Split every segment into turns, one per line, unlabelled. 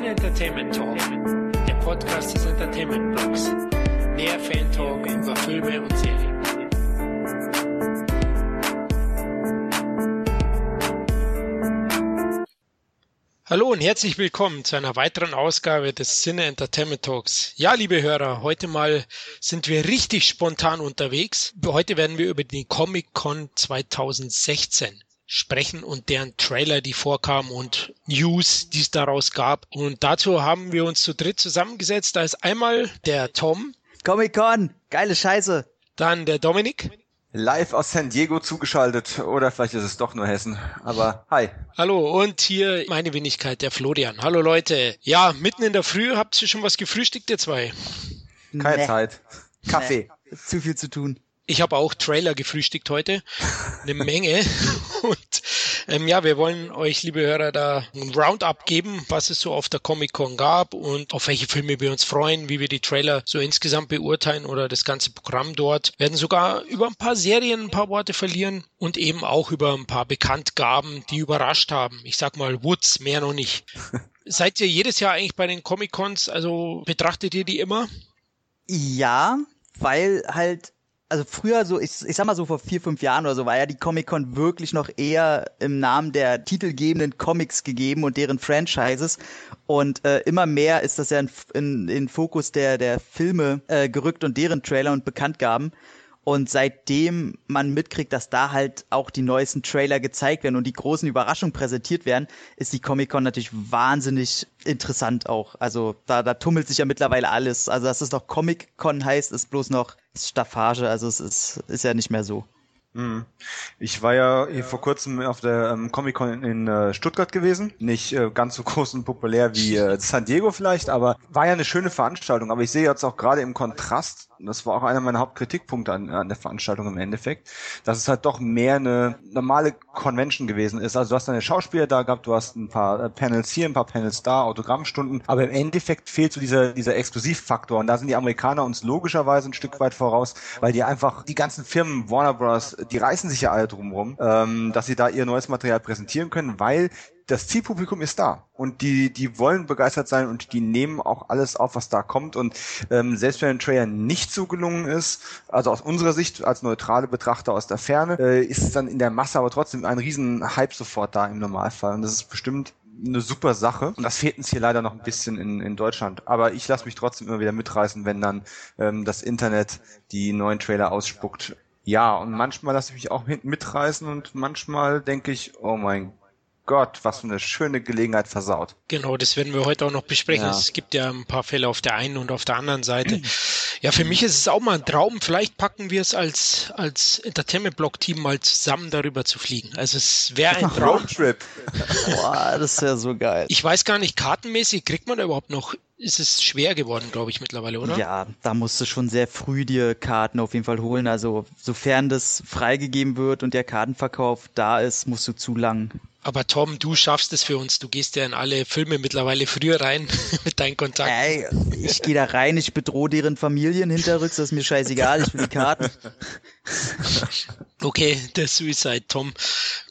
Sin Entertainment Talk, der Podcast des Entertainment Blogs. Mehr Fan Talk über Filme und Serien. Hallo und herzlich willkommen zu einer weiteren Ausgabe des Sinne Entertainment Talks. Ja, liebe Hörer, heute mal sind wir richtig spontan unterwegs. Heute werden wir über die Comic Con 2016 sprechen und deren Trailer, die vorkamen und News, die es daraus gab. Und dazu haben wir uns zu dritt zusammengesetzt. Da ist einmal der Tom.
Comic Con, geile Scheiße.
Dann der Dominik.
Live aus San Diego zugeschaltet oder vielleicht ist es doch nur Hessen. Aber hi.
Hallo und hier meine Wenigkeit, der Florian. Hallo Leute. Ja, mitten in der Früh habt ihr schon was gefrühstückt, ihr zwei?
Keine nee. Zeit. Kaffee.
Nee. Zu viel zu tun.
Ich habe auch Trailer gefrühstückt heute, eine Menge. Und ähm, ja, wir wollen euch, liebe Hörer, da ein Roundup geben, was es so auf der Comic Con gab und auf welche Filme wir uns freuen, wie wir die Trailer so insgesamt beurteilen oder das ganze Programm dort. Wir werden sogar über ein paar Serien ein paar Worte verlieren und eben auch über ein paar Bekanntgaben, die überrascht haben. Ich sag mal Woods, mehr noch nicht. Seid ihr jedes Jahr eigentlich bei den Comic Cons? Also betrachtet ihr die immer?
Ja, weil halt also früher so, ich, ich sag mal so vor vier, fünf Jahren oder so, war ja die Comic-Con wirklich noch eher im Namen der titelgebenden Comics gegeben und deren Franchises. Und äh, immer mehr ist das ja in, in, in Fokus der, der Filme äh, gerückt und deren Trailer und Bekanntgaben. Und seitdem man mitkriegt, dass da halt auch die neuesten Trailer gezeigt werden und die großen Überraschungen präsentiert werden, ist die Comic-Con natürlich wahnsinnig interessant auch. Also da, da tummelt sich ja mittlerweile alles. Also dass es doch Comic-Con heißt, ist bloß noch Staffage. Also es ist, ist ja nicht mehr so.
Mhm. Ich war ja vor kurzem auf der ähm, Comic-Con in äh, Stuttgart gewesen. Nicht äh, ganz so groß und populär wie äh, San Diego vielleicht, aber war ja eine schöne Veranstaltung. Aber ich sehe jetzt auch gerade im Kontrast, das war auch einer meiner Hauptkritikpunkte an, an der Veranstaltung im Endeffekt, dass es halt doch mehr eine normale Convention gewesen ist. Also du hast deine Schauspieler da gehabt, du hast ein paar äh, Panels hier, ein paar Panels da, Autogrammstunden, aber im Endeffekt fehlt so dieser, dieser Exklusivfaktor. Und da sind die Amerikaner uns logischerweise ein Stück weit voraus, weil die einfach die ganzen Firmen, Warner Bros., die reißen sich ja alle drumrum, ähm, dass sie da ihr neues Material präsentieren können, weil das Zielpublikum ist da und die die wollen begeistert sein und die nehmen auch alles auf, was da kommt und ähm, selbst wenn ein Trailer nicht so gelungen ist, also aus unserer Sicht als neutrale Betrachter aus der Ferne, äh, ist es dann in der Masse aber trotzdem ein riesen Hype sofort da im Normalfall und das ist bestimmt eine super Sache. Und das fehlt uns hier leider noch ein bisschen in, in Deutschland. Aber ich lasse mich trotzdem immer wieder mitreißen, wenn dann ähm, das Internet die neuen Trailer ausspuckt. Ja, und manchmal lasse ich mich auch mitreißen und manchmal denke ich, oh mein Gott, was für eine schöne Gelegenheit versaut.
Genau, das werden wir heute auch noch besprechen. Ja. Es gibt ja ein paar Fälle auf der einen und auf der anderen Seite. Ja, für mich ist es auch mal ein Traum. Vielleicht packen wir es als, als Entertainment-Blog-Team mal zusammen darüber zu fliegen. Also es wäre ein Traum. Roadtrip.
Boah, das ist ja so geil.
Ich weiß gar nicht, kartenmäßig kriegt man da überhaupt noch ist es schwer geworden, glaube ich, mittlerweile, oder?
Ja, da musst du schon sehr früh dir Karten auf jeden Fall holen. Also sofern das freigegeben wird und der Kartenverkauf da ist, musst du zu lang
aber Tom, du schaffst es für uns. Du gehst ja in alle Filme mittlerweile früher rein mit deinen Kontakten.
Ey, ich gehe da rein, ich bedrohe deren Familien hinterrücks, das ist mir scheißegal, ich will die Karten.
Okay, der Suicide Tom.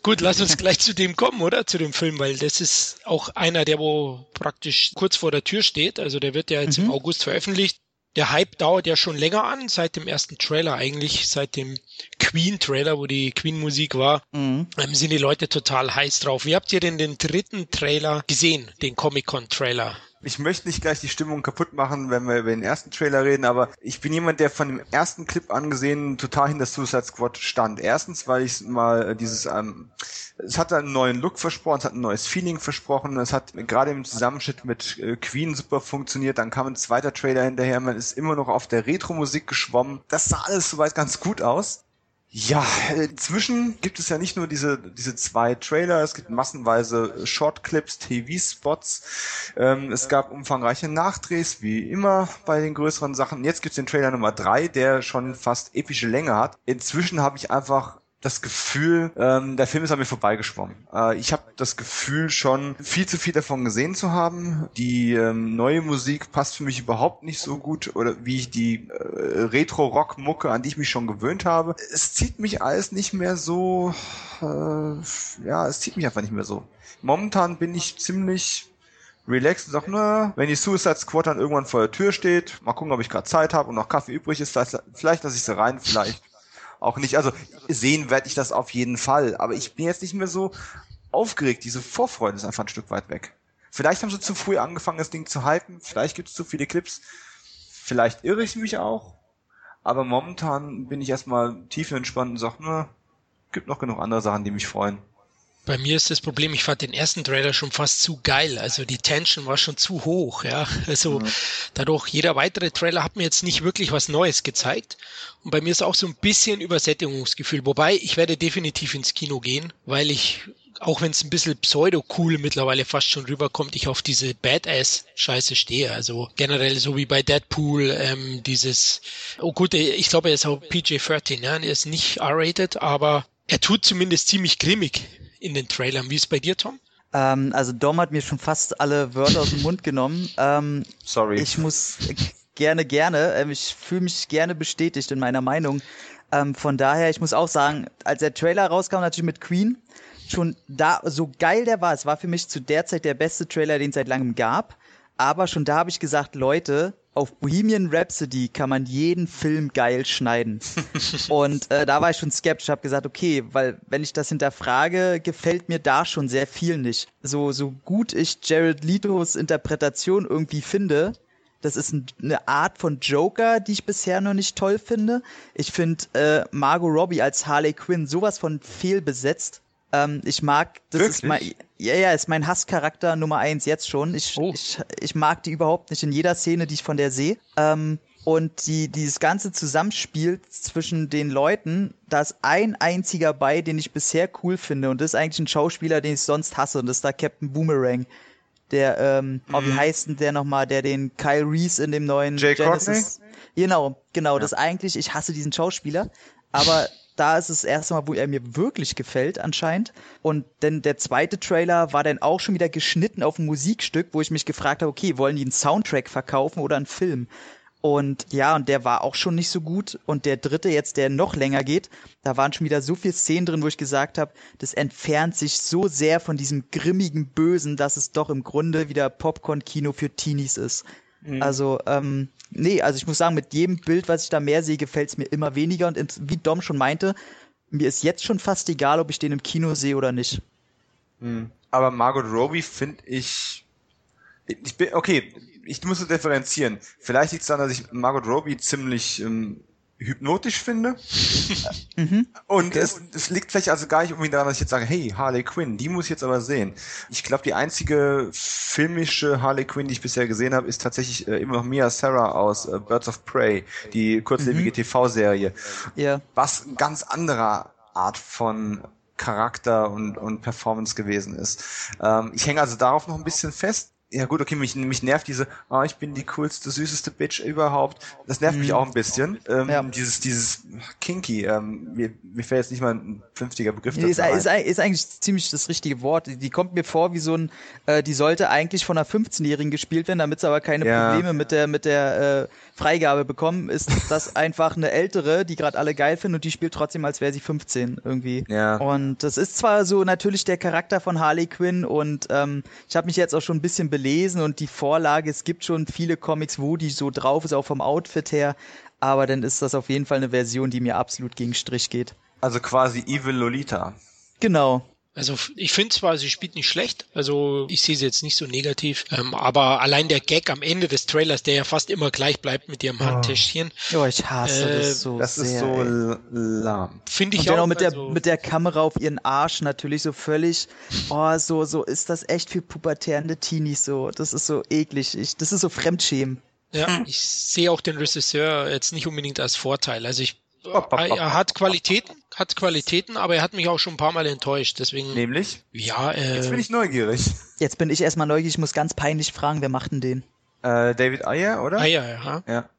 Gut, lass uns gleich zu dem kommen, oder? Zu dem Film, weil das ist auch einer, der wo praktisch kurz vor der Tür steht. Also der wird ja jetzt mhm. im August veröffentlicht der Hype dauert ja schon länger an, seit dem ersten Trailer eigentlich, seit dem Queen-Trailer, wo die Queen-Musik war, mhm. sind die Leute total heiß drauf. Wie habt ihr denn den dritten Trailer gesehen, den Comic-Con-Trailer?
Ich möchte nicht gleich die Stimmung kaputt machen, wenn wir über den ersten Trailer reden, aber ich bin jemand, der von dem ersten Clip angesehen total hinter Suicide Squad stand. Erstens, weil ich mal dieses, ähm, es hat einen neuen Look versprochen, es hat ein neues Feeling versprochen, es hat gerade im Zusammenschnitt mit äh, Queen super funktioniert, dann kam ein zweiter Trailer hinterher, man ist immer noch auf der Retro-Musik geschwommen. Das sah alles soweit ganz gut aus. Ja, inzwischen gibt es ja nicht nur diese, diese zwei Trailer, es gibt massenweise Shortclips, TV-Spots, ähm, es gab umfangreiche Nachdrehs, wie immer bei den größeren Sachen. Jetzt gibt es den Trailer Nummer drei, der schon fast epische Länge hat. Inzwischen habe ich einfach das Gefühl, ähm, der Film ist an mir vorbeigeschwommen. Äh, ich habe das Gefühl, schon viel zu viel davon gesehen zu haben. Die ähm, neue Musik passt für mich überhaupt nicht so gut oder wie ich die äh, Retro-Rock-Mucke, an die ich mich schon gewöhnt habe. Es zieht mich alles nicht mehr so, äh, ja, es zieht mich einfach nicht mehr so. Momentan bin ich ziemlich relax und sag, na, wenn die Suicide Squad dann irgendwann vor der Tür steht, mal gucken, ob ich gerade Zeit habe und noch Kaffee übrig ist, vielleicht, vielleicht lasse ich sie rein, vielleicht auch nicht. Also sehen werde ich das auf jeden Fall, aber ich bin jetzt nicht mehr so aufgeregt. Diese Vorfreude ist einfach ein Stück weit weg. Vielleicht haben sie zu früh angefangen, das Ding zu halten, vielleicht gibt es zu viele Clips, vielleicht irre ich mich auch, aber momentan bin ich erstmal tiefenentspannt und sage, na, gibt noch genug andere Sachen, die mich freuen.
Bei mir ist das Problem, ich fand den ersten Trailer schon fast zu geil. Also die Tension war schon zu hoch, ja. Also mhm. dadurch, jeder weitere Trailer hat mir jetzt nicht wirklich was Neues gezeigt. Und bei mir ist auch so ein bisschen Übersättigungsgefühl. Wobei, ich werde definitiv ins Kino gehen, weil ich, auch wenn es ein bisschen pseudo-cool mittlerweile fast schon rüberkommt, ich auf diese Badass-Scheiße stehe. Also generell so wie bei Deadpool, ähm, dieses, oh gut, ich glaube, er ist auch PG-13, ja. Er ist nicht R-rated, aber er tut zumindest ziemlich grimmig in den Trailern. Wie ist es bei dir, Tom?
Ähm, also Dom hat mir schon fast alle Wörter aus dem Mund genommen. Ähm,
Sorry.
Ich muss gerne, gerne. Ähm, ich fühle mich gerne bestätigt in meiner Meinung. Ähm, von daher, ich muss auch sagen, als der Trailer rauskam, natürlich mit Queen, schon da, so geil der war, es war für mich zu der Zeit der beste Trailer, den es seit langem gab. Aber schon da habe ich gesagt, Leute, auf Bohemian Rhapsody kann man jeden Film geil schneiden. und äh, da war ich schon skeptisch, habe gesagt, okay, weil wenn ich das hinterfrage, gefällt mir da schon sehr viel nicht. So so gut ich Jared Letos Interpretation irgendwie finde, das ist ein, eine Art von Joker, die ich bisher noch nicht toll finde. Ich finde äh, Margot Robbie als Harley Quinn sowas von fehlbesetzt. Ähm, ich mag, das Wirklich? ist mein, ja, ja, ist mein Hasscharakter Nummer eins jetzt schon. Ich, oh. ich, ich mag die überhaupt nicht in jeder Szene, die ich von der sehe. Ähm, und die, dieses ganze Zusammenspiel zwischen den Leuten, da ist ein einziger bei, den ich bisher cool finde. Und das ist eigentlich ein Schauspieler, den ich sonst hasse. Und das ist da Captain Boomerang. Der, ähm, mhm. oh, wie mhm. heißt denn der nochmal, der den Kyle Reese in dem neuen
Jay Genesis.
Courtney? Genau, genau, ja. das eigentlich, ich hasse diesen Schauspieler. Aber da ist es das erste Mal, wo er mir wirklich gefällt anscheinend. Und denn der zweite Trailer war dann auch schon wieder geschnitten auf ein Musikstück, wo ich mich gefragt habe, okay, wollen die einen Soundtrack verkaufen oder einen Film? Und ja, und der war auch schon nicht so gut. Und der dritte jetzt, der noch länger geht, da waren schon wieder so viele Szenen drin, wo ich gesagt habe, das entfernt sich so sehr von diesem grimmigen Bösen, dass es doch im Grunde wieder Popcorn-Kino für Teenies ist. Mhm. Also, ähm, nee, also ich muss sagen, mit jedem Bild, was ich da mehr sehe, gefällt es mir immer weniger. Und wie Dom schon meinte, mir ist jetzt schon fast egal, ob ich den im Kino sehe oder nicht.
Mhm. Aber Margot Robbie finde ich, ich bin, okay, ich muss es differenzieren. Vielleicht liegt es daran, dass ich Margot Robbie ziemlich ähm, hypnotisch finde. mhm. Und okay. es, es liegt vielleicht also gar nicht unbedingt daran, dass ich jetzt sage, hey, Harley Quinn, die muss ich jetzt aber sehen. Ich glaube, die einzige filmische Harley Quinn, die ich bisher gesehen habe, ist tatsächlich äh, immer noch Mia Sarah aus äh, Birds of Prey, die kurzlebige mhm. TV-Serie. Ja. Was ein ganz anderer Art von Charakter und, und Performance gewesen ist. Ähm, ich hänge also darauf noch ein bisschen fest ja gut, okay, mich, mich nervt diese, ah, ich bin die coolste, süßeste Bitch überhaupt. Das nervt mhm. mich auch ein bisschen. Ähm, ja. Dieses, dieses Kinky, ähm, mir, mir fällt jetzt nicht mal ein vernünftiger Begriff
nee, dazu ist, ist, ist, eigentlich ziemlich das richtige Wort. Die kommt mir vor wie so ein, äh, die sollte eigentlich von einer 15-Jährigen gespielt werden, damit sie aber keine ja. Probleme mit der, mit der äh, Freigabe bekommen, ist das einfach eine ältere, die gerade alle geil finden und die spielt trotzdem, als wäre sie 15 irgendwie. Ja. Und das ist zwar so natürlich der Charakter von Harley Quinn und ähm, ich habe mich jetzt auch schon ein bisschen belesen und die Vorlage, es gibt schon viele Comics, wo die so drauf ist, auch vom Outfit her, aber dann ist das auf jeden Fall eine Version, die mir absolut gegen Strich geht.
Also quasi Evil Lolita.
Genau.
Also ich finde zwar, sie spielt nicht schlecht, also ich sehe sie jetzt nicht so negativ, ähm, aber allein der Gag am Ende des Trailers, der ja fast immer gleich bleibt mit ihrem oh. Handtäschchen.
Oh, ich hasse äh, das so
Das
sehr,
ist so ey. lahm.
Finde ich Und auch. mit also der mit der Kamera auf ihren Arsch natürlich so völlig. Oh, so so ist das echt für pubertärende Teenies so. Das ist so eklig. Ich, das ist so Fremdschämen.
Ja, ich sehe auch den Regisseur jetzt nicht unbedingt als Vorteil. Also ich er hat Qualitäten, hat Qualitäten, aber er hat mich auch schon ein paar Mal enttäuscht. Deswegen.
Nämlich?
Ja, äh,
Jetzt bin ich neugierig.
Jetzt bin ich erstmal neugierig, ich muss ganz peinlich fragen, wer macht denn den?
Äh, David Ayer, oder?
Ayer, ja.
Ja.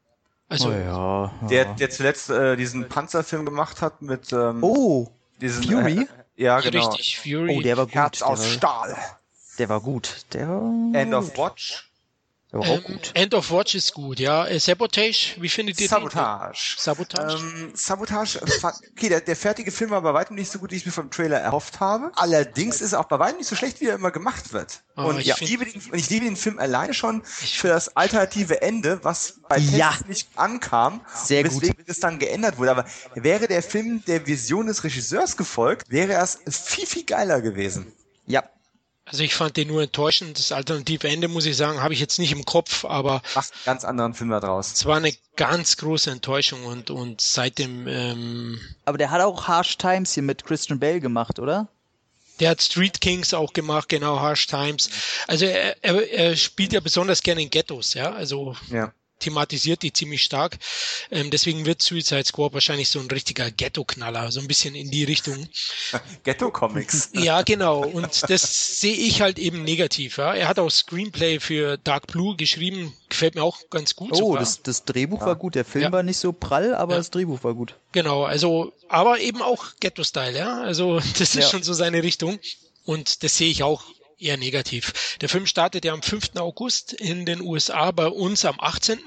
Also, oh, ja,
ja. Der, der zuletzt äh, diesen Panzerfilm gemacht hat mit ähm,
Oh
diesen,
Fury?
Äh, ja, genau.
Richtig, Fury.
Oh, der war gut.
Herz aus
der
Stahl.
Der war gut. Der war
End of Watch.
Aber auch gut.
End of Watch ist gut, ja. Äh, Sabotage, wie findet ihr
Sabotage.
den? Sabotage.
Ähm, Sabotage. Okay, der, der fertige Film war bei weitem nicht so gut, wie ich mir vom Trailer erhofft habe. Allerdings ist er auch bei weitem nicht so schlecht, wie er immer gemacht wird.
Oh,
und
ich
ich,
find-
liebe den, und ich liebe den Film alleine schon für das alternative Ende, was bei
Ja.
nicht ankam.
Sehr gut.
weswegen es dann geändert wurde. Aber wäre der Film der Vision des Regisseurs gefolgt, wäre es viel, viel geiler gewesen.
Ja.
Also ich fand den nur enttäuschend. Das alternative Ende, muss ich sagen, habe ich jetzt nicht im Kopf, aber
Macht einen ganz anderen Film da draus.
es war eine ganz große Enttäuschung und, und seitdem, ähm,
Aber der hat auch Harsh Times hier mit Christian Bale gemacht, oder?
der hat Street Kings auch gemacht, genau, Harsh Times. Also er, er, er spielt ja besonders gerne in Ghettos, ja, also
Ja.
Thematisiert die ziemlich stark. Ähm, deswegen wird Suicide Squad wahrscheinlich so ein richtiger Ghetto-Knaller, so ein bisschen in die Richtung.
Ghetto-Comics.
Ja, genau. Und das sehe ich halt eben negativ. Ja. Er hat auch Screenplay für Dark Blue geschrieben. Gefällt mir auch ganz gut.
Oh,
sogar.
das, das Drehbuch war gut. Der Film
Ja.
war nicht so prall, aber
Ja.
das Drehbuch war gut.
Genau, also, aber eben auch Ghetto-Style, ja. Also, das ist
Ja.
schon so seine Richtung. Und das sehe ich auch eher negativ. Der Film startet ja am 5. August in den USA, bei uns am 18.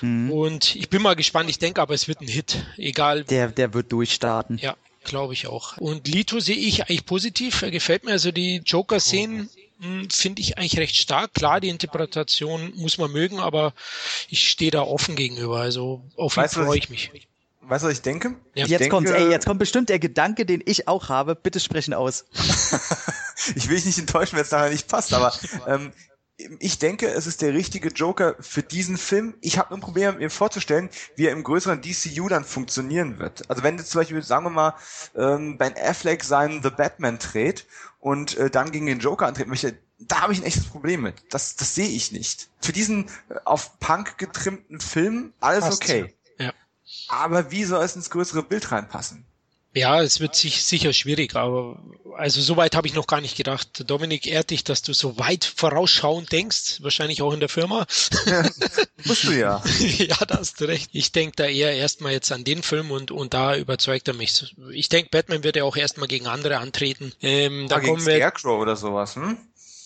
Mhm.
Und ich bin mal gespannt. Ich denke aber, es wird ein Hit. Egal,
Der, der wird durchstarten.
Ja, glaube ich auch. Und Lito sehe ich eigentlich positiv. Er gefällt mir. Also die Joker-Szenen mh, finde ich eigentlich recht stark. Klar, die Interpretation muss man mögen, aber ich stehe da offen gegenüber. Also auf ihn
Weißt
freue
ich-
ich mich.
Weißt du, was ich denke?
Ja.
Ich
Jetzt
denke,
kommt, ey, jetzt kommt bestimmt der Gedanke, den ich auch habe. Bitte sprechen aus.
ich will dich nicht enttäuschen, wenn es nachher nicht passt, aber ähm, ich denke, es ist der richtige Joker für diesen Film. Ich habe nur ein Problem, mir vorzustellen, wie er im größeren DCU dann funktionieren wird. Also wenn jetzt zum Beispiel, sagen wir mal, ähm, Ben Affleck seinen The Batman dreht und äh, dann gegen den Joker antreten möchte, da habe ich ein echtes Problem mit. Das, das sehe ich nicht. Für diesen äh, auf Punk getrimmten Film alles
Passt.
okay.
Ja.
Aber wie soll es ins größere Bild reinpassen?
Ja, es wird sich sicher schwierig, aber also so weit habe ich noch gar nicht gedacht. Dominik ehrt dich, dass du so weit vorausschauend denkst, wahrscheinlich auch in der Firma.
Musst du ja.
ja, da hast du recht. Ich denke da eher erstmal jetzt an den Film und, und da überzeugt er mich. Ich denke, Batman wird ja auch erstmal gegen andere antreten. Ähm, da
gegen
kommen wir,
Scarecrow oder sowas, hm?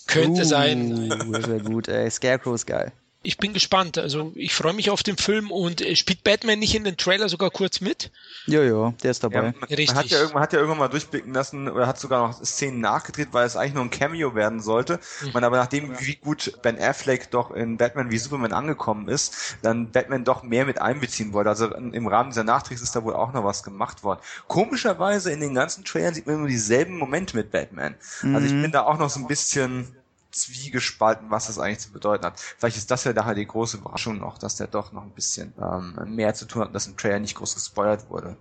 könnte
uh,
sein.
Das wäre gut, ey. Scarecrow ist geil.
Ich bin gespannt. Also ich freue mich auf den Film und äh, spielt Batman nicht in den Trailer sogar kurz mit?
Jojo, der ist dabei.
Ja, man,
Richtig.
man, hat ja, irgend- man hat ja irgendwann mal durchblicken lassen oder hat sogar noch Szenen nachgedreht, weil es eigentlich nur ein Cameo werden sollte.
Mhm.
Man aber nachdem, wie gut Ben Affleck doch in Batman wie Superman angekommen ist, dann Batman doch mehr mit einbeziehen wollte. Also im Rahmen dieser Nachdrehs ist da wohl auch noch was gemacht worden. Komischerweise in den ganzen Trailern sieht man immer dieselben Momente mit Batman. Also ich bin da auch noch so ein bisschen zwiegespalten, was das eigentlich zu bedeuten hat. Vielleicht ist das ja daher die große Überraschung noch, dass der doch noch ein bisschen ähm, mehr zu tun hat und dass im Trailer nicht groß gespoilert wurde.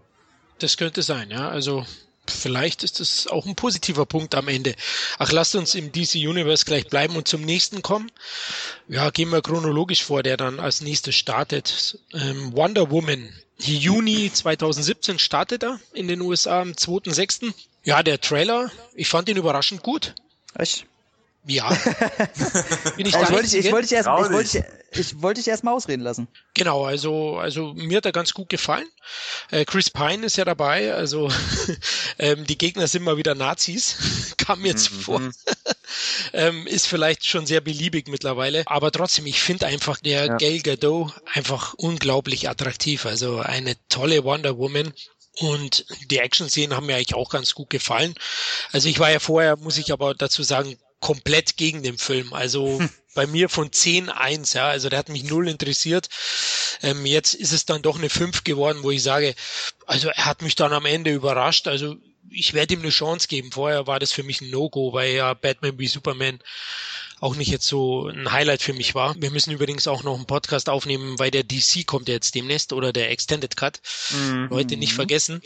Das könnte sein, ja. Also vielleicht ist das auch ein positiver Punkt am Ende. Ach, lasst uns im DC Universe gleich bleiben und zum nächsten kommen. Ja, gehen wir chronologisch vor, der dann als nächstes startet. Ähm, Wonder Woman. Juni 2017 startet er in den USA am 2.6. Ja, der Trailer, ich fand ihn überraschend gut.
Echt?
Ja. Bin ich
Ich
der
wollte dich, ich
Einzige?
wollte dich erst, ich wollte dich, ich wollte dich erst mal ausreden lassen.
Genau, also, also mir hat er ganz gut gefallen. Äh, Chris Pine ist ja dabei, also ähm, die Gegner sind mal wieder Nazis, kam mir jetzt vor. ähm, ist vielleicht schon sehr beliebig mittlerweile, aber trotzdem, ich finde einfach der
Ja.
Gail Gadot einfach unglaublich attraktiv, also eine tolle Wonder Woman. Und die Action-Szenen haben mir eigentlich auch ganz gut gefallen. Also ich war ja vorher, muss ich aber dazu sagen, komplett gegen den Film. Also bei mir von 10 1, ja. Also der hat mich null interessiert. Ähm, jetzt ist es dann doch eine 5 geworden, wo ich sage, also er hat mich dann am Ende überrascht. Also ich werde ihm eine Chance geben. Vorher war das für mich ein No-Go, weil ja Batman wie Superman auch nicht jetzt so ein Highlight für mich war. Wir müssen übrigens auch noch einen Podcast aufnehmen, weil der DC kommt ja jetzt demnächst oder der Extended Cut. Leute nicht vergessen.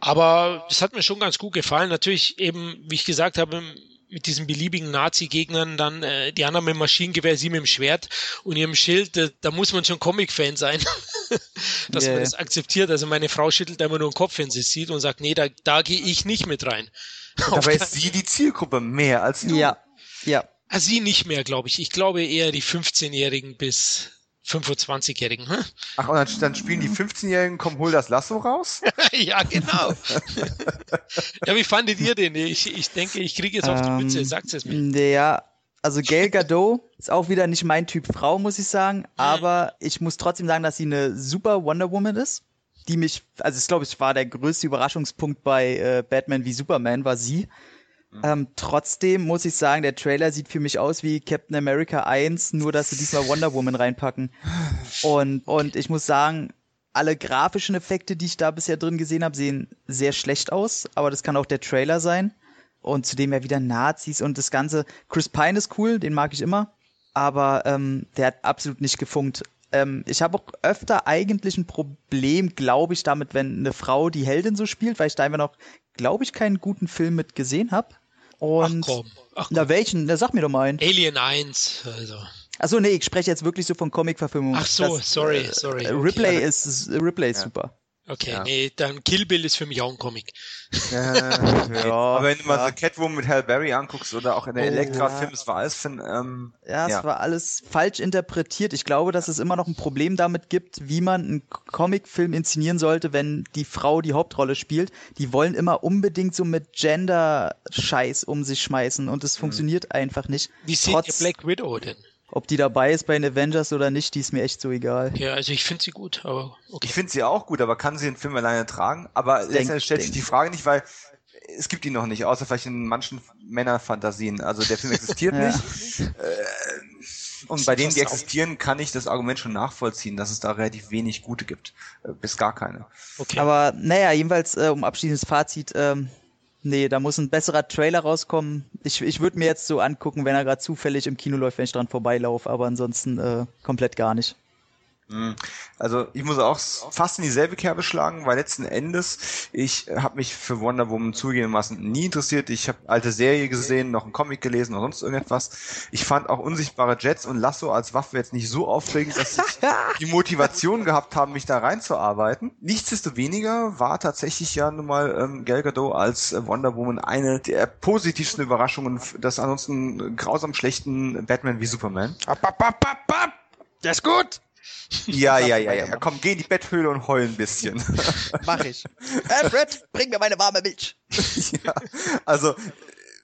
Aber das hat mir schon ganz gut gefallen. Natürlich eben, wie ich gesagt habe, mit diesen beliebigen Nazi-Gegnern dann äh, die anderen mit dem Maschinengewehr, sie mit dem Schwert und ihrem Schild, da, da muss man schon Comic-Fan sein, dass
Ja,
man das akzeptiert. Also meine Frau schüttelt immer nur den Kopf, wenn sie es sieht und sagt, nee, da, da gehe ich nicht mit rein.
Dabei
keinen-
ist sie die Zielgruppe mehr als du.
Ja, ja.
Ah, Sie nicht mehr, glaube ich. Ich glaube eher die 15-Jährigen bis 25-Jährigen. Hm?
Ach, und dann, dann spielen die 15-Jährigen, komm, hol das Lasso raus?
ja, genau. ja, wie fandet ihr den? Ich, ich denke, ich kriege jetzt auf die
Ähm,
Mütze. Sagt es mir.
Ja, Also Gail Gadot ist auch wieder nicht mein Typ Frau, muss ich sagen. Aber ich muss trotzdem sagen, dass sie eine super Wonder Woman ist. Die mich, also ich glaube, ich war der größte Überraschungspunkt bei äh, Batman wie Superman, war sie. Ähm, trotzdem muss ich sagen, der Trailer sieht für mich aus wie Captain America 1, nur dass sie diesmal Wonder Woman reinpacken. Und, und ich muss sagen, alle grafischen Effekte, die ich da bisher drin gesehen habe, sehen sehr schlecht aus, aber das kann auch der Trailer sein. Und zudem ja wieder Nazis und das Ganze. Chris Pine ist cool, den mag ich immer, aber ähm, der hat absolut nicht gefunkt. Ähm, ich habe auch öfter eigentlich ein Problem, glaube ich, damit, wenn eine Frau die Heldin so spielt, weil ich da einfach noch, glaube ich, keinen guten Film mit gesehen habe. Und
Ach komm. Ach komm.
na welchen? Na, sag mir doch mal einen.
Alien 1, also.
Achso, nee, ich spreche jetzt wirklich so von Comic-Verfilmungen.
Ach so,
Das,
sorry,
äh,
sorry.
äh,
okay.
Ripley ist Ripley ist super.
Okay,
Ja.
nee, dann Kill Bill ist für mich auch ein Comic.
Äh, ja. Aber wenn du mal
ja.
so Catwoman mit Halle Berry anguckst oder auch in der
Oh,
Elektra-Film,
ja.
es war alles von, ähm,
Ja, es
Ja.
war alles falsch interpretiert. Ich glaube, dass es immer noch ein Problem damit gibt, wie man einen Comicfilm inszenieren sollte, wenn die Frau die Hauptrolle spielt. Die wollen immer unbedingt so mit Gender-Scheiß um sich schmeißen und
Mhm.
es funktioniert einfach nicht.
Wie seht ihr Black Widow denn?
Ob die dabei ist bei den Avengers oder nicht, die ist mir echt so egal.
Ja, also ich finde sie gut, aber okay.
ich finde sie auch gut, aber kann sie den Film alleine tragen? Aber letztendlich stellt sich die Frage nicht, weil es gibt ihn noch nicht, außer vielleicht in manchen Männerfantasien. Also der Film existiert
Ja.
nicht. Äh, und bei denen, die existieren, kann ich das Argument schon nachvollziehen, dass es da relativ wenig gute gibt. Äh, bis gar keine.
okay.
Aber naja, jedenfalls äh, um abschließendes Fazit, ähm, nee, da muss ein besserer Trailer rauskommen. Ich, ich würde mir jetzt so angucken, wenn er gerade zufällig im Kino läuft, wenn ich dran vorbeilaufe, aber ansonsten äh, komplett gar nicht.
Mhm. Also ich muss auch fast in dieselbe Kerbe schlagen, weil letzten Endes, ich habe mich für Wonder Woman zugegebenermaßen nie interessiert. Ich habe alte Serie gesehen, noch einen Comic gelesen oder sonst irgendetwas. Ich fand auch unsichtbare Jets und Lasso als Waffe jetzt nicht so aufregend, dass ich die Motivation gehabt habe, mich da reinzuarbeiten. Nichtsdestoweniger war tatsächlich ja nun mal ähm, Gal Gadot als Wonder Woman eine der positivsten Überraschungen des ansonsten grausam schlechten Batman wie Superman.
Ab, ab, ab, ab, ab. Das ist gut.
Ja, ja, ja, ja. Komm, geh in die Betthöhle und heul ein bisschen.
Mach ich. Alfred, bring mir meine warme Milch.
ja, also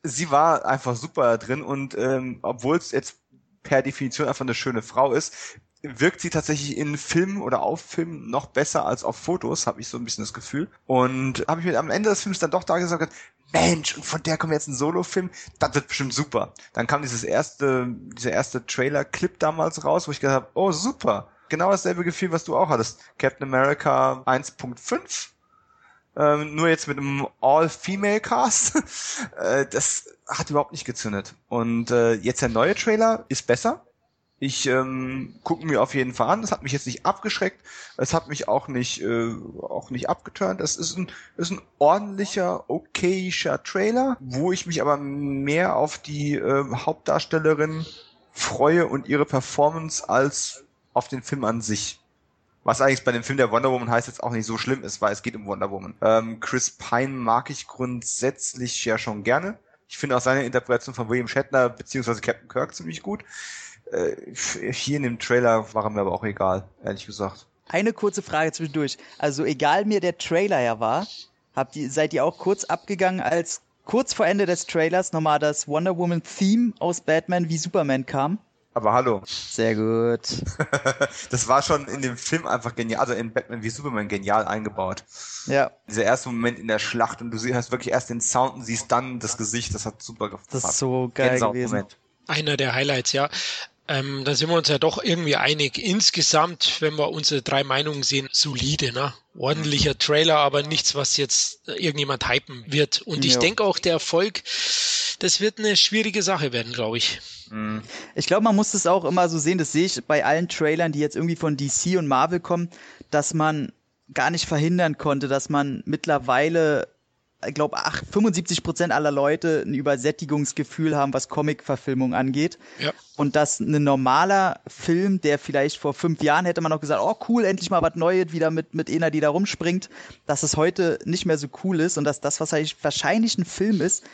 sie war einfach super da drin und ähm, obwohl es jetzt per Definition einfach eine schöne Frau ist, wirkt sie tatsächlich in Filmen oder auf Filmen noch besser als auf Fotos, habe ich so ein bisschen das Gefühl. Und habe ich mir am Ende des Films dann doch da gesagt, Mensch, und von der kommt jetzt ein Solo-Film, das wird bestimmt super. Dann kam dieses erste, dieser erste Trailer-Clip damals raus, wo ich gedacht habe, oh super, genau dasselbe Gefühl, was du auch hattest. Captain America 1.5 ähm, nur jetzt mit einem All-Female-Cast. äh, das hat überhaupt nicht gezündet. Und äh, jetzt der neue Trailer ist besser. Ich ähm, gucke mir auf jeden Fall an. Das hat mich jetzt nicht abgeschreckt. Es hat mich auch nicht äh, auch nicht abgeturnt. Es ist ein ist ein ordentlicher, okayischer Trailer, wo ich mich aber mehr auf die äh, Hauptdarstellerin freue und ihre Performance als auf den Film an sich. Was eigentlich bei dem Film der Wonder Woman heißt jetzt auch nicht so schlimm ist, weil es geht um Wonder Woman. Ähm, Chris Pine mag ich grundsätzlich ja schon gerne. Ich finde auch seine Interpretation von William Shatner beziehungsweise Captain Kirk ziemlich gut. Äh, hier in dem Trailer war er mir aber auch egal, ehrlich gesagt.
Eine kurze Frage zwischendurch. Also egal mir der Trailer ja war, habt ihr, seid ihr auch kurz abgegangen, als kurz vor Ende des Trailers nochmal das Wonder Woman Theme aus Batman wie Superman kam?
Aber hallo,
Sehr gut.
das war schon in dem Film einfach genial, also in Batman wie Superman genial eingebaut.
Ja,
Dieser erste Moment in der Schlacht und du hast wirklich erst den Sound und siehst dann das Gesicht, das hat super gepasst.
das ist so geil gewesen.
Gänsehautmoment.
Einer der Highlights, ja. Ähm, da sind wir uns ja doch irgendwie einig. Insgesamt, wenn wir unsere drei Meinungen sehen, solide, ne? Ordentlicher Trailer, aber nichts, was jetzt irgendjemand hypen wird. Und ich
Ja.
denke auch, der Erfolg, das wird eine schwierige Sache werden, glaube ich.
Mhm.
Ich glaube, man muss das auch immer so sehen, das sehe ich bei allen Trailern, die jetzt irgendwie von DC und Marvel kommen, dass man gar nicht verhindern konnte, dass man mittlerweile, ich glaube, 75 Prozent aller Leute ein Übersättigungsgefühl haben, was Comic-Verfilmung angeht.
Ja.
Und dass ein normaler Film, der vielleicht vor fünf Jahren hätte man noch gesagt, oh cool, endlich mal was Neues wieder mit, mit einer, die da rumspringt, dass es heute nicht mehr so cool ist und dass das, was eigentlich wahrscheinlich ein Film ist,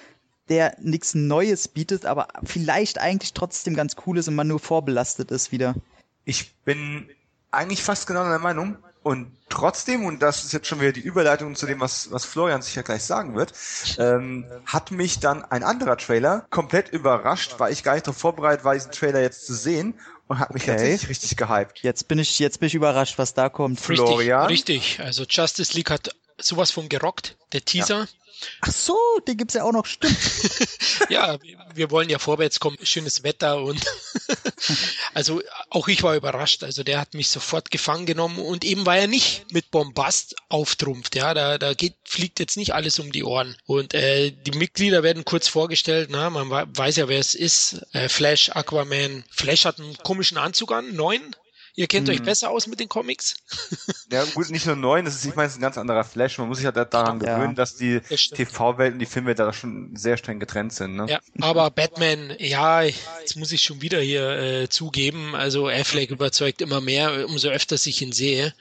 der nichts Neues bietet, aber vielleicht eigentlich trotzdem ganz cool ist und man nur vorbelastet ist wieder.
Ich bin eigentlich fast genau der Meinung. Und trotzdem, und das ist jetzt schon wieder die Überleitung zu dem, was, was Florian sicher gleich sagen wird, ähm, hat mich dann ein anderer Trailer komplett überrascht, weil ich gar nicht darauf vorbereitet war, diesen Trailer jetzt zu sehen und hat mich
Okay.
tatsächlich richtig gehypt.
Jetzt bin ich, jetzt bin ich überrascht, was da kommt.
Florian?
Richtig, richtig. Also Justice League hat sowas von gerockt, der Teaser.
Ach so, den gibt's ja auch noch, stimmt.
Ja, wir- wir wollen ja vorwärts kommen, schönes Wetter und also auch ich war überrascht. Also der hat mich sofort gefangen genommen und eben weil er nicht mit Bombast auftrumpft. Ja, da, da geht, fliegt jetzt nicht alles um die Ohren. Und äh, die Mitglieder werden kurz vorgestellt. Na, man wa- weiß ja, wer es ist. Äh, Flash, Aquaman. Flash hat einen komischen Anzug an, neun. Ihr kennt
Mhm.
euch besser aus mit den Comics.
Ja, gut, nicht nur neun, das ist, ich meine, es ist ein ganz anderer Flash. Man muss sich ja da- daran
Ja.
gewöhnen, dass die
Das.
TV-Welt und die Filmwelt da schon sehr streng getrennt sind. Ne?
Ja, aber Batman, ja, jetzt muss ich schon wieder hier äh, zugeben, also Affleck überzeugt immer mehr, umso öfter ich ihn sehe.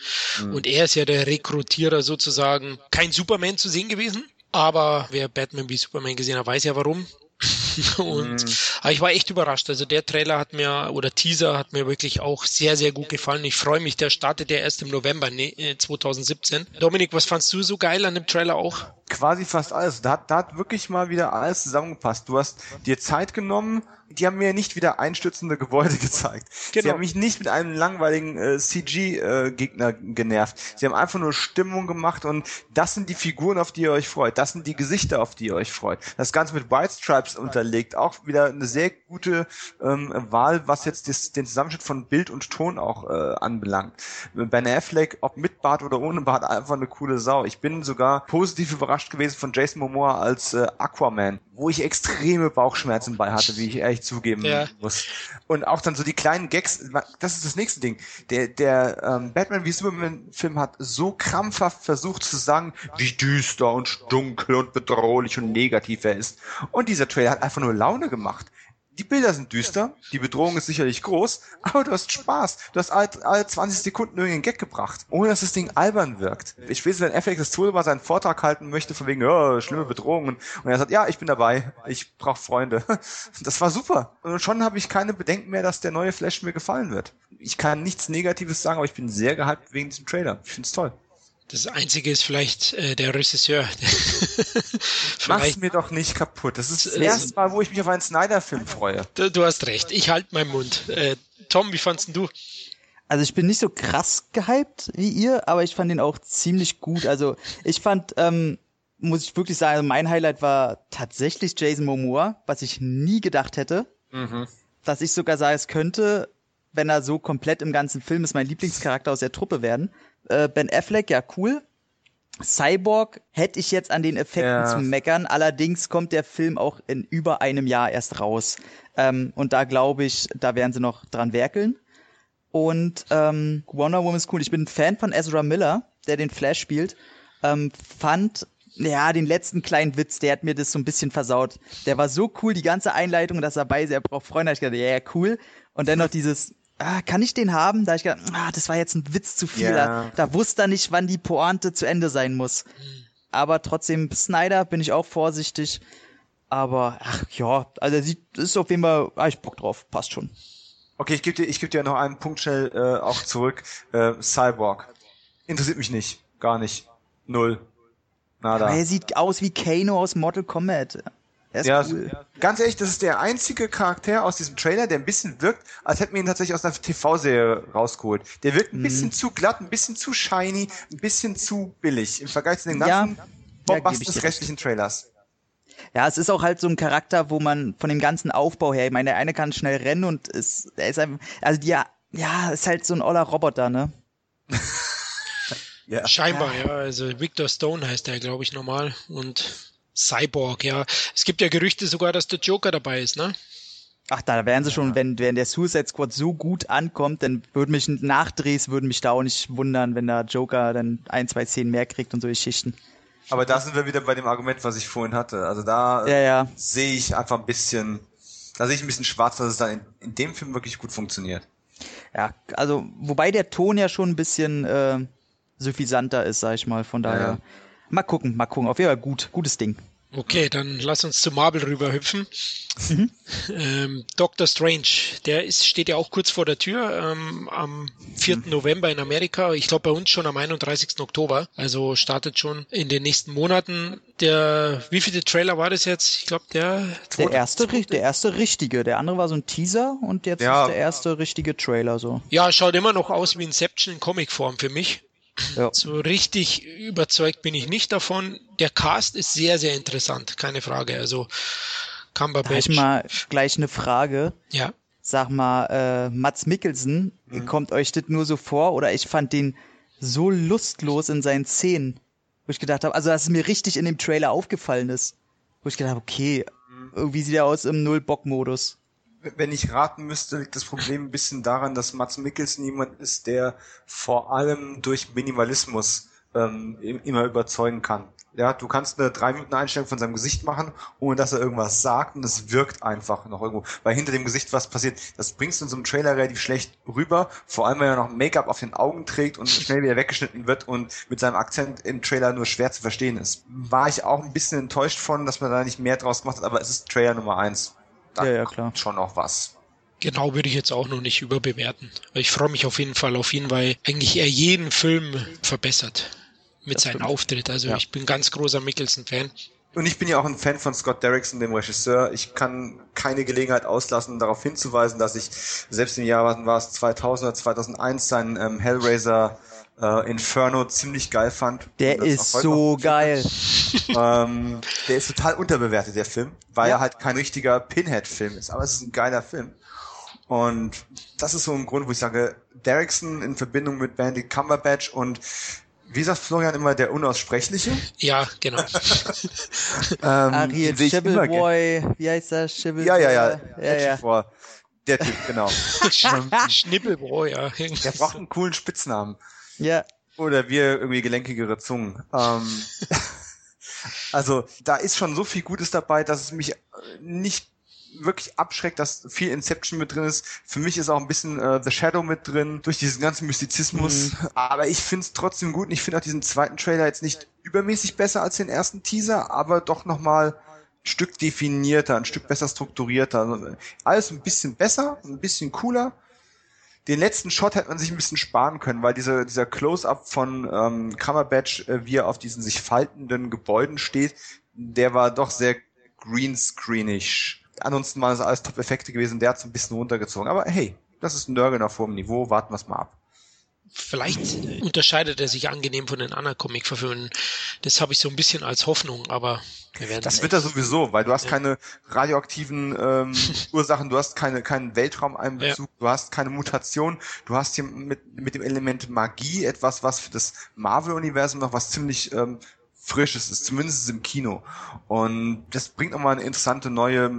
Und er ist ja der Rekrutierer sozusagen. Kein Superman zu sehen gewesen, aber wer Batman wie Superman gesehen hat, weiß ja warum. Und aber ich war echt überrascht. Also der Trailer hat mir oder Teaser hat mir wirklich auch sehr, sehr gut gefallen. Ich freue mich, der startet ja erst im November ne, äh, 2017. Dominik, was fandst du so geil an dem Trailer auch?
quasi fast alles. Da hat, da hat wirklich mal wieder alles zusammengepasst. Du hast dir Zeit genommen. Die haben mir nicht wieder einstürzende Gebäude gezeigt. Sie
Genau.
haben mich nicht mit einem langweiligen äh, CG-Gegner genervt. Sie haben einfach nur Stimmung gemacht und das sind die Figuren, auf die ihr euch freut. Das sind die Gesichter, auf die ihr euch freut. Das Ganze mit White Stripes unterlegt. Auch wieder eine sehr gute ähm, Wahl, was jetzt das, den Zusammenschnitt von Bild und Ton auch äh, anbelangt. Ben Affleck, ob mit Bart oder ohne Bart, einfach eine coole Sau. Ich bin sogar positiv überrascht gewesen von Jason Momoa als äh, Aquaman, wo ich extreme Bauchschmerzen bei hatte, wie ich ehrlich zugeben
Ja.
muss. Und auch dann so die kleinen Gags, das ist das nächste Ding. Der, der ähm, Batman wie Superman Film hat so krampfhaft versucht zu sagen, wie düster und dunkel und bedrohlich und negativ er ist. Und dieser Trailer hat einfach nur Laune gemacht. Die Bilder sind düster, die Bedrohung ist sicherlich groß, aber du hast Spaß. Du hast alle, alle 20 Sekunden irgendeinen Gag gebracht, ohne dass das Ding albern wirkt. Ich weiß, wenn das Tool war, seinen Vortrag halten möchte, von wegen, ja, schlimme Bedrohungen. Und er sagt, ja, ich bin dabei, ich brauche Freunde. Das war super. Und schon habe ich keine Bedenken mehr, dass der neue Flash mir gefallen wird. Ich kann nichts Negatives sagen, aber ich bin sehr gehypt wegen diesem Trailer. Ich find's toll.
Das Einzige ist vielleicht äh, der Regisseur.
Mach's mir doch nicht kaputt. Das ist das
Äh,
erste Mal, wo ich mich auf einen Snyder-Film freue.
du, du hast recht. Ich halte meinen Mund. Äh, Tom, wie fandst du?
Also ich bin nicht so krass gehypt wie ihr, aber ich fand ihn auch ziemlich gut. Also ich fand, ähm, muss ich wirklich sagen, also mein Highlight war tatsächlich Jason Momoa, was ich nie gedacht hätte. Dass ich sogar sage, es könnte, wenn er so komplett im ganzen Film ist, mein Lieblingscharakter aus der Truppe werden. Äh, ben Affleck, ja cool. Cyborg hätte ich jetzt an den Effekten
Ja.
zu meckern, allerdings kommt der Film auch in über einem Jahr erst raus. Ähm, und da glaube ich, da werden sie noch dran werkeln. Und ähm, Wonder Woman ist cool. Ich bin ein Fan von Ezra Miller, der den Flash spielt. Ähm, fand, ja, den letzten kleinen Witz, der hat mir das so ein bisschen versaut. Der war so cool, die ganze Einleitung, dass er bei er braucht Freunde. Ich gedacht, ja, ja, cool. Und dann noch dieses, ah, kann ich den haben? Da hab ich gedacht, ah, das war jetzt ein Witz zu viel.
Ja.
Da, wusste er nicht, wann die Pointe zu Ende sein muss. Aber trotzdem, Snyder bin ich auch vorsichtig. Aber, ach ja, also sieht, ist auf jeden Fall, ah, ich Bock drauf, passt schon.
Okay, ich gebe dir, ich geb dir noch einen Punkt schnell äh, auch zurück. Äh, Cyborg. Interessiert mich nicht. Gar nicht. Null. Nada.
Aber er sieht aus wie Kano aus Mortal Kombat. Er ist
Ja,
cool.
ganz ehrlich, das ist der einzige Charakter aus diesem Trailer, der ein bisschen wirkt, als hätten wir ihn tatsächlich aus einer TV-Serie rausgeholt. Der wirkt
Mhm.
ein bisschen zu glatt, ein bisschen zu shiny, ein bisschen zu billig im Vergleich zu den
Ja,
ganzen
ja,
Bombast des restlichen Trailers.
Ja, es ist auch halt so ein Charakter, wo man von dem ganzen Aufbau her, ich meine, der eine kann schnell rennen und ist, er ist einfach, also die, ja, ist halt so ein oller Roboter, ne?
Ja.
Scheinbar, ja. Also Victor Stone heißt er, glaube ich, normal. Und Cyborg, ja. Es gibt ja Gerüchte sogar, dass der Joker dabei ist, ne?
Ach, da wären sie schon, wenn, wenn der Suicide Squad so gut ankommt, dann würde mich Nachdrehs, würden mich da auch nicht wundern, wenn der Joker dann ein, zwei Szenen mehr kriegt und so Geschichten.
Aber da sind wir wieder bei dem Argument, was ich vorhin hatte. Also da
Ja, ja.
sehe ich einfach ein bisschen, da sehe ich ein bisschen schwarz, dass es dann in, in dem Film wirklich gut funktioniert.
Ja, also, wobei der Ton ja schon ein bisschen äh, suffisanter ist, sag ich mal, von daher. Mal gucken, mal gucken. Auf jeden Fall gut, gutes Ding.
Okay, dann lass uns zu Marvel rüberhüpfen. Mhm. Ähm, Doctor Strange, der ist, steht ja auch kurz vor der Tür ähm, am 4. Mhm. November in Amerika. Ich glaube bei uns schon am 31. Oktober. Also startet schon in den nächsten Monaten. Der, wie viele Trailer war das jetzt? Ich glaube der
der erste, der erste richtige. Der andere war so ein Teaser und jetzt ja. ist der erste richtige Trailer so.
Ja, schaut immer noch aus wie Inception in Comicform für mich. Ja. So richtig überzeugt bin ich nicht davon. Der Cast ist sehr, sehr interessant, keine Frage. Also Cumberbatch.
Da ich mal gleich eine Frage.
Ja.
Sag mal, äh, Mats Mikkelsen, mhm. kommt euch das nur so vor? Oder ich fand den so lustlos in seinen Szenen, wo ich gedacht habe, also dass es mir richtig in dem Trailer aufgefallen ist. Wo ich gedacht habe, okay, mhm. irgendwie sieht er aus im Null-Bock-Modus
wenn ich raten müsste, liegt das Problem ein bisschen daran, dass Mats Mikkelsen jemand ist, der vor allem durch Minimalismus ähm, immer überzeugen kann. Ja, du kannst eine drei Minuten Einstellung von seinem Gesicht machen, ohne dass er irgendwas sagt und es wirkt einfach noch irgendwo. Weil hinter dem Gesicht was passiert, das bringst du in so einem Trailer relativ schlecht rüber, vor allem wenn er noch Make-up auf den Augen trägt und schnell wieder weggeschnitten wird und mit seinem Akzent im Trailer nur schwer zu verstehen ist. War ich auch ein bisschen enttäuscht von, dass man da nicht mehr draus gemacht hat, aber es ist Trailer Nummer eins da ja, ja, klar. schon noch was.
Genau, würde ich jetzt auch noch nicht überbewerten. Ich freue mich auf jeden Fall auf ihn, weil eigentlich er jeden Film verbessert mit das seinem stimmt. Auftritt. Also ja. ich bin ganz großer Mickelson-Fan.
Und ich bin ja auch ein Fan von Scott Derrickson, dem Regisseur. Ich kann keine Gelegenheit auslassen, darauf hinzuweisen, dass ich selbst im Jahr, was war es, 2000 oder 2001, seinen ähm, Hellraiser äh, Inferno ziemlich geil fand.
Der ist so geil.
ähm, der ist total unterbewertet, der Film, weil ja. er halt kein richtiger Pinhead-Film ist. Aber es ist ein geiler Film. Und das ist so ein Grund, wo ich sage, Derrickson in Verbindung mit Bandy Cumberbatch und wie sagt Florian immer, der Unaussprechliche?
Ja, genau.
ähm, Ariel Schibbleboy, wie heißt der? Schibbleboy?
Ja, ja, ja. ja, ja. Der Typ, genau.
Schnibbelbräu, ja.
Der braucht einen coolen Spitznamen.
Ja.
Oder wir irgendwie gelenkigere Zungen. Ähm, also da ist schon so viel Gutes dabei, dass es mich nicht wirklich abschreckt, dass viel Inception mit drin ist. Für mich ist auch ein bisschen äh, The Shadow mit drin, durch diesen ganzen Mystizismus. Mhm. Aber ich finde es trotzdem gut und ich finde auch diesen zweiten Trailer jetzt nicht übermäßig besser als den ersten Teaser, aber doch nochmal ein Stück definierter, ein Stück besser strukturierter. Also alles ein bisschen besser, ein bisschen cooler den letzten Shot hätte man sich ein bisschen sparen können, weil diese, dieser Close-up von ähm, Cumberbatch, äh, wie er auf diesen sich faltenden Gebäuden steht, der war doch sehr greenscreenig. Ansonsten waren es alles Top-Effekte gewesen, der hat es ein bisschen runtergezogen. Aber hey, das ist ein Nörgel auf hohem Niveau, warten wir es mal ab.
Vielleicht unterscheidet er sich angenehm von den anderen Comic-Verfilmungen. Das habe ich so ein bisschen als Hoffnung, aber
das wird er sowieso, weil du hast ja. keine radioaktiven ähm, Ursachen, du hast keine, keinen Weltraumeinbezug, ja. du hast keine Mutation, du hast hier mit, mit dem Element Magie etwas, was für das Marvel-Universum noch was ziemlich ähm, Frisches ist, zumindest im Kino. Und das bringt nochmal eine interessante neue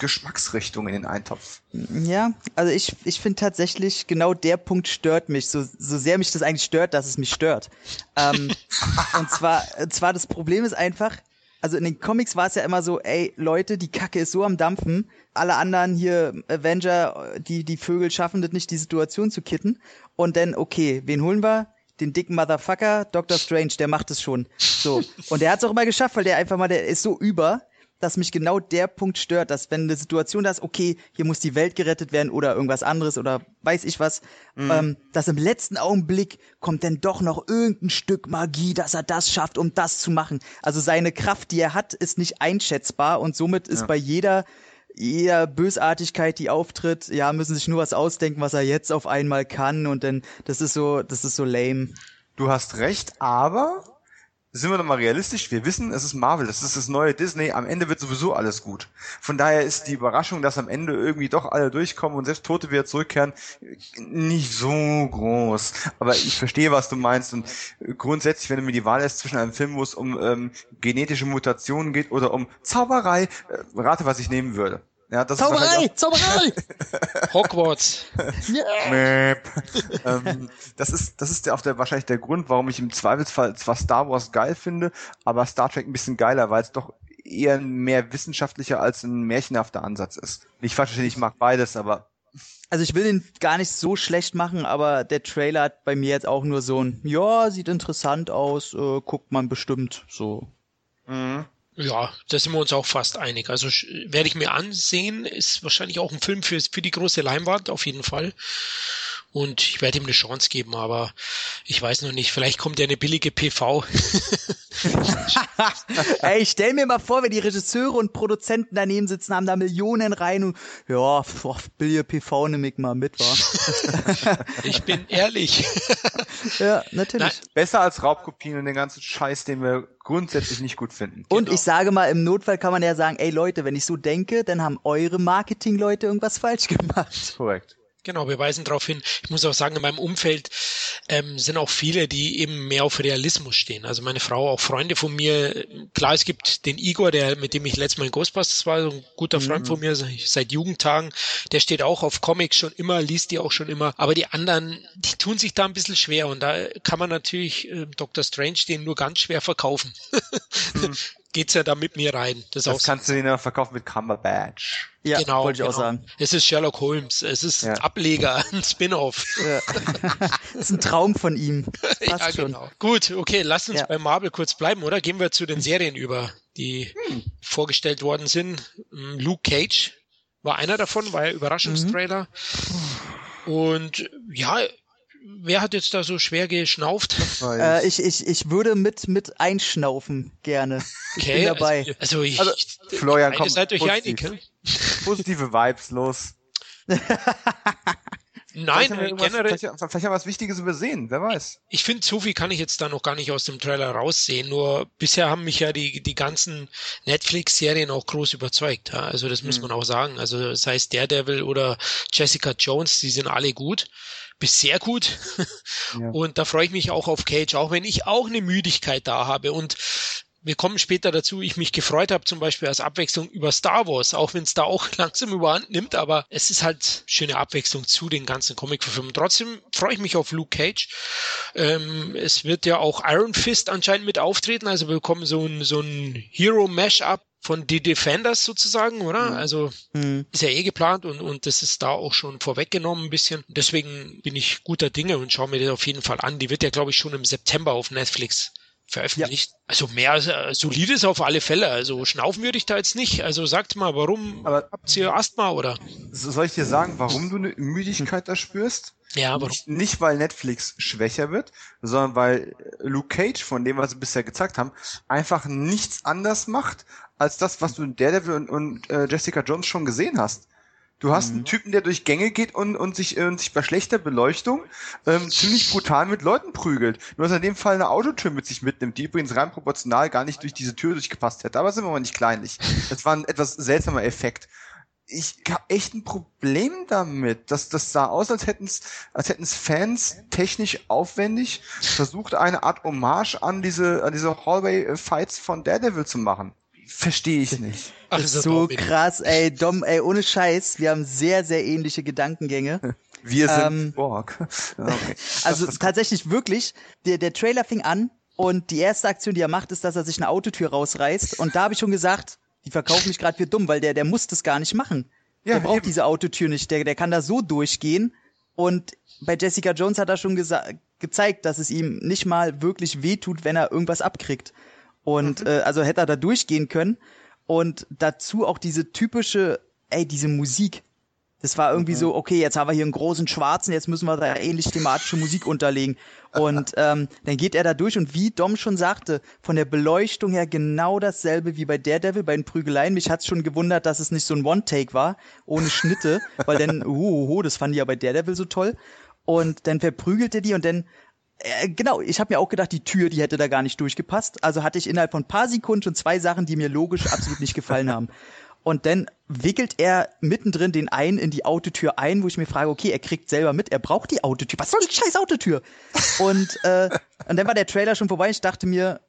Geschmacksrichtung in den Eintopf.
Ja, also ich, ich finde tatsächlich, genau der Punkt stört mich, so, so sehr mich das eigentlich stört, dass es mich stört. Ähm, und zwar, zwar das Problem ist einfach, also in den Comics war es ja immer so, ey, Leute, die Kacke ist so am Dampfen, alle anderen hier, Avenger, die, die Vögel schaffen das nicht, die Situation zu kitten. Und dann, okay, wen holen wir? Den dicken Motherfucker, Doctor Strange, der macht es schon. So. Und der hat es auch immer geschafft, weil der einfach mal, der ist so über, dass mich genau der Punkt stört, dass wenn eine Situation da ist, okay, hier muss die Welt gerettet werden oder irgendwas anderes oder weiß ich was, mhm. ähm, dass im letzten Augenblick kommt dann doch noch irgendein Stück Magie, dass er das schafft, um das zu machen. Also seine Kraft, die er hat, ist nicht einschätzbar und somit ist ja. bei jeder jeder Bösartigkeit, die auftritt, ja, müssen sich nur was ausdenken, was er jetzt auf einmal kann und dann, das ist so, das ist so lame.
Du hast recht, aber sind wir doch mal realistisch, wir wissen, es ist Marvel, das ist das neue Disney, am Ende wird sowieso alles gut. Von daher ist die Überraschung, dass am Ende irgendwie doch alle durchkommen und selbst Tote wieder zurückkehren, nicht so groß. Aber ich verstehe, was du meinst und grundsätzlich, wenn du mir die Wahl lässt zwischen einem Film, wo es um ähm, genetische Mutationen geht oder um Zauberei, äh, rate, was ich nehmen würde. Ja, das
Zauberei! Ist Zauberei!
Hogwarts.
ähm, das ist, das ist der, auch der, wahrscheinlich der Grund, warum ich im Zweifelsfall zwar Star Wars geil finde, aber Star Trek ein bisschen geiler, weil es doch eher mehr wissenschaftlicher als ein märchenhafter Ansatz ist. Nicht falsch verstehen, ich mag beides, aber
also ich will den gar nicht so schlecht machen, aber der Trailer hat bei mir jetzt auch nur so ein, ja, sieht interessant aus, äh, guckt man bestimmt so.
Mhm. Ja, da sind wir uns auch fast einig. Also werde ich mir ansehen, ist wahrscheinlich auch ein Film für, für die große Leinwand, auf jeden Fall. Und ich werde ihm eine Chance geben, aber ich weiß noch nicht, vielleicht kommt ja eine billige PV.
Ey, ich stell mir mal vor, wenn die Regisseure und Produzenten daneben sitzen, haben da Millionen rein und ja, boah, billige PV nehme ich mal mit, wa?
ich bin ehrlich.
ja, natürlich. Nein.
Besser als Raubkopien und den ganzen Scheiß, den wir grundsätzlich nicht gut finden.
Und genau. ich sage mal, im Notfall kann man ja sagen, ey Leute, wenn ich so denke, dann haben eure Marketingleute irgendwas falsch gemacht.
Korrekt.
Genau, wir weisen darauf hin. Ich muss auch sagen, in meinem Umfeld ähm, sind auch viele, die eben mehr auf Realismus stehen. Also meine Frau, auch Freunde von mir. Klar, es gibt den Igor, der mit dem ich letztes Mal in Ghostbusters war, so ein guter Freund mhm. von mir seit Jugendtagen. Der steht auch auf Comics schon immer, liest die auch schon immer. Aber die anderen, die tun sich da ein bisschen schwer und da kann man natürlich äh, Dr. Strange den nur ganz schwer verkaufen. mhm. geht's ja da mit mir rein.
Das, das kannst du ihn ja verkaufen mit Cumberbatch.
Ja, genau, wollte ich genau. auch sagen.
Es ist Sherlock Holmes, es ist ja. Ableger, ein Spin-off. Ja.
das ist ein Traum von ihm. Passt ja,
schon. Genau. Gut, okay, lass uns ja. bei Marvel kurz bleiben, oder? Gehen wir zu den Serien über, die hm. vorgestellt worden sind. Hm, Luke Cage war einer davon, war ja Überraschungstrailer. Mhm. Und ja, wer hat jetzt da so schwer geschnauft?
Äh, ich, ich, ich würde mit, mit einschnaufen gerne. Ich okay, bin dabei.
Also, also ich,
also, Florian, komm,
seid euch einig. Hm?
Positive Vibes, los.
Nein,
vielleicht generell. Vielleicht, vielleicht haben wir was Wichtiges übersehen, wer weiß.
Ich finde, so viel kann ich jetzt da noch gar nicht aus dem Trailer raussehen. Nur bisher haben mich ja die, die ganzen Netflix-Serien auch groß überzeugt. Ja? Also das muss mhm. man auch sagen. Also sei es Daredevil oder Jessica Jones, die sind alle gut bis sehr gut. Ja. Und da freue ich mich auch auf Cage, auch wenn ich auch eine Müdigkeit da habe. Und wir kommen später dazu, ich mich gefreut habe, zum Beispiel als Abwechslung über Star Wars, auch wenn es da auch langsam überhand nimmt, aber es ist halt schöne Abwechslung zu den ganzen Comic-Verfilmungen. Trotzdem freue ich mich auf Luke Cage. Ähm, es wird ja auch Iron Fist anscheinend mit auftreten, also wir bekommen so ein, so ein Hero-Mash-up von The Defenders sozusagen, oder? Mhm. Also mhm. ist ja eh geplant und, und das ist da auch schon vorweggenommen ein bisschen. Deswegen bin ich guter Dinge und schaue mir das auf jeden Fall an. Die wird ja, glaube ich, schon im September auf Netflix veröffentlicht. Ja. Also mehr äh, solides auf alle Fälle. Also schnaufen würde ich da jetzt nicht. Also sagt mal, warum Aber habt ihr Asthma oder?
Soll ich dir sagen, warum du eine Müdigkeit da spürst?
Ja, aber
nicht, nicht weil Netflix schwächer wird, sondern weil Luke Cage, von dem was sie bisher gezeigt haben, einfach nichts anders macht als das, was du in Daredevil und, und äh, Jessica Jones schon gesehen hast. Du hast mhm. einen Typen, der durch Gänge geht und, und, sich, äh, und sich bei schlechter Beleuchtung ähm, ziemlich brutal mit Leuten prügelt. Nur dass er in dem Fall eine Autotür mit sich mitnimmt, die übrigens rein proportional gar nicht durch diese Tür durchgepasst hätte. Aber sind wir mal nicht kleinlich. Das war ein etwas seltsamer Effekt. Ich habe echt ein Problem damit, dass das sah aus, als hätten es als hätten's Fans technisch aufwendig versucht, eine Art Hommage an diese, an diese Hallway-Fights von Daredevil zu machen. Verstehe ich nicht.
Ach, das ist so krass, ey, Dom, ey, ohne Scheiß, wir haben sehr, sehr ähnliche Gedankengänge.
Wir sind ähm, Borg.
Okay. Also tatsächlich wirklich, der, der Trailer fing an und die erste Aktion, die er macht, ist, dass er sich eine Autotür rausreißt. Und da habe ich schon gesagt, die verkaufen mich gerade für dumm, weil der, der muss das gar nicht machen. Ja, der braucht eben. diese Autotür nicht, der, der kann da so durchgehen. Und bei Jessica Jones hat er schon gezeigt, dass es ihm nicht mal wirklich wehtut, wenn er irgendwas abkriegt. Und mhm. äh, also hätte er da durchgehen können. Und dazu auch diese typische, ey, diese Musik. Das war irgendwie mhm. so, okay, jetzt haben wir hier einen großen Schwarzen, jetzt müssen wir da ähnlich thematische Musik unterlegen. Und ähm, dann geht er da durch und wie Dom schon sagte, von der Beleuchtung her genau dasselbe wie bei Daredevil, bei den Prügeleien. Mich hat's schon gewundert, dass es nicht so ein One-Take war, ohne Schnitte, weil dann, uh, uh, uh, das fand ich ja bei Daredevil so toll. Und dann verprügelt er die und dann äh, genau, ich habe mir auch gedacht, die Tür, die hätte da gar nicht durchgepasst. Also hatte ich innerhalb von ein paar Sekunden schon zwei Sachen, die mir logisch absolut nicht gefallen haben. Und dann wickelt er mittendrin den einen in die Autotür ein, wo ich mir frage, okay, er kriegt selber mit, er braucht die Autotür. Was soll die scheiß Autotür? Und, äh, und dann war der Trailer schon vorbei. Ich dachte mir,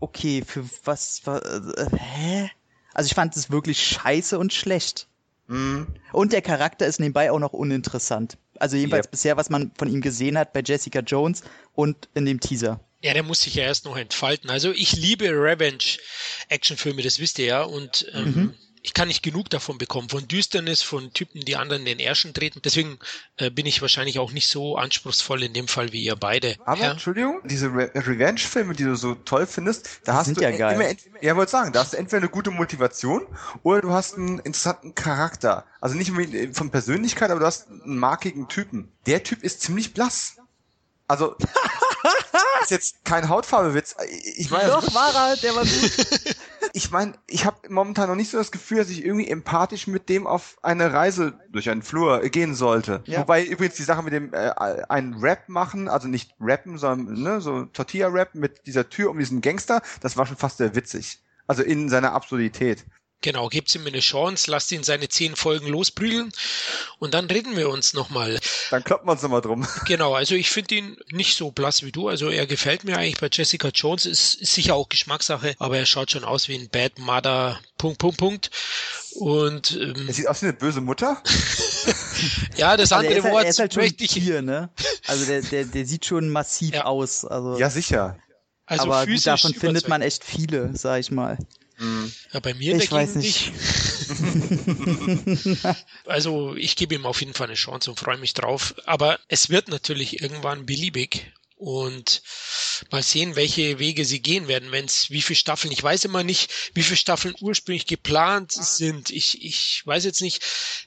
okay, für was, was äh, hä? Also ich fand es wirklich scheiße und schlecht. Mhm. Und der Charakter ist nebenbei auch noch uninteressant. Also jedenfalls yep. bisher, was man von ihm gesehen hat bei Jessica Jones und in dem Teaser.
Ja, der muss sich ja erst noch entfalten. Also ich liebe Revenge-Actionfilme, das wisst ihr ja. Und ähm, mhm. Ich kann nicht genug davon bekommen, von Düsternis, von Typen, die anderen den Ärschen treten. Deswegen äh, bin ich wahrscheinlich auch nicht so anspruchsvoll in dem Fall wie ihr beide.
Aber,
ja?
Entschuldigung, diese Re Revenge-Filme, die du so toll findest, da hast
sind
du
ja
en-
geil.
immer, ja, wollte sagen, da hast du entweder eine gute Motivation oder du hast einen interessanten Charakter. Also nicht unbedingt von Persönlichkeit, aber du hast einen markigen Typen. Der Typ ist ziemlich blass. Also, ist jetzt kein Hautfarbewitz. Ich meine,
Doch, war er, der war gut.
ich meine, ich habe momentan noch nicht so das Gefühl, dass ich irgendwie empathisch mit dem auf eine Reise durch einen Flur gehen sollte.
Ja.
Wobei übrigens die Sache mit dem äh, einen Rap machen, also nicht rappen, sondern ne, so Tortilla-Rap mit dieser Tür um diesen Gangster, das war schon fast sehr witzig. Also in seiner Absurdität.
Genau, gebt ihm eine Chance, lasst ihn seine zehn Folgen losprügeln und dann reden wir uns nochmal.
Dann kloppen wir uns nochmal drum.
Genau, also ich finde ihn nicht so blass wie du. Also er gefällt mir eigentlich bei Jessica Jones, ist, ist sicher auch Geschmackssache, aber er schaut schon aus wie ein Bad Mother, Punkt, Punkt, Punkt. Und ähm,
Er sieht aus wie eine böse Mutter.
ja, das
Also er
andere
ist halt,
Wort
er ist halt schon ein
möchte ich,
Tier, ne? Also der, der, der sieht schon massiv
Ja.
aus. Also,
Ja, sicher.
also
aber davon findet man echt viele, sag ich mal.
Ja, bei mir
Ich
der
weiß
Gegend
nicht.
Also ich gebe ihm auf jeden Fall eine Chance und freue mich drauf. Aber es wird natürlich irgendwann beliebig. Und mal sehen, welche Wege sie gehen werden, wenn es, wie viele Staffeln, ich weiß immer nicht, wie viele Staffeln ursprünglich geplant sind. Ich, ich weiß jetzt nicht,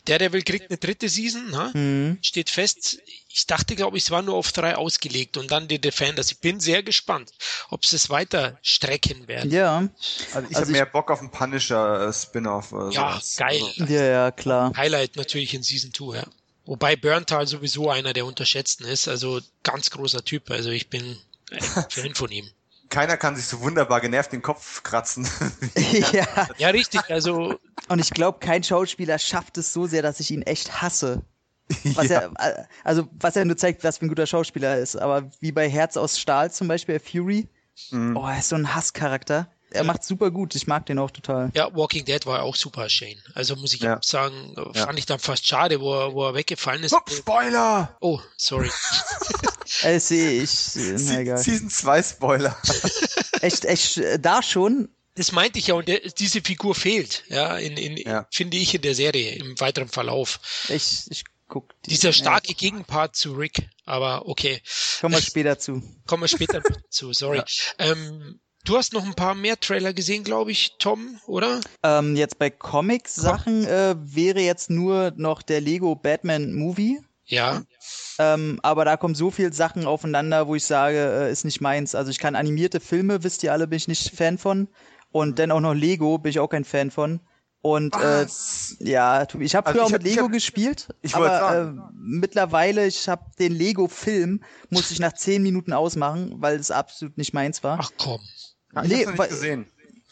Daredevil kriegt eine dritte Season, ne?
Mhm.
steht fest. Ich dachte, glaube ich, es war nur auf drei ausgelegt und dann die Defenders. Ich bin sehr gespannt, ob sie es weiter strecken werden.
Ja,
Also ich
Also
habe mehr Bock auf einen Punisher-Spin-off. Oder
Ja,
sowas.
geil.
Also,
ja, ja, klar.
Highlight natürlich in Season 2, ja. Wobei Burntal sowieso einer der unterschätzten ist, also ganz großer Typ, also ich bin ein Fan von ihm.
keiner kann sich so wunderbar genervt den Kopf kratzen.
ja,
Ja, richtig, also
und ich glaube, kein Schauspieler schafft es so sehr, dass ich ihn echt hasse. Was
Ja.
er, also, was er nur zeigt, was für ein guter Schauspieler ist. Aber wie bei Herz aus Stahl zum Beispiel, Fury,
Mhm.
oh, er ist so ein Hasscharakter. Er macht super gut. Ich mag den auch total.
ja, Walking Dead war auch super Shane. Also muss ich
Ja.
sagen,
Ja.
fand ich dann fast schade, wo er, wo er weggefallen ist.
Hup, Spoiler!
Oh, sorry.
Äh, sehe ich. äh, Na
Se
egal.
Season 2 Spoiler.
Echt, echt, äh, da schon.
Das meinte ich ja, und der, diese Figur fehlt, ja, in, in,
Ja.
finde ich in der Serie, im weiteren Verlauf.
Ich, ich guck. die-
Dieser starke
Ja,
Gegenpart zu Rick, aber okay.
kommen wir später zu.
Kommen wir später zu, sorry. Ähm, du hast noch ein paar mehr Trailer gesehen, glaube ich, Tom, oder?
Ähm, jetzt bei Comics-Sachen äh, wäre jetzt nur noch der Lego Batman Movie.
Ja,
Ähm, aber da kommen so viele Sachen aufeinander, wo ich sage, äh, ist nicht meins. Also ich kann animierte Filme, wisst ihr alle, bin ich nicht Fan von. Und dann auch noch Lego, bin ich auch kein Fan von. Und äh, ja, ich habe
Also
früher
ich
auch
hab-
mit
ich
Lego
hab-
gespielt,
ich wollte
aber äh, mittlerweile, ich habe den Lego-Film, musste ich nach zehn Minuten ausmachen, weil es absolut nicht meins war.
ach komm.
Ja, ich
Nee,
hab's nicht gesehen.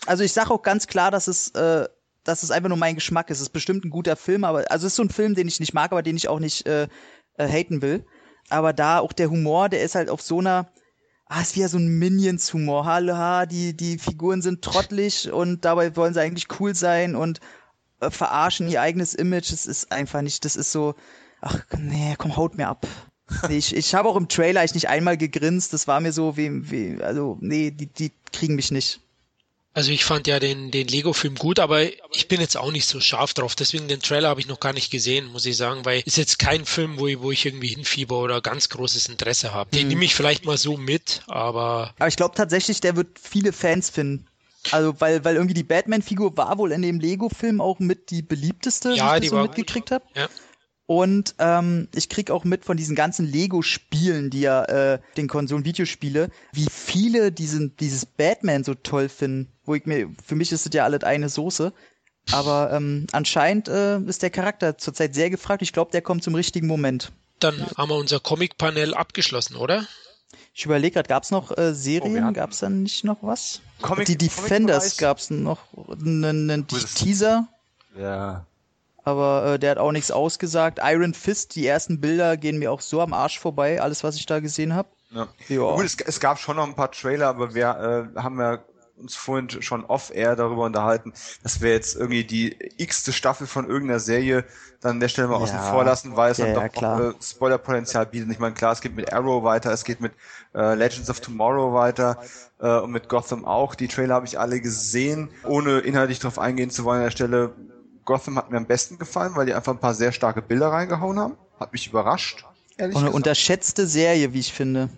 Also ich sage auch ganz klar, dass es, äh, dass es einfach nur mein Geschmack ist. Es ist bestimmt ein guter Film, aber also es ist so ein Film, den ich nicht mag, aber den ich auch nicht äh, äh, haten will. Aber da auch der Humor, der ist halt auf so einer, ah, ist wieder so ein Minions-Humor. Haha, die die Figuren sind trottelig und dabei wollen sie eigentlich cool sein und äh, verarschen ihr eigenes Image. Es ist einfach nicht, das ist so, ach nee, komm, haut mir ab. Nee, ich ich habe auch im Trailer ich nicht einmal gegrinst. Das war mir so wie, wie also nee, die die kriegen mich nicht.
Also ich fand ja den, den Lego-Film gut, aber ich bin jetzt auch nicht so scharf drauf. Deswegen den Trailer habe ich noch gar nicht gesehen, muss ich sagen, weil ist jetzt kein Film, wo ich, wo ich irgendwie hinfieber oder ganz großes Interesse habe. Den nehme ich vielleicht mal so mit, aber
Aber ich glaube tatsächlich, der wird viele Fans finden. Also, weil, weil irgendwie die Batman-Figur war wohl in dem Lego-Film auch mit die beliebteste,
Ja,
wie ich
die
so
war
mitgekriegt habe.
ja.
Und ähm, ich krieg auch mit von diesen ganzen Lego-Spielen, die ja, äh, den Konsolen-Videospiele, wie viele diesen, dieses Batman so toll finden. Wo ich mir, für mich ist es ja alles eine Soße. Aber ähm, anscheinend äh, ist der Charakter zurzeit sehr gefragt. Ich glaube, der kommt zum richtigen Moment.
dann haben wir unser Comic-Panel abgeschlossen, oder?
Ich überlege gerade, gab's noch äh,
Oh,
Serien?
hatten-
gab's da nicht noch was?
Comic-
die Defenders
Comic-Bereich?
gab's noch einen,
Gutes-
Teaser,
Ja.
Aber äh, der hat auch nichts ausgesagt. Iron Fist, die ersten Bilder gehen mir auch so am Arsch vorbei, alles was ich da gesehen habe.
ja.
Ja.
Gut, es, es gab schon noch ein paar Trailer, aber wir äh, haben ja uns vorhin schon off-air darüber unterhalten, dass wir jetzt irgendwie die x-te Staffel von irgendeiner Serie dann an der Stelle mal außen
Ja.
vor lassen, weil es
Ja,
dann
ja,
doch auch äh, Spoilerpotenzial bietet. Ich meine, klar, es geht mit Arrow weiter, es geht mit äh, Legends of Tomorrow weiter äh, und mit Gotham auch. Die Trailer habe ich alle gesehen, ohne inhaltlich drauf eingehen zu wollen an der Stelle. Gotham hat mir am besten gefallen, weil die einfach ein paar sehr starke Bilder reingehauen haben. Hat mich überrascht.
Ehrlich Eine gesagt. unterschätzte Serie, wie ich finde.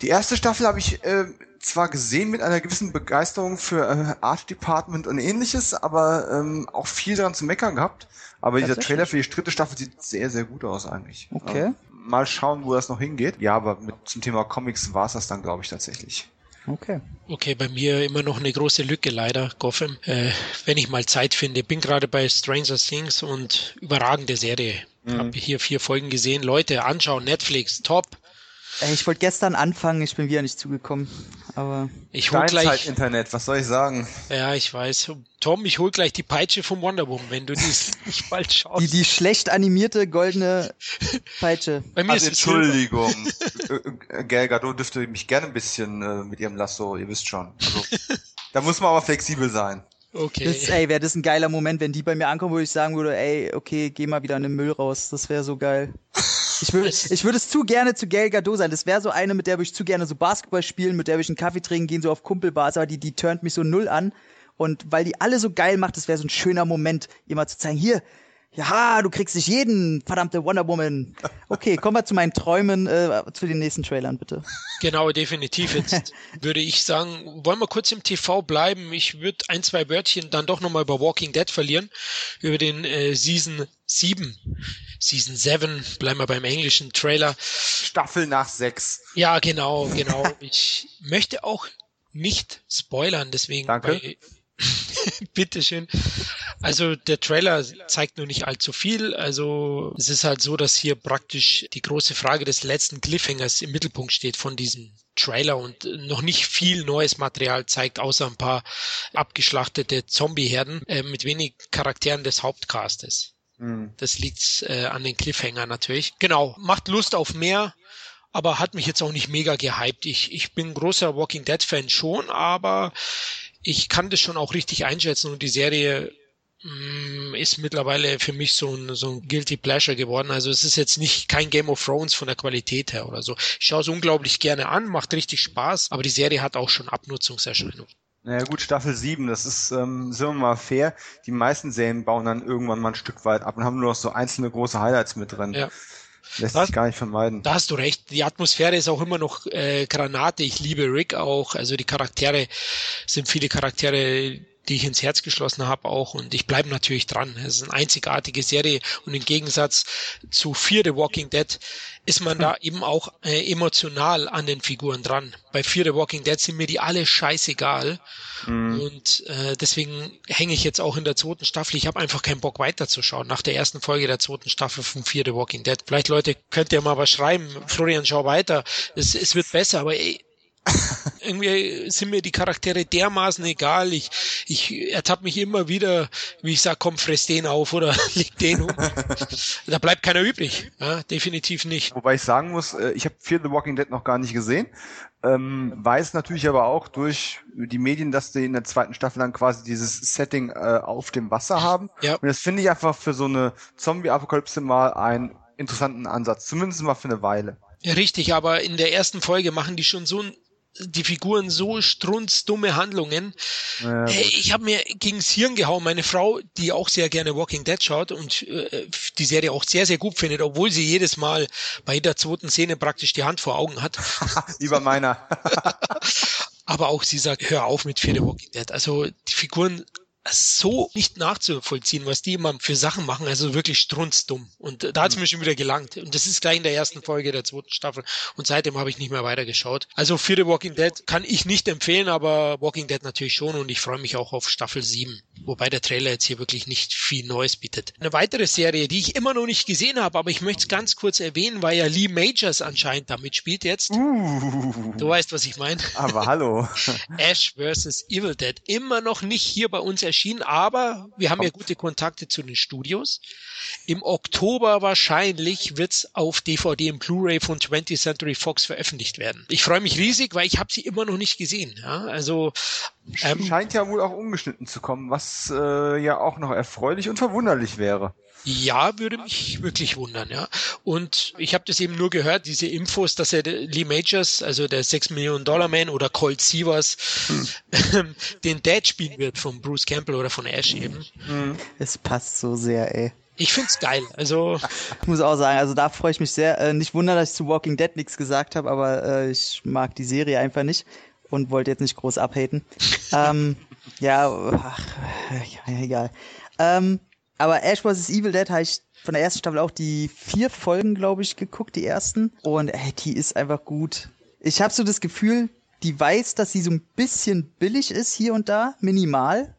Die erste Staffel habe ich äh, zwar gesehen mit einer gewissen Begeisterung für äh, Art Department und ähnliches, aber ähm, auch viel daran zu meckern gehabt. Aber dieser Trailer für die dritte Staffel sieht sehr, sehr gut aus eigentlich.
Okay. Ähm,
mal schauen, wo das noch hingeht. Ja, aber mit, zum Thema Comics war es das dann, glaube ich, tatsächlich.
Okay.
Okay, bei mir immer noch eine große Lücke leider, Gotham. Äh, wenn ich mal Zeit finde. Bin gerade bei Stranger Things und überragende Serie. Mhm. Habe hier vier Folgen gesehen. Leute, anschauen, Netflix, top.
Ich wollte gestern anfangen, ich bin wieder nicht zugekommen. Aber
ich hol gleich Internet, was soll ich sagen?
Ja, ich weiß. Tom, ich hol gleich die Peitsche vom Wonder Woman, wenn du dies nicht bald schaust.
Die, die schlecht animierte goldene Peitsche.
Bei mir also, ist Entschuldigung. Gal Gadot dürfte mich gerne ein bisschen äh, mit ihrem Lasso, ihr wisst schon. Also, da muss man aber flexibel sein.
Okay. Das, ey, wäre das ein geiler Moment, wenn die bei mir ankommen, wo ich sagen würde, ey, okay, geh mal wieder in den Müll raus. Das wäre so geil. Ich würde ich würde es zu gerne zu Gail Gadot sein. Das wäre so eine, mit der würde ich zu gerne so Basketball spielen, mit der würde ich einen Kaffee trinken gehen, so auf Kumpelbars, aber die, die turnt mich so null an. Und weil die alle so geil macht, das wäre so ein schöner Moment, ihr mal zu zeigen, hier, ja, du kriegst nicht jeden, verdammte Wonder Woman. Okay, kommen wir zu meinen Träumen, äh, zu den nächsten Trailern, bitte.
Genau, definitiv. Jetzt würde ich sagen, wollen wir kurz im TV bleiben. Ich würde ein, zwei Wörtchen dann doch nochmal über Walking Dead verlieren, über den äh, Season 7. Season 7, bleiben wir beim englischen Trailer.
Staffel nach 6.
Ja, genau, genau. ich möchte auch nicht spoilern, deswegen
Danke.
Bei, Bitteschön. Also der Trailer zeigt nur nicht allzu viel. Also es ist halt so, dass hier praktisch die große Frage des letzten Cliffhangers im Mittelpunkt steht von diesem Trailer und noch nicht viel neues Material zeigt, außer ein paar abgeschlachtete Zombieherden äh, mit wenig Charakteren des Hauptcastes. Mhm. Das liegt äh, an den Cliffhanger natürlich. Genau, macht Lust auf mehr aber hat mich jetzt auch nicht mega gehypt. Ich, ich bin großer Walking Dead Fan schon, aber ich kann das schon auch richtig einschätzen und die Serie mm, ist mittlerweile für mich so ein, so ein Guilty Pleasure geworden. Also es ist jetzt nicht kein Game of Thrones von der Qualität her oder so. Ich schaue es unglaublich gerne an, macht richtig Spaß, aber die Serie hat auch schon Abnutzungserscheinungen.
Naja gut, Staffel 7, das ist, ähm, sind wir mal fair, die meisten Serien bauen dann irgendwann mal ein Stück weit ab und haben nur noch so einzelne große Highlights mit drin. Ja. Lässt sich gar nicht vermeiden.
Da hast du recht. Die Atmosphäre ist auch immer noch äh, Granate. Ich liebe Rick auch. Also die Charaktere sind viele Charaktere, die ich ins Herz geschlossen habe auch und ich bleibe natürlich dran. Es ist eine einzigartige Serie und im Gegensatz zu Fear the Walking Dead ist man da eben auch äh, emotional an den Figuren dran. Bei Fear the Walking Dead sind mir die alle scheißegal mhm. und äh, deswegen hänge ich jetzt auch in der zweiten Staffel. Ich habe einfach keinen Bock weiterzuschauen nach der ersten Folge der zweiten Staffel von Fear the Walking Dead. Vielleicht Leute könnt ihr mal was schreiben. Florian, schau weiter. Es, es wird besser, aber ey, irgendwie sind mir die Charaktere dermaßen egal. Ich, ich ertappe mich immer wieder, wie ich sage, komm, fress den auf oder leg den um. da bleibt keiner übrig. Ja, definitiv nicht.
Wobei ich sagen muss, äh, ich habe Fear the Walking Dead noch gar nicht gesehen. Ähm, weiß natürlich aber auch durch die Medien, dass die in der zweiten Staffel dann quasi dieses Setting äh, auf dem Wasser haben. Ja. Und das finde ich einfach für so eine Zombie-Apokalypse mal einen interessanten Ansatz. Zumindest mal für eine Weile.
Ja, richtig, aber in der ersten Folge machen die schon so ein die Figuren so strunzdumme Handlungen. Ja, ich habe mir gegens Hirn gehauen. Meine Frau, die auch sehr gerne Walking Dead schaut und äh, die Serie auch sehr, sehr gut findet, obwohl sie jedes Mal bei jeder zweiten Szene praktisch die Hand vor Augen hat.
Lieber meiner.
Aber auch sie sagt, hör auf mit Fear the Walking Dead. Also die Figuren so nicht nachzuvollziehen, was die immer für Sachen machen, also wirklich strunzdumm. Und da hat es mhm. mir schon wieder gelangt. Und das ist gleich in der ersten Folge der zweiten Staffel. Und seitdem habe ich nicht mehr weitergeschaut. Also für The Walking Dead kann ich nicht empfehlen, aber Walking Dead natürlich schon. Und ich freue mich auch auf Staffel 7. Wobei der Trailer jetzt hier wirklich nicht viel Neues bietet. Eine weitere Serie, die ich immer noch nicht gesehen habe, aber ich möchte es ganz kurz erwähnen, weil ja Lee Majors anscheinend damit spielt jetzt. Uh. Du weißt, was ich meine.
Aber hallo.
Ash vs. Evil Dead. Immer noch nicht hier bei uns erschienen, aber wir haben ja gute Kontakte zu den Studios. Im Oktober wahrscheinlich wird's auf DVD und Blu-ray von 20th Century Fox veröffentlicht werden. Ich freue mich riesig, weil ich habe sie immer noch nicht gesehen. Ja? Also
Ähm, Scheint ja wohl auch ungeschnitten zu kommen, was äh, ja auch noch erfreulich und verwunderlich wäre.
Ja, würde mich wirklich wundern, ja. Und ich habe das eben nur gehört, diese Infos, dass er Lee Majors, also der 6 Millionen Dollar Man oder Colt Sievers, hm. den Dad spielen wird von Bruce Campbell oder von Ash eben.
Hm. Es passt so sehr, ey.
Ich find's geil. Also
ich muss auch sagen, also da freue ich mich sehr. Äh, nicht wundern, dass ich zu Walking Dead nichts gesagt habe, aber äh, ich mag die Serie einfach nicht und wollte jetzt nicht groß abhaten. ähm, ja, ach, ja, egal. Ähm, aber Ash vs. Evil Dead habe ich von der ersten Staffel auch die vier Folgen, glaube ich, geguckt, die ersten. Und ey, die ist einfach gut. Ich habe so das Gefühl, die weiß, dass sie so ein bisschen billig ist hier und da, minimal.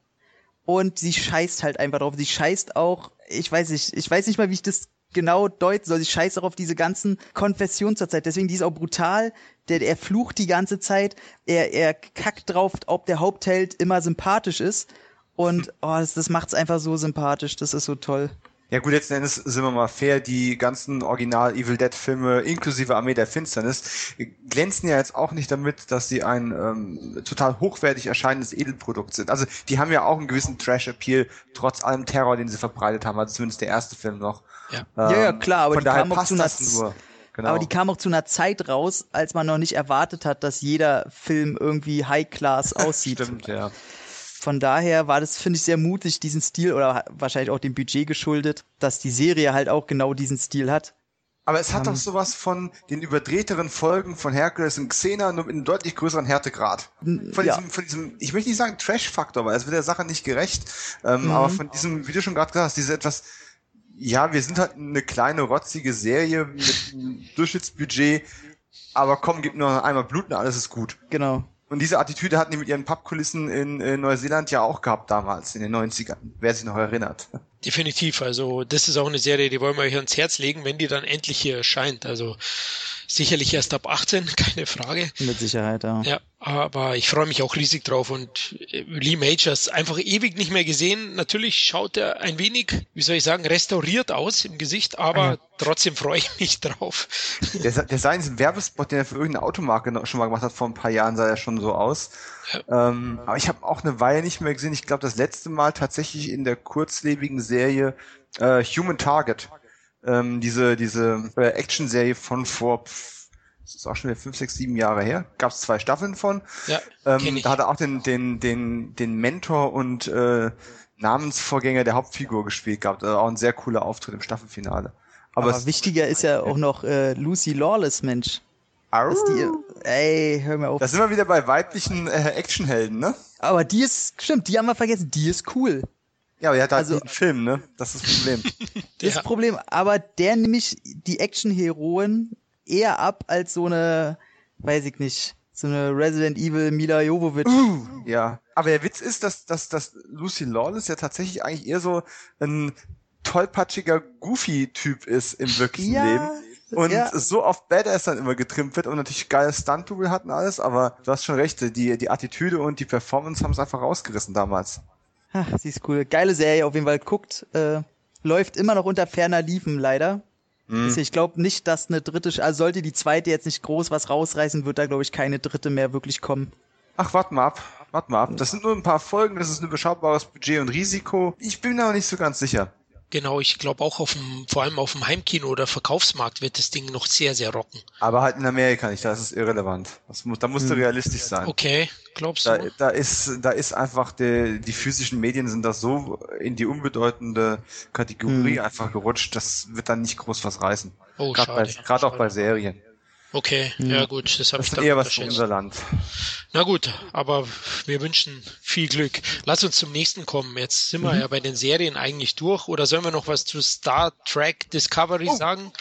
Und sie scheißt halt einfach drauf. Sie scheißt auch, ich weiß nicht, ich weiß nicht mal, wie ich das genau deuten soll. Sie scheißt auch auf diese ganzen Konfessionen zur Zeit. Deswegen, die ist auch brutal. Der, er flucht die ganze Zeit. Er, er kackt drauf, ob der Hauptheld immer sympathisch ist. Und oh, das, das macht's einfach so sympathisch. Das ist so toll.
Ja gut, letzten Endes sind wir mal fair, die ganzen Original Evil Dead Filme inklusive Armee der Finsternis glänzen ja jetzt auch nicht damit, dass sie ein ähm, total hochwertig erscheinendes Edelprodukt sind. Also die haben ja auch einen gewissen Trash-Appeal, trotz allem Terror, den sie verbreitet haben, also zumindest der erste Film noch.
Ja, ähm, ja, ja, klar, aber die kam auch zu einer nur. Genau. Aber die kam auch zu einer Zeit raus, als man noch nicht erwartet hat, dass jeder Film irgendwie High Class aussieht.
Stimmt, ja.
Von daher war das, finde ich, sehr mutig, diesen Stil oder wahrscheinlich auch dem Budget geschuldet, dass die Serie halt auch genau diesen Stil hat.
Aber es hat um, doch sowas von den überdrehteren Folgen von Hercules und Xena, nur mit einem deutlich größeren Härtegrad. Von ja. diesem, von diesem, ich möchte nicht sagen Trash-Faktor, weil es wird der Sache nicht gerecht, ähm, mhm. aber von diesem, wie du schon gerade gesagt hast, diese etwas, ja, wir sind halt eine kleine, rotzige Serie mit einem Durchschnittsbudget, aber komm, gib nur einmal Blut und alles ist gut.
Genau.
Und diese Attitüde hatten die mit ihren Pappkulissen in, in Neuseeland ja auch gehabt damals, in den 90ern, wer sich noch erinnert.
Definitiv, also das ist auch eine Serie, die wollen wir euch ans Herz legen, wenn die dann endlich hier erscheint. Also sicherlich erst ab 18, keine Frage.
Mit Sicherheit, ja.
Ja, aber ich freue mich auch riesig drauf und äh, Lee Majors einfach ewig nicht mehr gesehen. Natürlich schaut er ein wenig, wie soll ich sagen, restauriert aus im Gesicht, aber ja. trotzdem freue ich mich drauf.
Der, der sah in diesem Werbespot, den er für irgendeine Automarke schon mal gemacht hat, vor ein paar Jahren sah er schon so aus. Ja. Ähm, aber ich habe auch eine Weile nicht mehr gesehen. Ich glaube, das letzte Mal tatsächlich in der kurzlebigen Serie äh, Human Target. Ähm, diese diese äh, Action-Serie von vor das ist auch schon wieder fünf, sechs, sieben Jahre her. Gab es zwei Staffeln von. Ja, ähm, da hat er auch den, den, den, den Mentor und äh, Namensvorgänger der Hauptfigur gespielt gehabt. Also auch ein sehr cooler Auftritt im Staffelfinale.
Aber, Aber wichtiger ist ja auch noch äh, Lucy Lawless, Mensch. Die, ey, hör mir auf.
Da sind wir wieder bei weiblichen äh, Actionhelden, ne?
Aber die ist, stimmt, die haben wir vergessen, die ist cool.
Ja, aber er hat halt also, einen Film, ne? Das ist das Problem.
das ist das Problem. Aber der nämlich die Action-Heroen eher ab als so eine, weiß ich nicht, so eine Resident Evil Mila Jovovich. Uh,
ja, aber der Witz ist, dass, dass, dass Lucy Lawless ja tatsächlich eigentlich eher so ein tollpatschiger Goofy-Typ ist im wirklichen ja, Leben. Und ja. so auf Badass dann immer getrimmt wird und natürlich geile Stunt-Double hat und alles, aber du hast schon recht, die, die Attitüde und die Performance haben es einfach rausgerissen damals.
Ach, sie ist cool. Geile Serie auf jeden Fall. Guckt, äh, läuft immer noch unter ferner Liefen leider. Mhm. Also ich glaube nicht, dass eine dritte, also sollte die zweite jetzt nicht groß was rausreißen, wird da glaube ich keine dritte mehr wirklich kommen.
Ach, warte mal ab. Warte mal ab. Das sind nur ein paar Folgen, das ist ein überschaubares Budget und Risiko. Ich bin mir aber nicht so ganz sicher.
Genau, ich glaube auch auf dem, vor allem auf dem Heimkino oder Verkaufsmarkt wird das Ding noch sehr, sehr rocken.
Aber halt in Amerika nicht, da ist es irrelevant. Das muss, da musst du hm. realistisch sein.
Okay, glaubst du?
Da, da ist, da ist einfach die, die physischen Medien sind da so in die unbedeutende Kategorie hm. einfach gerutscht, das wird dann nicht groß was reißen. Oh, Gerade auch bei Serien.
Okay, hm. ja gut, das habe ich
dann eher was für unser Land.
Na gut, aber wir wünschen viel Glück. Lass uns zum nächsten kommen. Jetzt sind mhm. wir ja bei den Serien eigentlich durch. Oder sollen wir noch was zu Star Trek Discovery oh. sagen?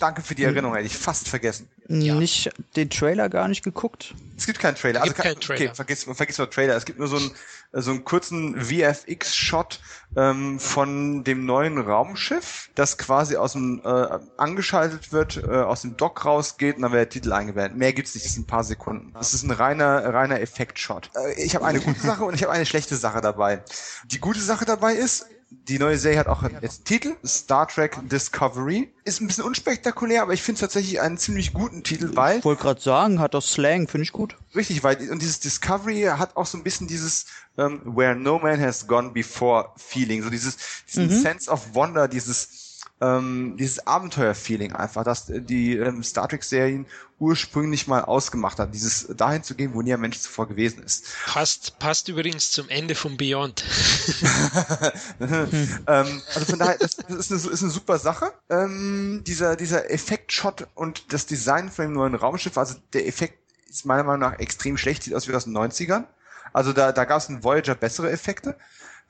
Danke für die Erinnerung, hätte ich fast vergessen.
Ja. Nicht den Trailer gar nicht geguckt.
Es gibt keinen Trailer.
Es gibt also keinen Trailer.
Okay, vergiss, vergiss mal Trailer. Es gibt nur so einen, so einen kurzen VFX-Shot ähm, von dem neuen Raumschiff, das quasi aus dem äh, angeschaltet wird, äh, aus dem Dock rausgeht und dann wird der Titel eingeblendet. Mehr gibt's nicht, das sind ein paar Sekunden. Das ist ein reiner, reiner Effekt-Shot. Äh, ich habe eine gute Sache und ich habe eine schlechte Sache dabei. Die gute Sache dabei ist, die neue Serie hat auch jetzt einen Titel, Star Trek Discovery. Ist ein bisschen unspektakulär, aber ich finde es tatsächlich einen ziemlich guten Titel, weil...
Ich wollte gerade sagen, hat das Slang, finde ich gut.
Richtig, weil und dieses Discovery hat auch so ein bisschen dieses ähm, Where No Man Has Gone Before Feeling, so dieses diesen mhm. Sense of Wonder, dieses ähm, dieses Abenteuer-Feeling einfach, dass die ähm, Star Trek-Serien ursprünglich mal ausgemacht hat, dieses dahin zu gehen, wo nie ein Mensch zuvor gewesen ist.
Passt, passt übrigens zum Ende von Beyond.
ähm, also von daher, das, das ist, eine, ist eine super Sache. Ähm, dieser, dieser Effekt-Shot und das Design von dem neuen Raumschiff, also der Effekt ist meiner Meinung nach extrem schlecht, sieht aus wie aus den 90ern. Also da, da gab es in Voyager bessere Effekte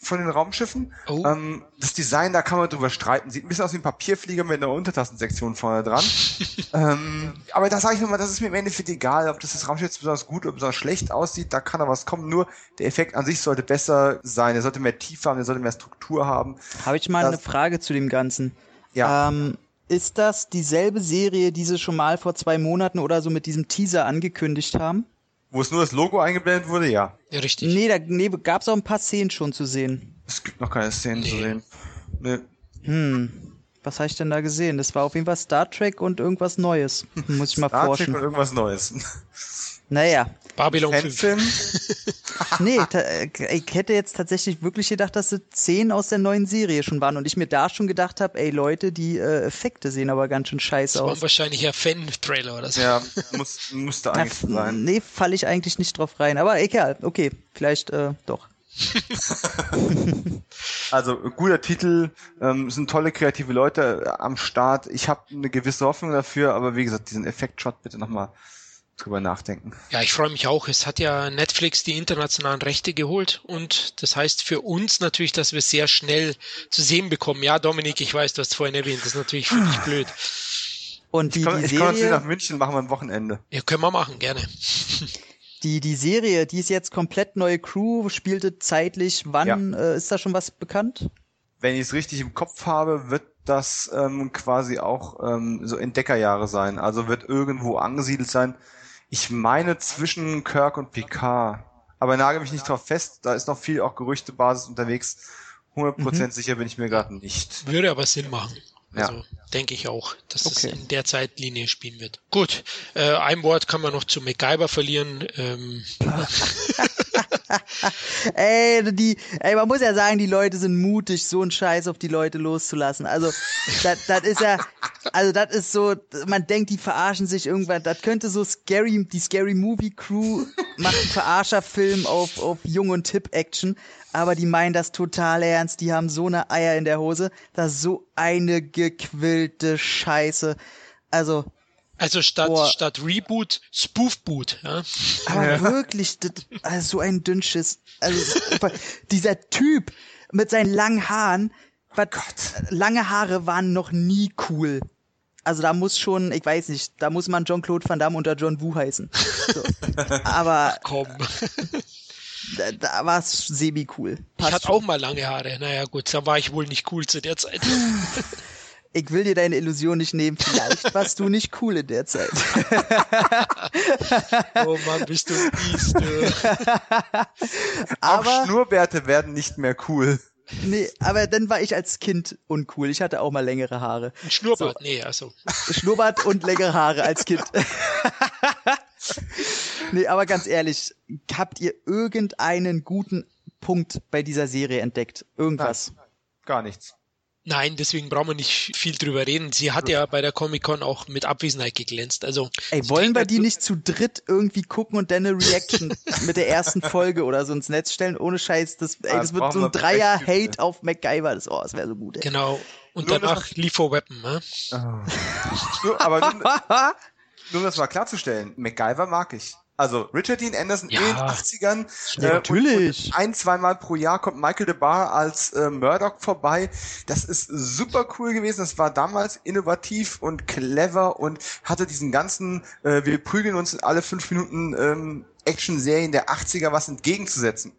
von den Raumschiffen. Oh. Ähm, das Design, da kann man drüber streiten. Sieht ein bisschen aus wie ein Papierflieger mit einer Untertassensektion vorne dran. ähm, aber da sage ich nochmal, das ist mir im Endeffekt egal, ob das, das Raumschiff jetzt besonders gut oder besonders schlecht aussieht, da kann da was kommen. Nur der Effekt an sich sollte besser sein. Er sollte mehr Tiefe haben, er sollte mehr Struktur haben.
Habe ich mal das, eine Frage zu dem Ganzen. Ja. Ähm, ist das dieselbe Serie, die sie schon mal vor zwei Monaten oder so mit diesem Teaser angekündigt haben?
Wo es nur das Logo eingeblendet wurde, ja.
Ja, richtig.
Nee, da nee, gab es auch ein paar Szenen schon zu sehen.
Es gibt noch keine Szenen nee. zu sehen. Nee.
Hm. Was habe ich denn da gesehen? Das war auf jeden Fall Star Trek und irgendwas Neues. Muss ich mal Star forschen. Star Trek
und irgendwas Neues.
Naja.
Babylon 5.
nee, äh, ich hätte jetzt tatsächlich wirklich gedacht, dass es zehn aus der neuen Serie schon waren und ich mir da schon gedacht habe, ey Leute, die äh, Effekte sehen aber ganz schön scheiße aus. Das war
wahrscheinlich ja Fan-Trailer oder so.
Ja, muss, musste eigentlich Na, sein.
Nee, falle ich eigentlich nicht drauf rein. Aber egal, okay, vielleicht äh, doch.
also guter Titel, ähm, sind tolle kreative Leute äh, am Start. Ich habe eine gewisse Hoffnung dafür, aber wie gesagt, diesen Effekt-Shot bitte nochmal drüber nachdenken.
Ja, ich freue mich auch. Es hat ja Netflix die internationalen Rechte geholt und das heißt für uns natürlich, dass wir sehr schnell zu sehen bekommen. Ja, Dominik, ich weiß, du hast vorhin erwähnt, das ist natürlich für dich blöd.
Und die,
ich komme
die Serie,
komm nach München, machen wir ein Wochenende.
Ja, können wir machen, gerne.
Die, die Serie, die ist jetzt komplett neue Crew, spielte zeitlich. Wann ja. äh, ist da schon was bekannt?
Wenn ich es richtig im Kopf habe, wird das ähm, quasi auch ähm, so Entdeckerjahre sein. Also wird irgendwo angesiedelt sein. Ich meine zwischen Kirk und Picard. Aber nagel mich nicht drauf fest, da ist noch viel auch Gerüchtebasis unterwegs. 100% mhm. sicher bin ich mir gerade nicht.
Würde aber Sinn machen. Also ja. denke ich auch, dass okay. es in der Zeitlinie spielen wird. Gut, äh, ein Wort kann man noch zu MacGyver verlieren. Ähm.
ey, die, ey, man muss ja sagen, die Leute sind mutig, so einen Scheiß auf die Leute loszulassen. Also, das ist ja, also das ist so, man denkt, die verarschen sich irgendwann. Das könnte so Scary, die Scary Movie Crew macht einen Verarscherfilm auf, auf Jung und Tipp Action, aber die meinen das total ernst. Die haben so eine Eier in der Hose. Das ist so eine gequillte Scheiße. Also,
also statt, Boah. statt Reboot, Spoofboot, ja.
Aber ja. wirklich, das, also so ein Dünnschiss. Also, dieser Typ mit seinen langen Haaren, was, lange Haare waren noch nie cool. Also da muss schon, ich weiß nicht, da muss man Jean-Claude Van Damme unter John Woo heißen. So. Aber Ach, komm. da, da war es semi-cool.
Ich hatte auch mal lange Haare. Naja gut, da war ich wohl nicht cool zu der Zeit.
ich will dir deine Illusion nicht nehmen. Vielleicht warst du nicht cool in der Zeit.
oh Mann, bist du mies, du.
Aber, Auch Schnurrbärte werden nicht mehr cool.
Nee, aber dann war ich als Kind uncool. Ich hatte auch mal längere Haare.
Ein Schnurrbart, so. nee, also.
Schnurrbart und längere Haare als Kind. nee, aber ganz ehrlich, habt ihr irgendeinen guten Punkt bei dieser Serie entdeckt? Irgendwas?
Nein, gar nichts.
Nein, deswegen brauchen wir nicht viel drüber reden. Sie hat ja bei der Comic-Con auch mit Abwesenheit geglänzt. Also
Ey, wollen wir die nicht zu dritt irgendwie gucken und dann eine Reaction mit der ersten Folge oder so ins Netz stellen? Ohne Scheiß, das, ey, das wird so ein Dreier-Hate auf MacGyver. Das, oh, das wäre so gut. Ey.
Genau. Und nur danach Leave for Weapon, ne?
Oh. aber nur, nur um das mal klarzustellen, MacGyver mag ich. Also Richard Dean Anderson ja, in den 80ern.
Ja, äh, natürlich.
Und, und ein, zweimal pro Jahr kommt Michael DeBar als äh, Murdoch vorbei. Das ist super cool gewesen. Das war damals innovativ und clever und hatte diesen ganzen, äh, wir prügeln uns in alle fünf Minuten ähm, Action-Serien der 80er was entgegenzusetzen.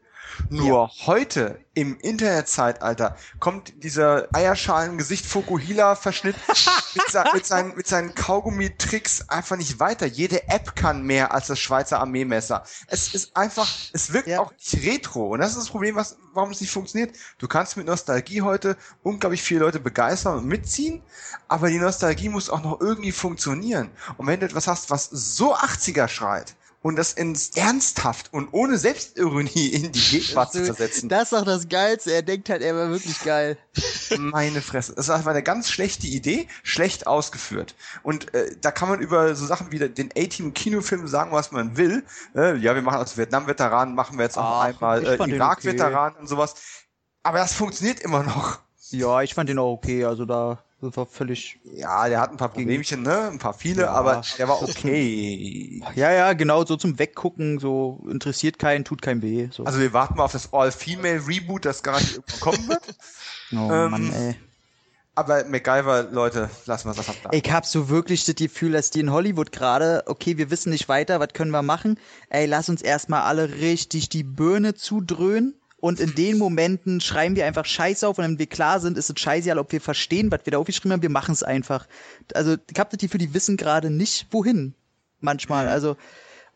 Nur ja. heute im Internetzeitalter kommt dieser Eierschalen-Gesicht Fokuhila-Verschnitt mit, se mit, seinen, mit seinen Kaugummi-Tricks einfach nicht weiter. Jede App kann mehr als das Schweizer Armeemesser. Es ist einfach, es wirkt ja. auch nicht retro. Und das ist das Problem, was, warum es nicht funktioniert. Du kannst mit Nostalgie heute unglaublich viele Leute begeistern und mitziehen, aber die Nostalgie muss auch noch irgendwie funktionieren. Und wenn du etwas hast, was so 80er schreit, und das ins ernsthaft und ohne Selbstironie in die Gegenwart zu versetzen.
Das ist doch das Geilste. Er denkt halt, er war wirklich geil.
Meine Fresse. Das war eine ganz schlechte Idee, schlecht ausgeführt. Und äh, da kann man über so Sachen wie den A-Team-Kinofilm sagen, was man will. Äh, ja, wir machen als Vietnam-Veteranen, machen wir jetzt auch Ach, einmal äh, Irak-Veteranen okay. und sowas. Aber das funktioniert immer noch.
Ja, ich fand den auch okay. Also da war völlig.
Ja, der hat ein paar Problemchen, ne? Ein paar viele, ja. aber der war okay.
ja, ja, genau, so zum Weggucken, so interessiert keinen, tut keinem weh. So.
Also wir warten mal auf das All-Female-Reboot, das gar nicht kommen wird.
oh ähm, Mann, ey.
Aber MacGyver, Leute, lassen wir das ab.
Ich hab so wirklich das Gefühl, dass die in Hollywood gerade, okay, wir wissen nicht weiter, was können wir machen? Ey, lass uns erstmal alle richtig die Birne zudröhnen und in den Momenten schreiben wir einfach Scheiße auf und wenn wir klar sind, ist es scheiße, ob wir verstehen, was wir da aufgeschrieben haben, wir machen es einfach. Also Captain für die wissen gerade nicht, wohin. Manchmal. Also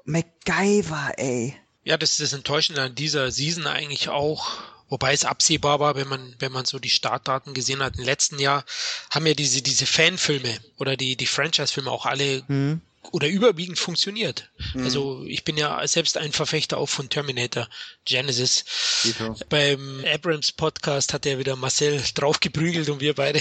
MacGyver, ey.
Ja, das ist das Enttäuschende an dieser Season eigentlich auch. Wobei es absehbar war, wenn man, wenn man so die Startdaten gesehen hat. Im letzten Jahr haben ja diese, diese Fanfilme oder die, die Franchise-Filme auch alle mhm oder überwiegend funktioniert. Mhm. Also ich bin ja selbst ein Verfechter auch von Terminator Genesis. Genau. Beim Abrams Podcast hat er wieder Marcel draufgeprügelt und wir beide.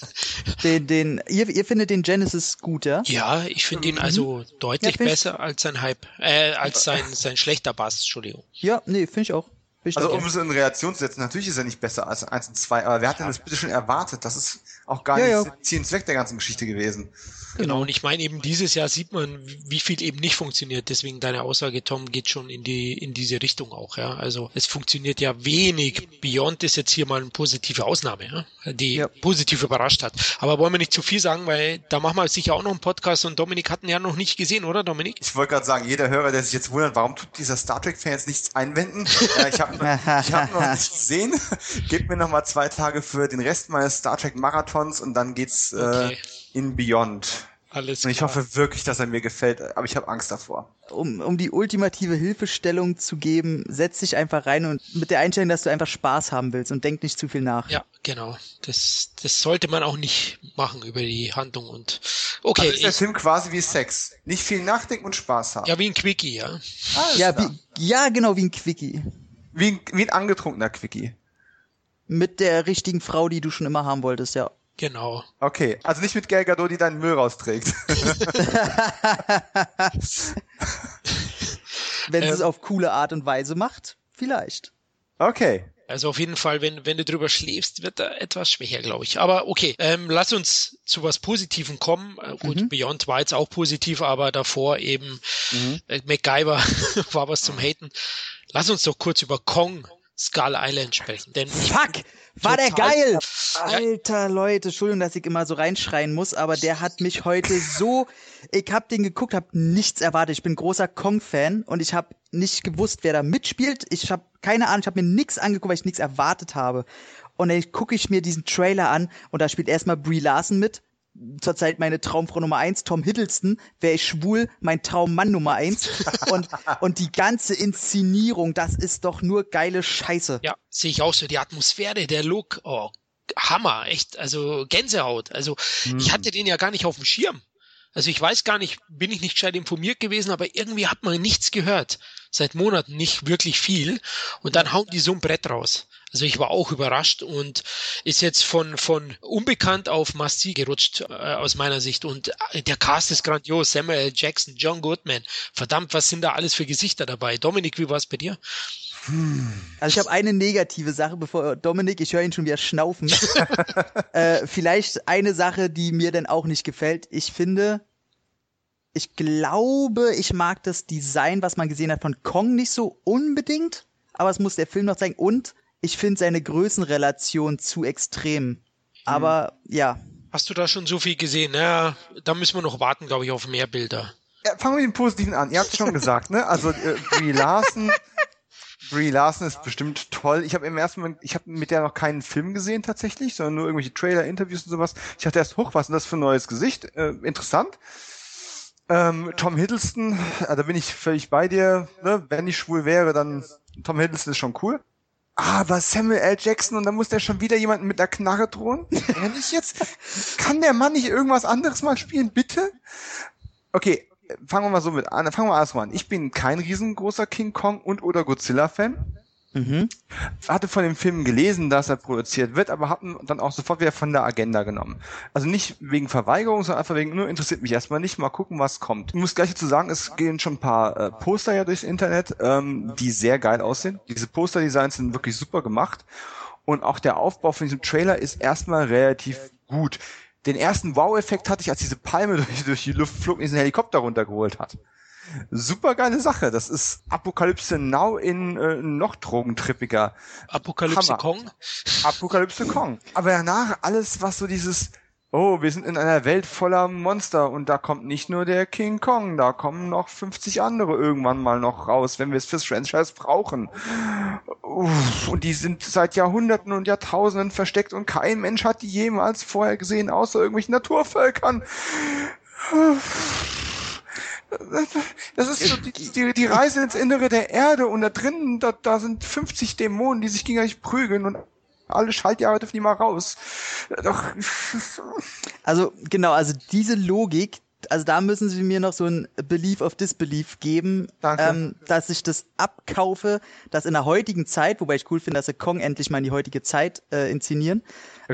den, den, ihr, ihr findet den Genesis gut, ja?
Ja, ich finde ihn also deutlich ja, besser als sein Hype, äh, als sein, sein schlechter Bass, Entschuldigung.
Ja, nee, finde ich auch.
Also um es in Reaktion zu setzen, natürlich ist er nicht besser als 1 und 2, aber wer hat denn das bitte schon erwartet? Das ist auch gar ja, nicht ja. Ziel und Zweck der ganzen Geschichte gewesen.
Genau, und ich meine eben dieses Jahr sieht man, wie viel eben nicht funktioniert. Deswegen deine Aussage, Tom, geht schon in die in diese Richtung auch. Ja, also es funktioniert ja wenig. Beyond ist jetzt hier mal eine positive Ausnahme, ja? die ja. positiv überrascht hat. Aber wollen wir nicht zu viel sagen, weil da machen wir sicher auch noch einen Podcast und Dominik hatten ja noch nicht gesehen, oder Dominik?
Ich wollte gerade sagen, jeder Hörer, der sich jetzt wundert, warum tut dieser Star Trek Fan jetzt nichts einwenden? äh, ich habe ich hab noch nichts gesehen. Gebt mir noch mal zwei Tage für den Rest meines Star Trek Marathons und dann geht's äh, okay. In Beyond. Alles Und ich klar. hoffe wirklich, dass er mir gefällt, aber ich habe Angst davor.
Um, um die ultimative Hilfestellung zu geben, setz dich einfach rein und mit der Einstellung, dass du einfach Spaß haben willst und denk nicht zu viel nach.
Ja, genau. Das, das sollte man auch nicht machen über die Handlung und okay. Also
ist der Film quasi wie Sex. Nicht viel nachdenken und Spaß haben.
Ja, wie ein Quickie, ja.
ja, wie, ja, genau, wie ein Quickie.
Wie ein, wie ein angetrunkener Quickie.
Mit der richtigen Frau, die du schon immer haben wolltest, ja.
Genau.
Okay, also nicht mit Gal Gadot, die deinen Müll rausträgt.
wenn sie ähm, es auf coole Art und Weise macht, vielleicht.
Okay.
Also auf jeden Fall, wenn, wenn du drüber schläfst, wird er etwas schwächer, glaube ich. Aber okay, ähm, lass uns zu was Positivem kommen. Äh, gut, mhm. Beyond war jetzt auch positiv, aber davor eben mhm. äh, MacGyver war was zum Haten. Lass uns doch kurz über Kong Skull Island sprechen. Denn
Fuck! War der geil! Alter Leute, Entschuldigung, dass ich immer so reinschreien muss, aber der hat mich heute so. Ich hab den geguckt, hab nichts erwartet. Ich bin großer Kong-Fan und ich hab nicht gewusst, wer da mitspielt. Ich hab keine Ahnung, ich hab mir nichts angeguckt, weil ich nichts erwartet habe. Und dann gucke ich mir diesen Trailer an und da spielt erstmal Brie Larson mit, zurzeit meine Traumfrau Nummer eins, Tom Hiddleston, wäre ich schwul, mein Traummann Nummer eins. und, und die ganze Inszenierung, das ist doch nur geile Scheiße.
Ja, sehe ich auch so. Die Atmosphäre, der Look, oh, Hammer, echt, also Gänsehaut. Also mhm. ich hatte den ja gar nicht auf dem Schirm. Also ich weiß gar nicht, bin ich nicht gescheit informiert gewesen, aber irgendwie hat man nichts gehört. Seit Monaten nicht wirklich viel. Und dann hauen die so ein Brett raus. Also ich war auch überrascht und ist jetzt von, von unbekannt auf Masti gerutscht äh, aus meiner Sicht. Und äh, der Cast ist grandios. Samuel Jackson, John Goodman. Verdammt, was sind da alles für Gesichter dabei? Dominik, wie war es bei dir?
Also ich habe eine negative Sache, bevor Dominik, ich höre ihn schon wieder schnaufen. äh, vielleicht eine Sache, die mir dann auch nicht gefällt. Ich finde, ich glaube, ich mag das Design, was man gesehen hat von Kong nicht so unbedingt, aber es muss der Film noch zeigen. Und ich finde seine Größenrelation zu extrem. Aber hm. ja.
Hast du da schon so viel gesehen? Ja, da müssen wir noch warten, glaube ich, auf mehr Bilder.
Ja, fangen wir mit dem Positiven an. Ihr habt es schon gesagt, ne? Also äh, Brie Larson Brie Larson ist bestimmt toll. Ich habe im ersten Moment, ich habe mit der noch keinen Film gesehen tatsächlich, sondern nur irgendwelche Trailer, Interviews und sowas. Ich dachte erst, hoch, was ist das für ein neues Gesicht? Äh, interessant. Ähm, Tom Hiddleston, äh, da bin ich völlig bei dir. Ne? Wenn ich schwul wäre, dann Tom Hiddleston ist schon cool. Aber Samuel L. Jackson und dann muss der schon wieder jemanden mit der Knarre drohen? Ehrlich jetzt? Kann der Mann nicht irgendwas anderes mal spielen, bitte? Okay, fangen wir mal so mit an. Fangen wir mal erstmal an. Ich bin kein riesengroßer King Kong und oder Godzilla Fan. Mhm. Hatte von dem Film gelesen, dass er produziert wird, aber haben dann auch sofort wieder von der Agenda genommen. Also nicht wegen Verweigerung, sondern einfach wegen, nur interessiert mich erstmal nicht, mal gucken, was kommt. Ich muss gleich dazu sagen, es gehen schon ein paar äh, Poster ja durchs Internet, ähm, die sehr geil aussehen. Diese Poster-Designs sind wirklich super gemacht. Und auch der Aufbau von diesem Trailer ist erstmal relativ gut. Den ersten Wow-Effekt hatte ich, als diese Palme durch, durch die Luft flog und diesen Helikopter runtergeholt hat super geile Sache. Das ist Apokalypse Now in äh, noch drogentrippiger.
Apokalypse Hammer. Kong?
Apokalypse Kong. Aber danach alles, was so dieses Oh, wir sind in einer Welt voller Monster und da kommt nicht nur der King Kong, da kommen noch 50 andere irgendwann mal noch raus, wenn wir es fürs Franchise brauchen. Uff, und die sind seit Jahrhunderten und Jahrtausenden versteckt und kein Mensch hat die jemals vorher gesehen, außer irgendwelchen Naturvölkern. Uff das ist so die, die, die Reise ins Innere der Erde und da drinnen, da, da sind 50 Dämonen, die sich gegenseitig prügeln und alle Schaltjahre dürfen die mal raus. Doch.
Also genau, also diese Logik, also da müssen Sie mir noch so ein Belief of Disbelief geben, ähm, dass ich das abkaufe, dass in der heutigen Zeit, wobei ich cool finde, dass sie Kong endlich mal in die heutige Zeit äh, inszenieren,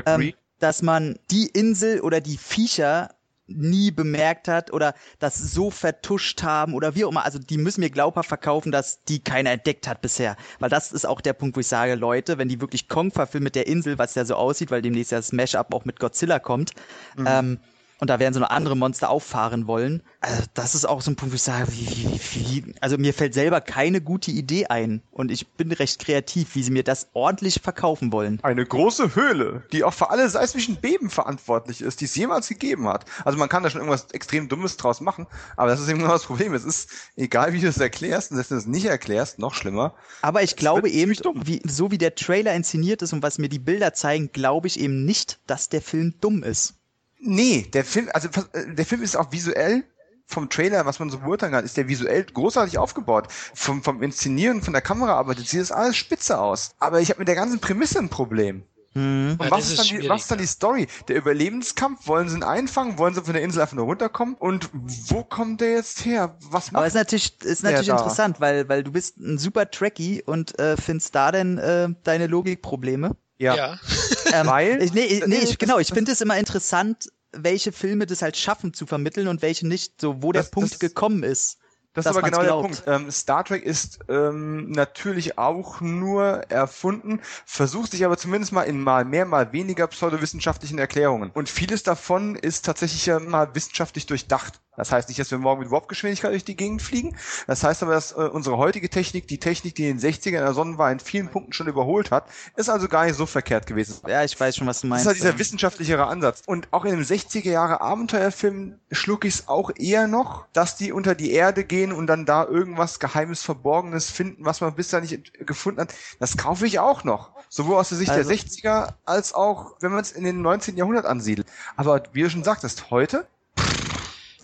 ähm, dass man die Insel oder die Viecher nie bemerkt hat oder das so vertuscht haben oder wie auch immer. Also die müssen mir glaubhaft verkaufen, dass die keiner entdeckt hat bisher. Weil das ist auch der Punkt, wo ich sage, Leute, wenn die wirklich Kong verfilmen mit der Insel, was ja so aussieht, weil demnächst ja das Smash-Up auch mit Godzilla kommt, mhm. ähm, und da werden so noch andere Monster auffahren wollen. Also das ist auch so ein Punkt, wo ich sage, wie, wie, wie, also mir fällt selber keine gute Idee ein und ich bin recht kreativ, wie sie mir das ordentlich verkaufen wollen.
Eine große Höhle, die auch für alle seismischen Beben verantwortlich ist, die es jemals gegeben hat. Also man kann da schon irgendwas extrem Dummes draus machen, aber das ist eben nur das Problem. Es ist egal, wie du es erklärst, und wenn du es nicht erklärst, noch schlimmer.
Aber ich glaube eben, wie, so wie der Trailer inszeniert ist und was mir die Bilder zeigen, glaube ich eben nicht, dass der Film dumm ist.
Nee, der Film, also äh, der Film ist auch visuell vom Trailer, was man so beurteilen kann, ist der visuell großartig aufgebaut. Vom, vom Inszenieren, von der Kamera arbeitet sieht das alles spitze aus. Aber ich habe mit der ganzen Prämisse ein Problem. Hm. Und ja, was, ist dann die, was ist dann die Story? Der Überlebenskampf? Wollen sie ihn einfangen? Wollen sie von der Insel einfach nur runterkommen? Und wo kommt der jetzt her? Was macht
Aber ist natürlich, ist natürlich interessant, weil, weil du bist ein super Tracky und äh, findest da denn äh, deine Logikprobleme?
Ja.
ja. ähm, Weil? Ich, nee, nee, ich, genau, ich finde es immer interessant, welche Filme das halt schaffen zu vermitteln und welche nicht, so wo das, der Punkt das, gekommen ist.
Das ist aber genau glaubt. der Punkt. Ähm, Star Trek ist ähm, natürlich auch nur erfunden, versucht sich aber zumindest mal in mal mehr, mal weniger pseudowissenschaftlichen Erklärungen. Und vieles davon ist tatsächlich ja mal wissenschaftlich durchdacht. Das heißt nicht, dass wir morgen mit Warp-Geschwindigkeit durch die Gegend fliegen. Das heißt aber, dass äh, unsere heutige Technik, die Technik, die in den 60ern in der Sonne war, in vielen Punkten schon überholt hat, ist also gar nicht so verkehrt gewesen.
Ja, ich weiß schon, was du meinst.
Das ist halt dieser wissenschaftlichere Ansatz. Und auch in dem 60er Jahre Abenteuerfilm schluck ich es auch eher noch, dass die unter die Erde gehen und dann da irgendwas Geheimes, Verborgenes finden, was man bisher nicht gefunden hat. Das kaufe ich auch noch. Sowohl aus der Sicht also, der 60er als auch, wenn man es in den 19. Jahrhundert ansiedelt. Aber wie du schon sagtest, heute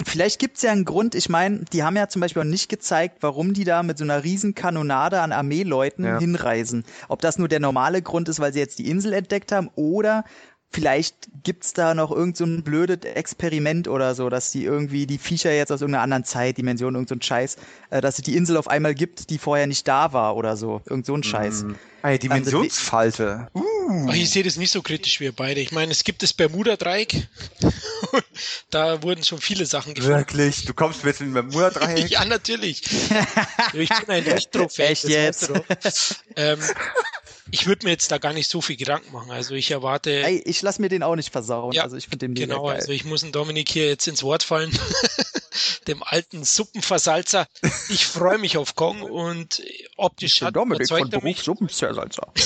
Vielleicht gibt's ja einen Grund, ich meine, die haben ja zum Beispiel auch nicht gezeigt, warum die da mit so einer riesen Kanonade an Armeeleuten ja. hinreisen. Ob das nur der normale Grund ist, weil sie jetzt die Insel entdeckt haben oder vielleicht gibt's da noch irgend so ein blödes Experiment oder so, dass die irgendwie die Viecher jetzt aus irgendeiner anderen Zeitdimension, irgend so ein Scheiß, äh, dass es die Insel auf einmal gibt, die vorher nicht da war oder so. Irgend so ein Scheiß. Mm.
Eine Dimensionsfalte.
Uh. Ich sehe das nicht so kritisch wie ihr beide. Ich meine, es gibt das Bermuda-Dreieck. da wurden schon viele Sachen
gefunden. Wirklich? Du kommst mit dem Bermuda-Dreieck?
ja, natürlich. ich bin ein Retro-Fan.
Echt jetzt?
Ähm, ich würde mir jetzt da gar nicht so viel Gedanken machen. Also ich erwarte.
Ey, ich lasse mir den auch nicht versauen.
Ja,
also ich finde den
Genau,
geil.
also ich muss den Dominik hier jetzt ins Wort fallen. Dem alten Suppenversalzer. Ich freue mich auf Kong und optisch
hat Dominik von Beruf Suppenversalzer.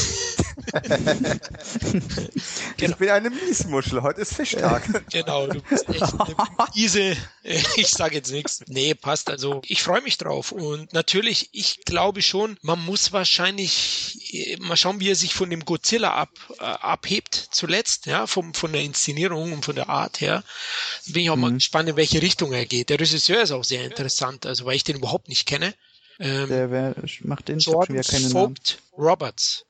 Ich bin eine Miesmuschel, heute ist Fischtag.
Genau, du bist echt eine miese. Ich sage jetzt nichts. Nee, passt. Also ich freue mich drauf. Und natürlich, ich glaube schon, man muss wahrscheinlich äh, mal schauen, wie er sich von dem Godzilla ab, äh, abhebt zuletzt, ja, vom, von der Inszenierung und von der Art her. Bin ich auch mal gespannt, in welche Richtung er geht. Der Regisseur ist auch sehr interessant, also weil ich den überhaupt nicht kenne. Ähm,
Der wer, macht den
Jordan
keinen Namen.
Vogt Roberts.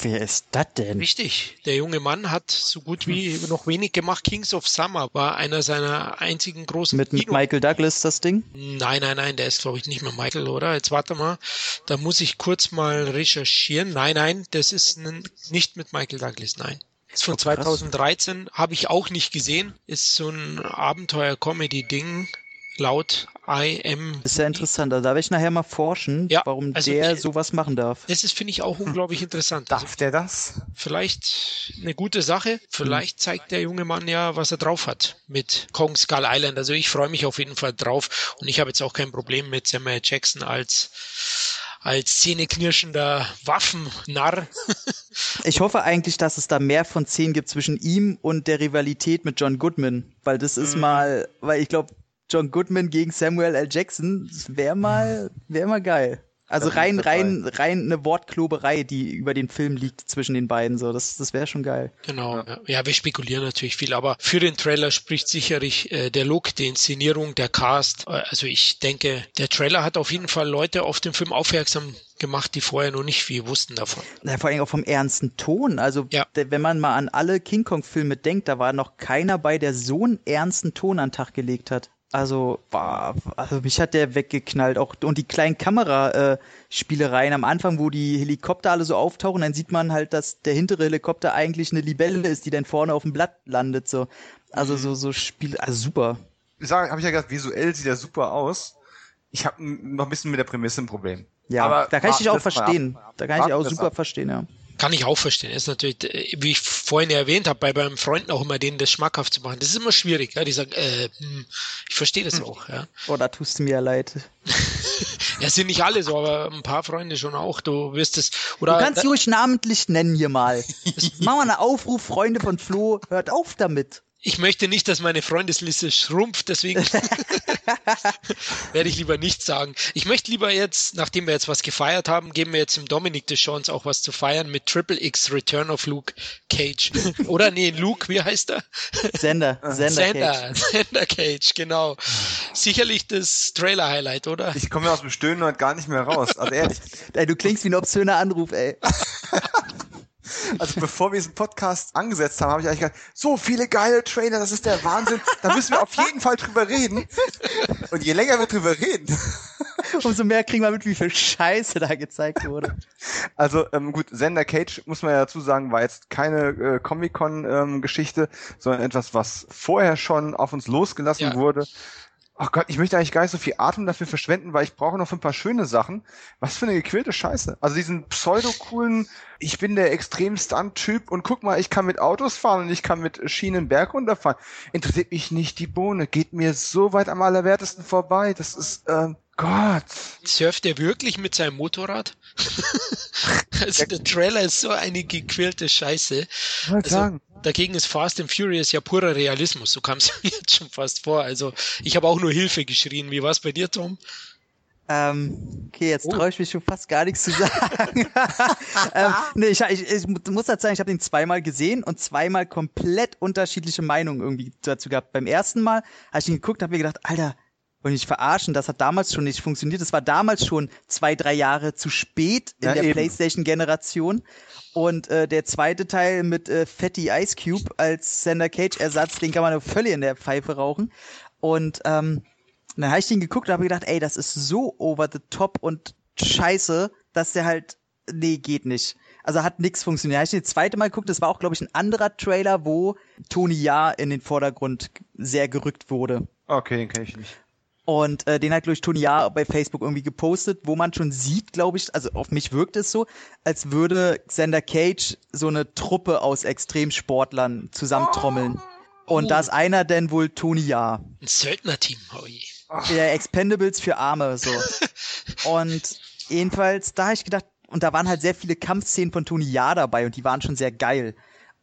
Wer ist das denn?
Richtig. Der junge Mann hat so gut wie noch wenig gemacht. Kings of Summer war einer seiner einzigen großen
Mit, mit Michael Douglas das Ding?
Nein, nein, nein, der ist glaube ich nicht mehr Michael, oder? Jetzt warte mal. Da muss ich kurz mal recherchieren. Nein, nein, das ist nicht mit Michael Douglas, nein. Ist von
Oh, krass.
2013, habe ich auch nicht gesehen. Ist so ein Abenteuer-Comedy-Ding laut IM.
Ist ja interessant. Also da werde ich nachher mal forschen,
Ja,
warum
also
der
der-
sowas machen darf.
Das ist, finde ich, auch unglaublich interessant. Also
Darf der das?
vielleicht eine gute Sache. Vielleicht zeigt der junge Mann ja, was er drauf hat mit Kong Skull Island. Also ich freue mich auf jeden Fall drauf und ich habe jetzt auch kein Problem mit Samuel Jackson als als zähneknirschender Waffennarr.
Ich hoffe eigentlich, dass es da mehr von zehn gibt zwischen ihm und der Rivalität mit John Goodman, weil das ist mal, weil ich glaube, John Goodman gegen Samuel L. Jackson, das wäre mal, wäre mal geil. Also rein, rein, rein eine Wortkloberei, die über den Film liegt zwischen den beiden, so, das, das wäre schon geil.
Genau. Ja. ja, wir spekulieren natürlich viel, aber für den Trailer spricht sicherlich äh, der Look, die Inszenierung, der Cast. Äh, also ich denke, der Trailer hat auf jeden Fall Leute auf den Film aufmerksam gemacht, die vorher noch nicht viel wussten davon.
Ja, vor allem auch vom ernsten Ton. Also,
Ja.
wenn man mal an alle King Kong-Filme denkt, da war noch keiner bei, der so einen ernsten Ton an den Tag gelegt hat. Also, boah, also mich hat der weggeknallt. Auch, und die kleinen Kameraspielereien am Anfang, wo die Helikopter alle so auftauchen, dann sieht man halt, dass der hintere Helikopter eigentlich eine Libelle ist, die dann vorne auf dem Blatt landet. So. Also so, so Spiel, also super.
Sag, habe ich ja gesagt, visuell sieht er super aus. Ich habe noch ein bisschen mit der Prämisse ein Problem.
Ja,
Aber
da kann ich dich auch verstehen. Da kann ich dich auch super verstehen, ja.
Kann ich auch verstehen. Ist natürlich, äh, wie ich vorhin erwähnt habe, bei meinen Freunden auch immer denen das schmackhaft zu machen. Das ist immer schwierig. Ja? Die sagen, äh, hm, ich verstehe das auch. Ja.
Oh, da tust du mir ja leid.
ja, sind nicht alle so, aber ein paar Freunde schon auch. Du wirst es oder
Du kannst ruhig namentlich nennen hier mal. Mach mal einen Aufruf, Freunde von Flo, hört auf damit.
Ich möchte nicht, dass meine Freundesliste schrumpft, deswegen werde ich lieber nichts sagen. Ich möchte lieber jetzt, nachdem wir jetzt was gefeiert haben, geben wir jetzt dem Dominik die Chance, auch was zu feiern mit Triple X Return of Luke Cage. Oder nee, Luke, wie heißt er?
Sender, Sender, Cage.
Sender, Sender Cage, genau. Sicherlich das Trailer-Highlight, oder?
Ich komme ja aus dem Stöhnen heute gar nicht mehr raus. Also ehrlich,
Ey, du klingst wie ein obszöner Anruf, ey.
Also bevor wir diesen Podcast angesetzt haben, habe ich eigentlich gedacht, so viele geile Trailer, das ist der Wahnsinn. Da müssen wir auf jeden Fall drüber reden. Und je länger wir drüber reden,
Umso mehr kriegen wir mit, wie viel Scheiße da gezeigt wurde.
Also ähm, gut, Sender Cage, muss man ja dazu sagen, war jetzt keine äh, Comic-Con-Geschichte, sondern etwas, was vorher schon auf uns losgelassen
Ja.
wurde. Ach Gott, ich möchte eigentlich gar nicht so viel Atem dafür verschwenden, weil ich brauche noch ein paar schöne Sachen. Was für eine gequälte Scheiße. Also diesen pseudo-coolen, ich bin der extrem Stunt-Typ und guck mal, ich kann mit Autos fahren und ich kann mit Schienen Berg runterfahren. Interessiert mich nicht die Bohne. Geht mir so weit am allerwertesten vorbei. Das ist, ähm, Gott.
Surft er wirklich mit seinem Motorrad? also der Trailer ist so eine gequälte Scheiße.
Ich wollte
Also,
sagen.
Dagegen ist Fast and Furious ja purer Realismus. So kam es mir jetzt schon fast vor. Also ich habe auch nur Hilfe geschrien. Wie war es bei dir, Tom?
Ähm, okay, jetzt
Oh.
traue ich mich schon fast gar nichts zu sagen. ähm, nee, ich, ich, ich muss dazu sagen, ich habe den zweimal gesehen und zweimal komplett unterschiedliche Meinungen irgendwie dazu gehabt. Beim ersten Mal habe ich ihn geguckt, habe mir gedacht, Alter, die mich verarschen, das hat damals schon nicht funktioniert. Das war damals schon zwei, drei Jahre zu spät in
Ja,
der. PlayStation-Generation. Und äh, der zweite Teil mit äh, Fatty Ice Cube als Sander Cage-Ersatz, den kann man völlig in der Pfeife rauchen. Und ähm, dann habe ich den geguckt und habe gedacht, ey, das ist so over the top und scheiße, dass der halt, nee, geht nicht. Also hat nix funktioniert. Habe ich den zweite Mal geguckt, das war auch, glaube ich, ein anderer Trailer, wo Tony Ja in den Vordergrund sehr gerückt wurde.
Okay, den kenne ich nicht.
Und äh, den hat, glaube ich, Tony Ja bei Facebook irgendwie gepostet, wo man schon sieht, glaube ich, also auf mich wirkt es so, als würde Xander Cage so eine Truppe aus Extremsportlern zusammentrommeln. Und da ist einer denn wohl Tony Ja.
Ein Söldnerteam. Oh je.
Der Expendables für Arme, so. Und jedenfalls, da habe ich gedacht, und da waren halt sehr viele Kampfszenen von Tony Ja dabei und die waren schon sehr geil.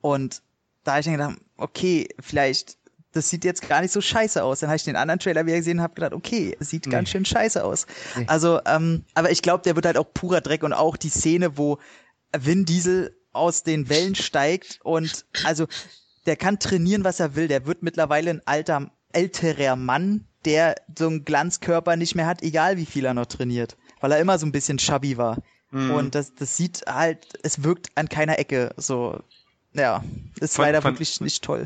Und da habe ich dann gedacht, okay, vielleicht, das sieht jetzt gar nicht so scheiße aus. Dann habe ich den anderen Trailer wieder gesehen und habe gedacht, okay, es sieht nee. ganz schön scheiße aus. Nee. Also, ähm, aber ich glaube, der wird halt auch purer Dreck und auch die Szene, wo Vin Diesel aus den Wellen steigt und also der kann trainieren, was er will. Der wird mittlerweile ein alter, älterer Mann, der so einen Glanzkörper nicht mehr hat, egal wie viel er noch trainiert. Weil er immer so ein bisschen chubby war. Mhm. Und das, das sieht halt, es wirkt an keiner Ecke so. Ja, ist von, leider von, wirklich nicht toll.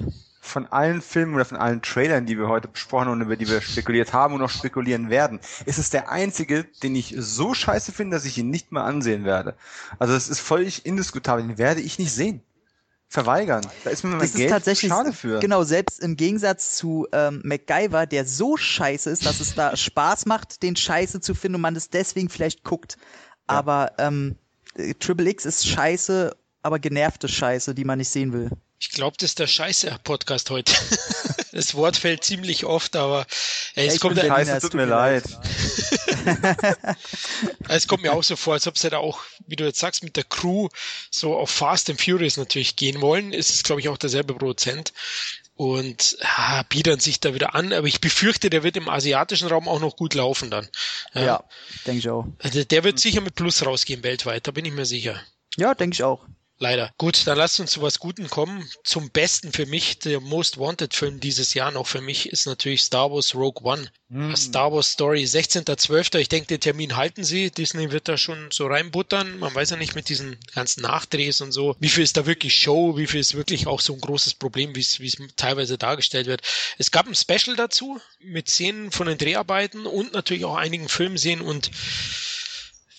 Von allen Filmen oder von allen Trailern, die wir heute besprochen haben und über die wir spekuliert haben und noch spekulieren werden, ist es der einzige, den ich so scheiße finde, dass ich ihn nicht mehr ansehen werde. Also das ist völlig indiskutabel, den werde ich nicht sehen verweigern. Da ist mir mein das Geld ist tatsächlich, schade für.
Genau, selbst im Gegensatz zu ähm, MacGyver, der so scheiße ist, dass es da Spaß macht, den Scheiße zu finden und man es deswegen vielleicht guckt. Ja. Aber ähm, Triple X ist scheiße, aber genervte Scheiße, die man nicht sehen will.
Ich glaube, das ist der Scheiße-Podcast heute. das Wort fällt ziemlich oft, aber
ey, es kommt der Scheiße, tut mir leid.
es kommt mir auch so vor, als ob sie da auch, wie du jetzt sagst, mit der Crew so auf Fast and Furious natürlich gehen wollen. Ist es, glaube ich, auch derselbe Produzent und ja, biedern sich da wieder an. Aber ich befürchte, der wird im asiatischen Raum auch noch gut laufen dann.
Ja, ja denke ich auch.
Also der wird sicher mit Plus rausgehen weltweit, da bin ich mir sicher.
Ja, denke ich auch.
Leider. Gut, dann lasst uns zu was Guten kommen. Zum Besten für mich, der Most Wanted Film dieses Jahr noch für mich ist natürlich Star Wars Rogue One. Mm. Star Wars Story, 16.12. Ich denke, den Termin halten sie. Disney wird da schon so reinbuttern. Man weiß ja nicht mit diesen ganzen Nachdrehs und so, wie viel ist da wirklich Show, wie viel ist wirklich auch so ein großes Problem, wie es, teilweise dargestellt wird. Es gab ein Special dazu mit Szenen von den Dreharbeiten und natürlich auch einigen Filmszenen und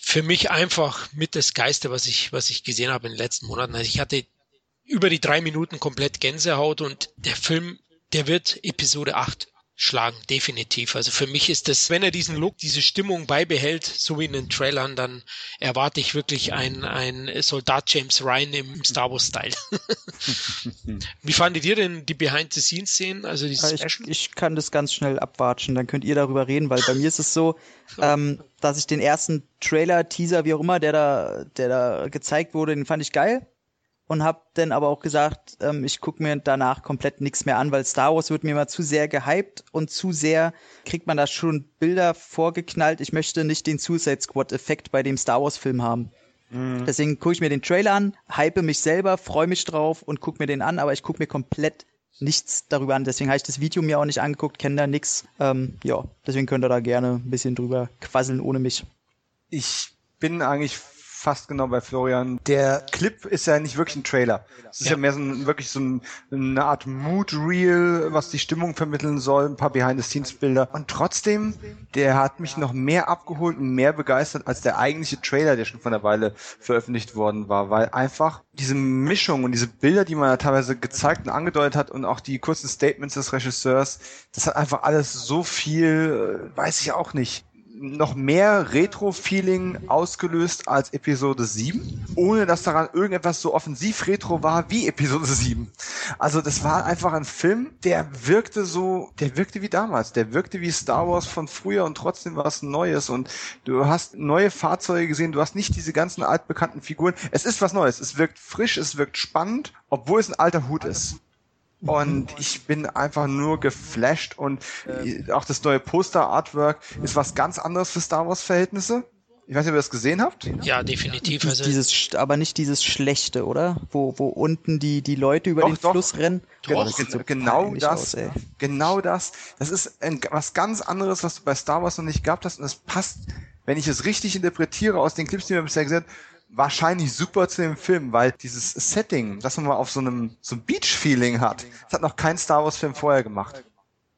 für mich einfach mit das Geiste, was ich, was ich gesehen habe in den letzten Monaten. Also ich hatte über die drei Minuten komplett Gänsehaut und der Film, der wird Episode 8 schlagen, definitiv. Also für mich ist das, wenn er diesen Look, diese Stimmung beibehält, so wie in den Trailern, dann erwarte ich wirklich ein, ein Soldat James Ryan im Star Wars Style. wie fandet ihr denn die Behind-the-Scenes-Szenen, also die?
Ich, ich, kann das ganz schnell abwatschen, dann könnt ihr darüber reden, weil bei mir ist es so, ähm, dass ich den ersten Trailer, Teaser, wie auch immer, der da, der da gezeigt wurde, den fand ich geil und habe dann aber auch gesagt, ähm, ich gucke mir danach komplett nichts mehr an, weil Star Wars wird mir immer zu sehr gehypt und zu sehr kriegt man da schon Bilder vorgeknallt. Ich möchte nicht den Suicide Squad Effekt bei dem Star Wars Film haben. Mhm. Deswegen gucke ich mir den Trailer an, hype mich selber, freue mich drauf und gucke mir den an, aber ich gucke mir komplett nichts darüber an. Deswegen habe ich das Video mir auch nicht angeguckt, kenne da nichts. Ähm, ja, deswegen könnt ihr da gerne ein bisschen drüber quasseln ohne mich.
Ich bin eigentlich fast genau bei Florian. Der Clip ist ja nicht wirklich ein Trailer. Es ist ja, ja mehr so ein, wirklich so ein, eine Art Mood-Reel, was die Stimmung vermitteln soll, ein paar Behind-the-Scenes-Bilder. Und trotzdem, der hat mich noch mehr abgeholt und mehr begeistert als der eigentliche Trailer, der schon vor einer Weile veröffentlicht worden war, weil einfach diese Mischung und diese Bilder, die man ja teilweise gezeigt und angedeutet hat und auch die kurzen Statements des Regisseurs, das hat einfach alles so viel, äh, weiß ich auch nicht noch mehr Retro-Feeling ausgelöst als Episode 7, ohne dass daran irgendetwas so offensiv Retro war wie Episode 7. Also das war einfach ein Film, der wirkte so, der wirkte wie damals, der wirkte wie Star Wars von früher und trotzdem war es Neues und du hast neue Fahrzeuge gesehen, du hast nicht diese ganzen altbekannten Figuren. Es ist was Neues, es wirkt frisch, es wirkt spannend, obwohl es ein alter Hut ist. Und ich bin einfach nur geflasht und auch das neue Poster-Artwork ist was ganz anderes für Star Wars-Verhältnisse. Ich weiß nicht, ob ihr das gesehen habt.
Ja, definitiv.
Also dieses, aber nicht dieses Schlechte, oder? Wo, wo unten die, die Leute über doch, den doch. Fluss rennen.
Doch, das so genau das. Aus, genau das. Das ist ein, was ganz anderes, was du bei Star Wars noch nicht gehabt hast. Und das passt, wenn ich es richtig interpretiere aus den Clips, die wir bisher gesehen haben, wahrscheinlich super zu dem Film, weil dieses Setting, dass man mal auf so einem so ein Beach-Feeling hat, das hat noch kein Star Wars-Film vorher gemacht.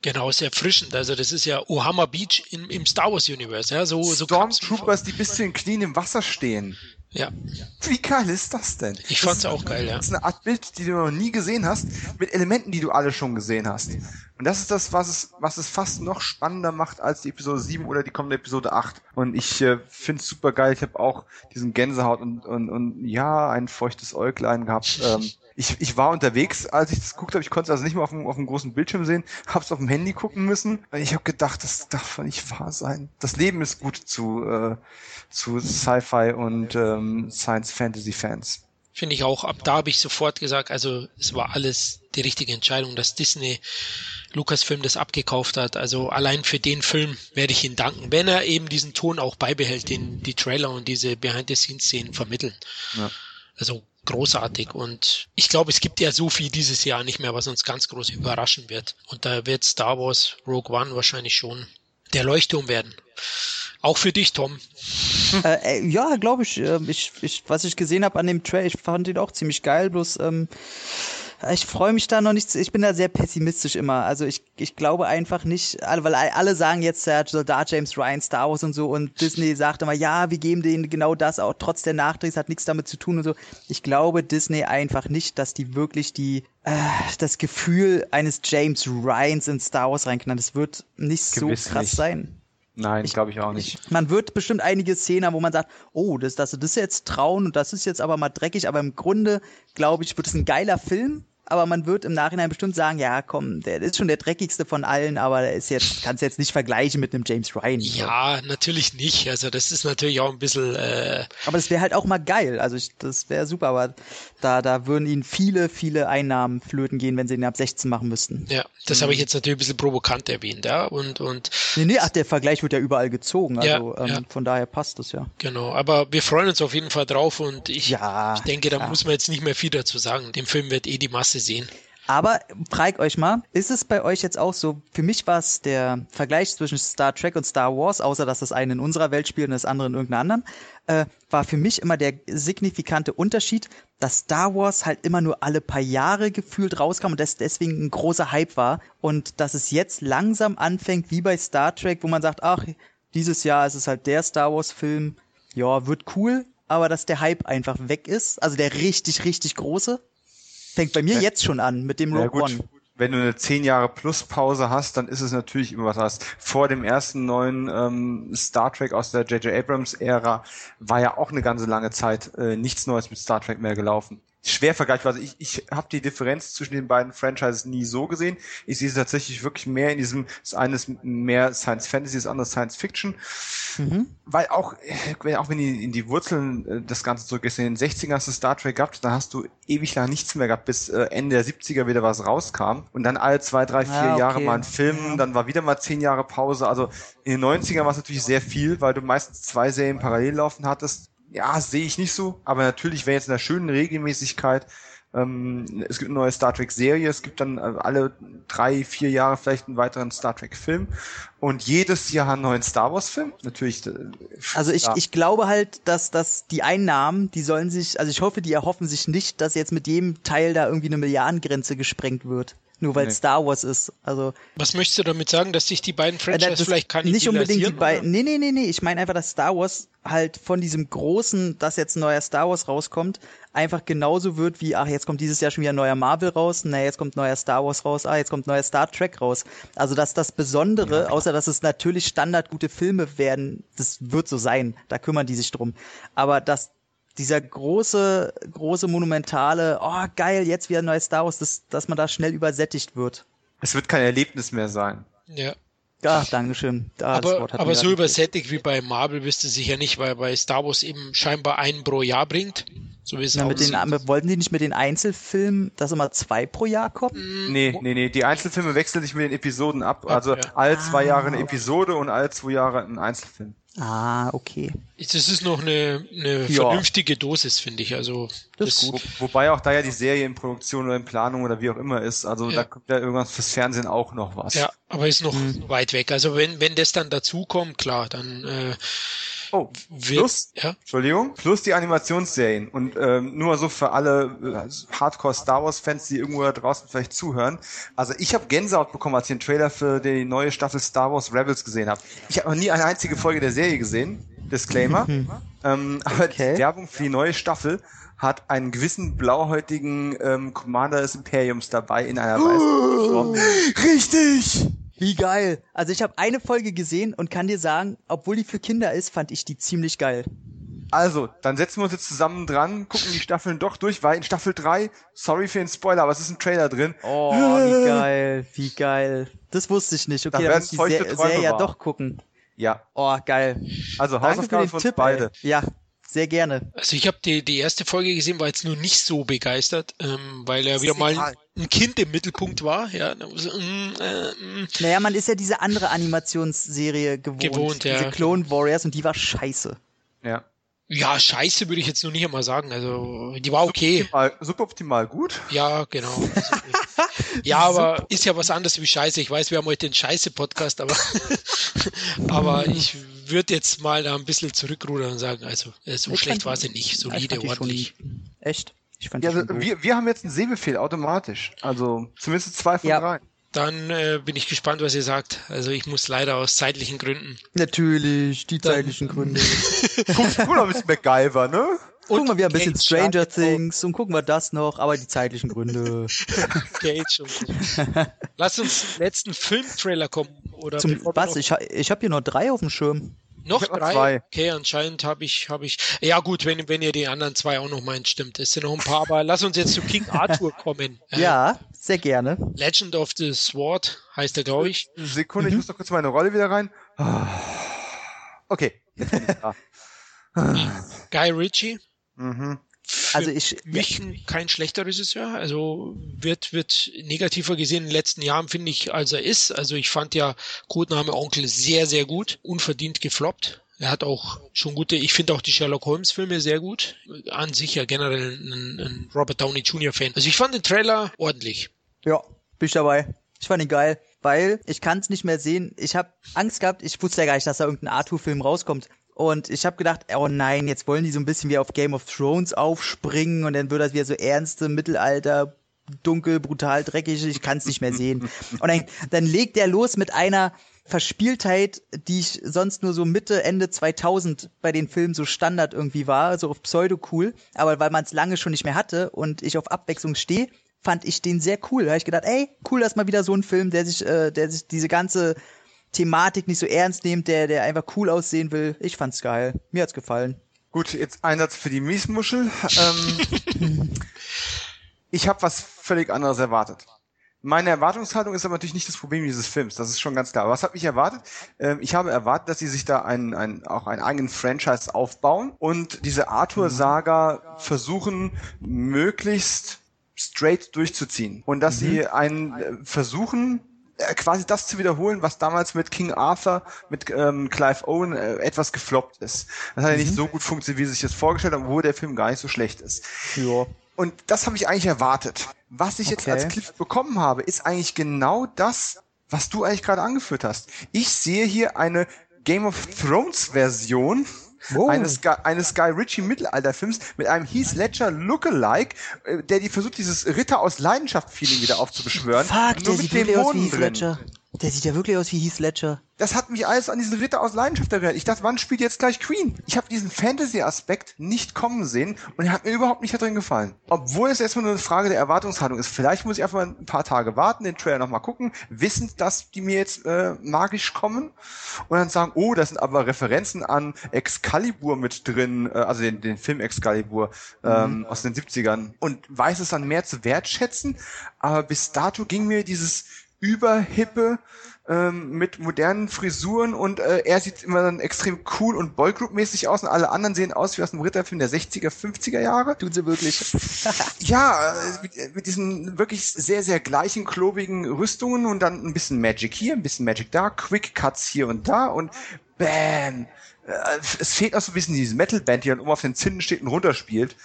Genau, sehr erfrischend. Also das ist ja Ohama Beach im, im Star Wars Universe. Ja, so, so
Stormtroopers, die bis zu den Knien im Wasser stehen.
Ja.
Wie geil ist das denn?
Ich das fand's auch geil, ja.
Das ist eine Art Bild, die du noch nie gesehen hast, mit Elementen, die du alle schon gesehen hast. Und das ist das, was es, was es fast noch spannender macht als die Episode 7 oder die kommende Episode 8. Und ich äh, finde super geil. Ich habe auch diesen Gänsehaut und, und, und ja, ein feuchtes Äuglein gehabt. Ähm, Ich, ich war unterwegs, als ich das geguckt habe. Ich konnte es also nicht mehr auf dem, auf dem großen Bildschirm sehen, hab's auf dem Handy gucken müssen. Ich habe gedacht, das darf nicht wahr sein. Das Leben ist gut zu, äh, zu Sci-Fi und ähm, Science-Fantasy-Fans.
Finde ich auch. Ab da habe ich sofort gesagt, also es war alles die richtige Entscheidung, dass Disney Lucasfilm das abgekauft hat. Also allein für den Film werde ich ihn danken, wenn er eben diesen Ton auch beibehält, den die Trailer und diese Behind-the-Scenes-Szenen vermitteln. Ja. Also großartig und ich glaube, es gibt ja so viel dieses Jahr nicht mehr, was uns ganz groß überraschen wird. Und da wird Star Wars Rogue One wahrscheinlich schon der Leuchtturm werden. Auch für dich, Tom.
Äh, äh, ja, glaube ich, äh, ich, ich. Was ich gesehen habe an dem Trail, ich fand ihn auch ziemlich geil, bloß ähm, ich freue mich da noch nicht. Ich bin da sehr pessimistisch immer. Also ich, ich glaube einfach nicht, weil alle sagen jetzt ja Soldat James Ryan, Star Wars und so und Disney sagt immer, ja, wir geben denen genau das, auch trotz der Nachträge, hat nichts damit zu tun und so. Ich glaube Disney einfach nicht, dass die wirklich die äh, das Gefühl eines James Ryans in Star Wars reinknallen. Das wird nicht Gewiss so krass nicht. sein.
Nein, glaube ich auch nicht.
Ich, man wird bestimmt einige Szenen haben, wo man sagt, oh, das, das, das ist jetzt trauen und das ist jetzt aber mal dreckig, aber im Grunde, glaube ich, wird es ein geiler Film aber man wird im Nachhinein bestimmt sagen, ja, komm, der ist schon der dreckigste von allen, aber der ist jetzt, kannst du jetzt nicht vergleichen mit einem James Ryan.
Ja, so. natürlich nicht. Also das ist natürlich auch ein bisschen. Äh
aber das wäre halt auch mal geil. Also ich, das wäre super, aber da, da würden ihnen viele, viele Einnahmen flöten gehen, wenn sie ihn ab 16 machen müssten.
Ja, das mhm. habe ich jetzt natürlich ein bisschen provokant erwähnt, ja. Und, und
nee, nee, ach, der Vergleich wird ja überall gezogen. Also ja, ähm, ja. von daher passt das ja.
Genau, aber wir freuen uns auf jeden Fall drauf und ich, ja, ich denke, da muss man jetzt nicht mehr viel dazu sagen. Dem Film wird eh die Masse sehen.
Aber frag euch mal, ist es bei euch jetzt auch so? Für mich war es der Vergleich zwischen Star Trek und Star Wars, außer dass das eine in unserer Welt spielt und das andere in irgendeiner anderen, äh, war für mich immer der signifikante Unterschied, dass Star Wars halt immer nur alle paar Jahre gefühlt rauskam und das deswegen ein großer Hype war und dass es jetzt langsam anfängt, wie bei Star Trek, wo man sagt, ach, dieses Jahr ist es halt der Star Wars Film, ja, wird cool, aber dass der Hype einfach weg ist, also der richtig, richtig große. Fängt bei mir jetzt schon an mit dem Rogue ja, One.
Wenn du eine zehn Jahre plus Pause hast, dann ist es natürlich immer was hast. Vor dem ersten neuen ähm, Star Trek aus der J.J. Abrams Ära war ja auch eine ganze lange Zeit äh, nichts Neues mit Star Trek mehr gelaufen schwer vergleichbar. Also ich, ich habe die Differenz zwischen den beiden Franchises nie so gesehen. Ich sehe sie tatsächlich wirklich mehr in diesem, das eine ist mehr Science Fantasy, das andere Science Fiction. Mhm. Weil auch, auch wenn die in die Wurzeln äh, das Ganze zurück ist, in den 60ern hast du Star Trek gehabt, dann hast du ewig lang nichts mehr gehabt, bis äh, Ende der 70er wieder was rauskam. Und dann alle zwei, drei, vier ah, okay. Jahre mal ein Film, dann war wieder mal zehn Jahre Pause. Also in den 90ern war es natürlich sehr viel, weil du meistens zwei Serien parallel laufen hattest ja, sehe ich nicht so, aber natürlich wäre jetzt in der schönen Regelmäßigkeit ähm, es gibt eine neue Star Trek Serie, es gibt dann äh, alle drei, vier Jahre vielleicht einen weiteren Star Trek Film und jedes Jahr einen neuen Star Wars Film. Natürlich. Äh,
also ich, ja. ich glaube halt, dass, dass die Einnahmen, die sollen sich, also ich hoffe, die erhoffen sich nicht, dass jetzt mit jedem Teil da irgendwie eine Milliardengrenze gesprengt wird nur weil nee. Star Wars ist. Also
was möchtest du damit sagen, dass sich die beiden äh, Franchises äh, vielleicht kann
nicht unbedingt die beiden. Nee, nee, nee, nee, ich meine einfach, dass Star Wars halt von diesem großen, dass jetzt ein neuer Star Wars rauskommt, einfach genauso wird wie ach, jetzt kommt dieses Jahr schon wieder ein neuer Marvel raus, na, jetzt kommt neuer Star Wars raus, ah, jetzt kommt neuer Star Trek raus. Also, dass das Besondere, außer dass es natürlich standardgute Filme werden, das wird so sein, da kümmern die sich drum, aber dass dieser große, große monumentale, oh geil, jetzt wieder ein neues Star Wars, dass, dass man da schnell übersättigt wird.
Es wird kein Erlebnis mehr sein.
Ja.
Ja, Dankeschön.
Da, aber aber so übersättigt wie bei Marvel bist du sicher nicht, weil bei Star Wars eben scheinbar einen pro Jahr bringt. So wie es
Na, mit den, wollten die nicht mit den Einzelfilmen, dass immer zwei pro Jahr kommen?
Mm, nee, nee, nee. Die Einzelfilme wechseln sich mit den Episoden ab. Also ja. alle zwei Jahre eine ah, Episode und alle zwei Jahre ein Einzelfilm.
Ah, okay.
Das ist noch eine, eine ja. vernünftige Dosis, finde ich. Also
das, das ist gut. Wo, wobei auch da ja die Serie in Produktion oder in Planung oder wie auch immer ist. Also ja. da kommt ja irgendwas fürs Fernsehen auch noch was.
Ja, aber ist noch mhm. weit weg. Also wenn wenn das dann dazukommt, klar, dann äh,
Oh, plus, ja? Entschuldigung, plus die Animationsserien. Und ähm, nur so für alle äh, Hardcore Star Wars Fans, die irgendwo da draußen vielleicht zuhören. Also ich habe Gänsehaut bekommen, als ich den Trailer für die neue Staffel Star Wars Rebels gesehen habe. Ich habe noch nie eine einzige Folge der Serie gesehen. Disclaimer. ähm, aber okay. die Werbung für die neue Staffel hat einen gewissen blauhäutigen ähm, Commander des Imperiums dabei in einer weißen
Form. Richtig! Wie geil. Also ich habe eine Folge gesehen und kann dir sagen, obwohl die für Kinder ist, fand ich die ziemlich geil.
Also, dann setzen wir uns jetzt zusammen dran, gucken die Staffeln doch durch, weil in Staffel 3, sorry für den Spoiler, aber es ist ein Trailer drin.
Oh, wie geil, wie geil. Das wusste ich nicht.
Da
Okay, dann
werden
muss ich die Serie ja doch gucken.
Ja,
Oh, geil.
also Hausaufgaben
den
für uns
Tipp,
beide.
ey. Ja, sehr gerne.
Also ich habe die, die erste Folge gesehen, war jetzt nur nicht so begeistert, ähm, weil er
Das
wieder mal
egal.
ein Kind im Mittelpunkt war. Ja, muss- mm, äh, mm.
Naja, man ist ja diese andere Animationsserie gewohnt.
Gewohnt, ja.
Diese Clone Warriors und die war scheiße.
Ja.
ja, scheiße würde ich jetzt noch nicht einmal sagen. Also die war okay.
Suboptimal, suboptimal gut.
Ja, genau. Ja, aber ist ja was anderes wie Scheiße. Ich weiß, wir haben heute den Scheiße-Podcast, aber, aber ich würde jetzt mal da ein bisschen zurückrudern und sagen, also äh, so
Ich
schlecht war sie nicht. Solide, ordentlich.
Schon, echt? Ich fand
Ja, also, wir, wir haben jetzt einen Sehbefehl automatisch. Also zumindest zwei von
Ja.
drei.
Dann äh, bin ich gespannt, was ihr sagt. Also ich muss leider aus zeitlichen Gründen.
Natürlich, die
Dann-
zeitlichen Gründe.
Guck, guck mal, ein bisschen MacGyver, ne?
Gucken wir wieder ein bisschen
Cage,
Stranger Things und gucken wir das noch, aber die zeitlichen Gründe.
Cage und so. Lass uns zum letzten Filmtrailer kommen. Oder
Zum, was?
noch-
Ich, ha- ich habe hier noch drei auf dem Schirm.
Noch
hab
drei?
zwei.
Okay, anscheinend habe ich, habe ich. Ja gut, wenn, wenn ihr die anderen zwei auch noch meint, stimmt. Es sind noch ein paar, aber lass uns jetzt zu King Arthur kommen. Äh,
Ja, sehr gerne.
Legend of the Sword heißt er, glaube ich.
Sekunde,
Mhm.
ich muss noch kurz meine Rolle wieder rein. Ah. Okay, jetzt bin ich da.
Guy Ritchie.
Mhm.
Für
Also ich,
mich ein- kein schlechter Regisseur. Also wird, wird negativer gesehen in den letzten Jahren, finde ich, als er ist. Also ich fand ja Codename Onkel sehr, sehr gut. Unverdient gefloppt. Er hat auch schon gute, ich finde auch die Sherlock Holmes Filme sehr gut. An sich ja generell ein, ein Robert Downey Jr. Fan. Also ich fand den Trailer ordentlich.
Ja, bin ich dabei. Ich fand ihn geil, weil ich kann es nicht mehr sehen. Ich habe Angst gehabt, ich wusste ja gar nicht, dass da irgendein Arthur-Film rauskommt. Und ich habe gedacht, oh nein, jetzt wollen die so ein bisschen wie auf Game of Thrones aufspringen und dann wird das wieder so ernste Mittelalter, dunkel, brutal, dreckig. Ich kann es nicht mehr sehen. Und dann, dann legt der los mit einer Verspieltheit, die ich sonst nur so Mitte, Ende 2000 bei den Filmen so Standard irgendwie war, so auf Pseudo-cool. Aber weil man es lange schon nicht mehr hatte und ich auf Abwechslung stehe, fand ich den sehr cool. Da habe ich gedacht, ey, cool, dass mal wieder so ein Film, der sich, äh, der sich diese ganze Thematik nicht so ernst nimmt, der, der einfach cool aussehen will. Ich fand's geil. Mir hat's gefallen.
Gut, jetzt Einsatz für die Miesmuschel. Ähm, ich habe was völlig anderes erwartet. Meine Erwartungshaltung ist aber natürlich nicht das Problem dieses Films, das ist schon ganz klar. Was habe ich erwartet? Ähm, ich habe erwartet, dass sie sich da einen, einen, auch einen eigenen Franchise aufbauen und diese Arthur-Saga versuchen, möglichst straight durchzuziehen. Und dass sie einen äh, versuchen, quasi das zu wiederholen, was damals mit King Arthur, mit ähm, Clive Owen äh, etwas gefloppt ist. Das hat ja nicht so gut funktioniert, wie sie sich das vorgestellt haben, obwohl der Film gar nicht so schlecht ist.
Ja.
Und das habe ich eigentlich erwartet. Was ich jetzt
Okay.
als Cliff bekommen habe, ist eigentlich genau das, was du eigentlich gerade angeführt hast. Ich sehe hier eine Game of Thrones Version
Oh.
eines, Guy- eines Guy Ritchie Mittelalterfilms mit einem Heath Ledger Lookalike, äh, der die versucht, dieses Ritter aus Leidenschaft Feeling wieder aufzubeschwören.
Fuck, der
nur
sieht
mit Dämonen
Heath
drin.
Ledger. Der sieht ja wirklich aus wie Heath Ledger.
Das hat mich alles an diesen Ritter aus Leidenschaft erinnert. Ich dachte, wann spielt jetzt gleich Queen? Ich habe diesen Fantasy-Aspekt nicht kommen sehen und er hat mir überhaupt nicht da drin gefallen. Obwohl es erstmal nur eine Frage der Erwartungshaltung ist. Vielleicht muss ich einfach mal ein paar Tage warten, den Trailer nochmal gucken, wissend, dass die mir jetzt äh, magisch kommen und dann sagen, oh, da sind aber Referenzen an Excalibur mit drin, äh, also den, den Film Excalibur ähm, aus den 70ern und weiß es dann mehr zu wertschätzen. Aber bis dato ging mir dieses überhippe ähm, mit modernen Frisuren und äh, er sieht immer dann extrem cool und Boygroup-mäßig aus und alle anderen sehen aus wie aus einem Ritterfilm der 60er, 50er Jahre.
Tun sie wirklich.
Ja, äh, mit, mit diesen wirklich sehr, sehr gleichen, klobigen Rüstungen und dann ein bisschen Magic hier, ein bisschen Magic da, Quick Cuts hier und da und bam. Äh, Es fehlt auch so ein bisschen diese Metal-Band, die dann oben auf den Zinnen steht und runterspielt.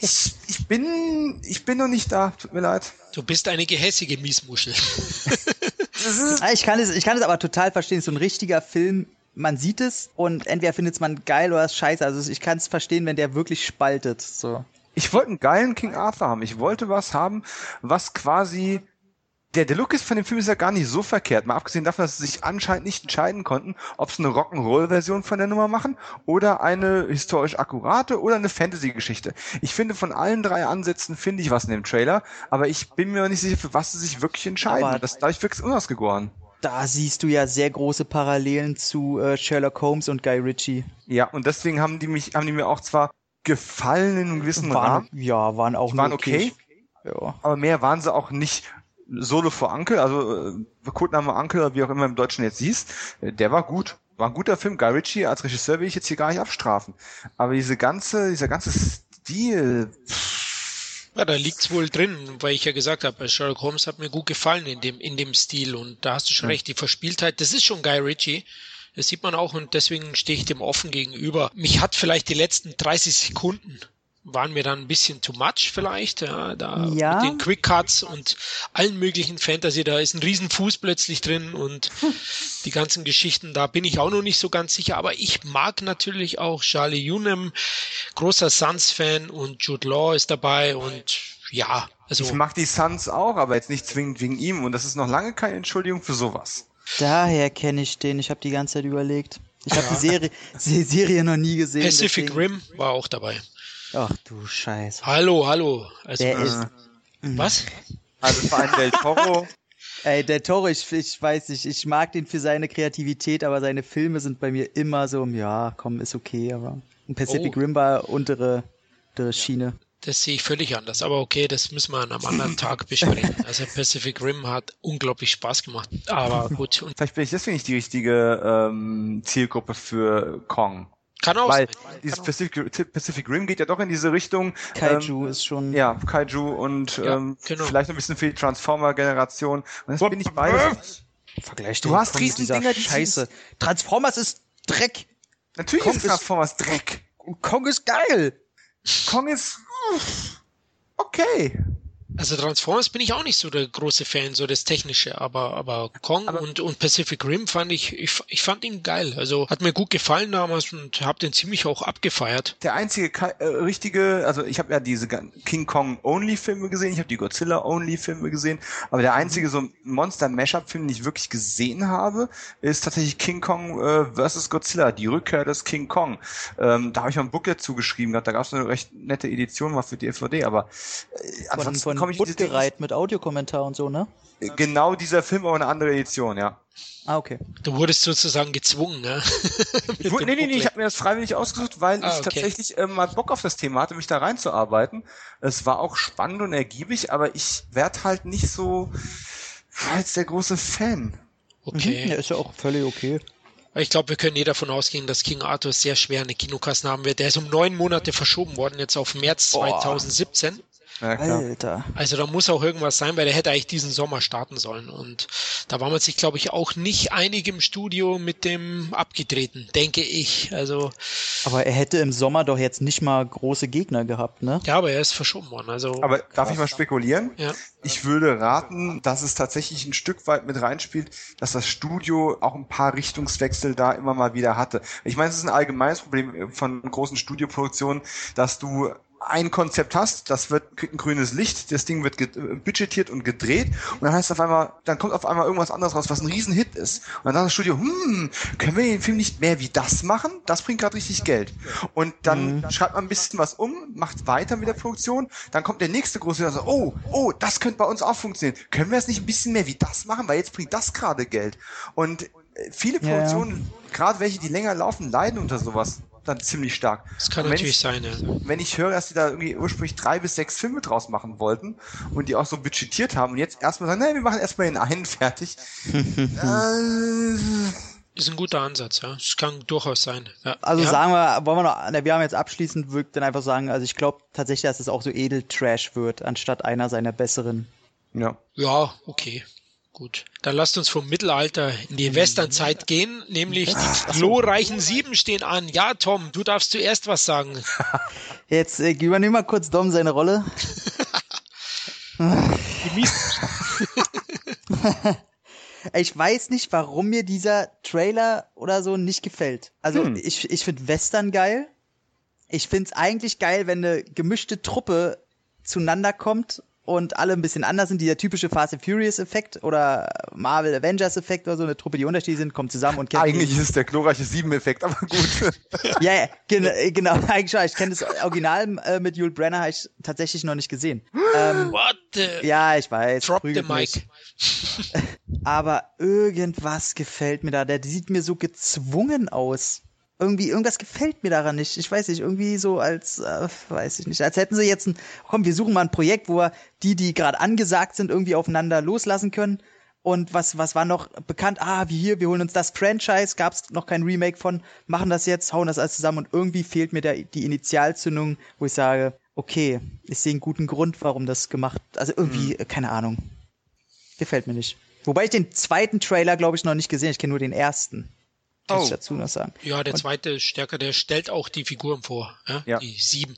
Ich, ich bin, ich bin noch nicht da, tut mir leid.
Du bist eine gehässige Miesmuschel.
Ich kann es, ich kann es aber total verstehen. So ein richtiger Film, man sieht es und entweder findet es man geil oder es scheiße. Also ich kann es verstehen, wenn der wirklich spaltet. So.
Ich wollte einen geilen King Arthur haben. Ich wollte was haben, was quasi der, der Look ist von dem Film ist ja gar nicht so verkehrt. Mal abgesehen davon, dass sie sich anscheinend nicht entscheiden konnten, ob sie eine Rock'n'Roll-Version von der Nummer machen oder eine historisch akkurate oder eine Fantasy-Geschichte. Ich finde, von allen drei Ansätzen finde ich was in dem Trailer, aber ich bin mir noch nicht sicher, für was sie sich wirklich entscheiden.
Aber-
das, dadurch wirkt es unausgegoren.
da siehst du ja sehr große Parallelen zu äh, Sherlock Holmes und Guy Ritchie.
Ja, und deswegen haben die mich, haben die mir auch zwar gefallen in einem gewissen
Waren,
Rahmen,
ja, waren auch
waren
nur
okay,
Ja.
aber mehr waren sie auch nicht. Solo for Uncle, also äh, Codename Uncle, oder wie auch immer im Deutschen jetzt siehst, äh, der war gut. War ein guter Film. Guy Ritchie als Regisseur will ich jetzt hier gar nicht abstrafen. Aber diese ganze, dieser ganze Stil,
Ja, da liegt's wohl drin, weil ich ja gesagt habe, Sherlock Holmes hat mir gut gefallen in dem, in dem Stil und da hast du schon recht, die Verspieltheit, das ist schon Guy Ritchie. Das sieht man auch und deswegen stehe ich dem offen gegenüber. Mich hat vielleicht die letzten 30 Sekunden waren mir dann ein bisschen too much vielleicht, ja, da
Ja.
mit den Quick Cuts und allen möglichen Fantasy, da ist ein Riesenfuß plötzlich drin und die ganzen Geschichten, da bin ich auch noch nicht so ganz sicher, aber ich mag natürlich auch Charlie Hunnam, großer Suns-Fan und Jude Law ist dabei und ja, also
ich mag die Suns auch, aber jetzt nicht zwingend wegen ihm. Und das ist noch lange keine Entschuldigung für sowas.
Daher kenne ich den. Ich habe die ganze Zeit überlegt. Ich habe die Serie, die Serie noch nie gesehen.
Pacific
deswegen-
Rim war auch dabei.
Ach du Scheiße.
Hallo, hallo. Also,
Der ist,
Äh,
was?
also vor allem Del Toro,
ey, der Toro, ich, ich weiß nicht, ich mag den für seine Kreativität, aber seine Filme sind bei mir immer so, ja, komm, ist okay, aber ein Pacific
Oh.
Rim war untere, untere Schiene.
Das sehe ich völlig anders. Aber okay, das müssen wir an einem anderen Tag besprechen. Also Pacific Rim hat unglaublich Spaß gemacht. Aber gut, und
vielleicht bin ich deswegen nicht die richtige ähm, Zielgruppe für Kong.
Kann auch
Weil
sein.
dieses Pacific, Pacific Rim geht ja doch in diese Richtung.
Kaiju ist schon.
Ähm, ja, Kaiju und
Ja,
ähm,
genau.
vielleicht ein bisschen für die Transformer-Generation. Und das bin ich beides.
Vergleich
Du
den
hast Riesendinger, die
Scheiße. Transformers ist Dreck.
Natürlich
Kong
ist
ist-
Transformers Dreck.
Und Kong ist geil.
Kong ist uff, okay.
Also Transformers bin ich auch nicht so der große Fan, so das Technische, aber, aber Kong und, und Pacific Rim fand ich, ich, ich fand ihn geil. Also hat mir gut gefallen damals und habe den ziemlich auch abgefeiert.
Der einzige äh, richtige, also ich habe ja diese King Kong Only Filme gesehen, ich habe die Godzilla Only Filme gesehen, aber der einzige so Monster Mashup Film, den ich wirklich gesehen habe, ist tatsächlich King Kong äh, vs Godzilla, die Rückkehr des King Kong. Ähm, da habe ich mal ein Booklet zugeschrieben gehabt, da gab es eine recht nette Edition mal für DVD, aber äh,
Von,
ansonsten
von
komme ich
Buttgereit mit Audiokommentar und so, ne?
nicht- genau dieser Film, aber eine andere Edition, ja.
Ah, okay.
Du wurdest sozusagen gezwungen, ne?
Ich, wu-
dem
nee, nee, nee, ich habe mir das freiwillig ausgesucht, weil
Ah,
ich
okay.
tatsächlich ähm, mal Bock auf das Thema hatte, mich da reinzuarbeiten. Es war auch spannend und ergiebig, aber ich werd halt nicht so jetzt der große Fan.
Okay.
Mhm, ja, ist ja auch völlig okay.
Ich glaube, wir können eh davon ausgehen, dass King Arthur sehr schwer eine Kinokassen haben wird. Der ist um neun Monate verschoben worden, jetzt auf März
Boah.
2017.
Ja, klar.
Alter.
Also da muss auch irgendwas sein, weil der hätte eigentlich diesen Sommer starten sollen. Und da war man sich, glaube ich, auch nicht einig im Studio mit dem abgetreten, denke ich. Also
Aber er hätte im Sommer doch jetzt nicht mal große Gegner gehabt, ne?
ja, aber er ist verschoben worden. Also
Aber darf ich mal spekulieren?
ja.
Ich würde raten, dass es tatsächlich ein Stück weit mit reinspielt, dass das Studio auch ein paar Richtungswechsel da immer mal wieder hatte. Ich meine, es ist ein allgemeines Problem von großen Studioproduktionen, dass du ein Konzept hast, das wird kriegt ein grünes Licht, das Ding wird ge- budgetiert und gedreht und dann heißt auf einmal, dann kommt auf einmal irgendwas anderes raus, was ein Riesenhit ist. Und dann sagt das Studio, hm, können wir den Film nicht mehr wie das machen? Das bringt gerade richtig Geld. Und dann schreibt man ein bisschen was um, macht weiter mit der Produktion, dann kommt der nächste große und sagt, oh, oh, das könnte bei uns auch funktionieren. Können wir es nicht ein bisschen mehr wie das machen, weil jetzt bringt das gerade Geld. Und äh, viele. Produktionen, gerade welche, die länger laufen, leiden unter sowas dann ziemlich stark.
Das kann natürlich
ich,
sein, ja.
wenn ich höre, dass die da irgendwie ursprünglich drei bis sechs Filme draus machen wollten und die auch so budgetiert haben und jetzt erstmal sagen, nein, wir machen erstmal den einen fertig. äh,
Ist ein guter Ansatz, ja. Das kann durchaus sein. Ja.
Also
ja.
sagen wir, wollen wir noch, na, wir haben jetzt abschließend, würde ich dann einfach sagen, also ich glaube tatsächlich, dass es auch so Edel-Trash wird, anstatt einer seiner besseren.
ja.
Ja, okay. Gut. Dann lasst uns vom Mittelalter in die Westernzeit gehen, nämlich die glorreichen Sieben stehen an. Ja, Tom, du darfst zuerst was sagen.
Jetzt äh, übernehmen wir kurz Dom seine Rolle. Ich weiß nicht, warum mir dieser Trailer oder so nicht gefällt. Also
Hm.
ich, ich finde Western geil. Ich find's eigentlich geil, wenn eine gemischte Truppe zueinander kommt und alle ein bisschen anders sind. Dieser typische Fast and Furious Effekt oder Marvel Avengers Effekt oder so. Eine Truppe, die unterschiedlich sind, kommt zusammen und kämpft.
Eigentlich ist es der glorreiche Sieben-Effekt, aber gut.
Ja, ja, gen äh, genau, eigentlich schon. Ich kenne das Original äh, mit Yul Brenner, habe ich tatsächlich noch nicht gesehen. Ähm,
What the?
ja, ich weiß.
Drop the mic.
aber irgendwas gefällt mir da. Der sieht mir so gezwungen aus. Irgendwie, irgendwas gefällt mir daran nicht. Ich weiß nicht, irgendwie so als, äh, weiß ich nicht, als hätten sie jetzt ein, komm, wir suchen mal ein Projekt, wo wir die, die gerade angesagt sind, irgendwie aufeinander loslassen können. Und was, was war noch bekannt? Ah, wie hier, wir holen uns das Franchise, gab es noch kein Remake von, machen das jetzt, hauen das alles zusammen und irgendwie fehlt mir der, die Initialzündung, wo ich sage, okay, ich sehe einen guten Grund, warum das gemacht, also irgendwie, mhm. keine Ahnung. Gefällt mir nicht. Wobei ich den zweiten Trailer, glaube ich, noch nicht gesehen. Ich kenne nur den ersten. Oh. ich dazu noch sagen.
Ja, der zweite ist stärker, der stellt auch die Figuren vor, ja? ja. die sieben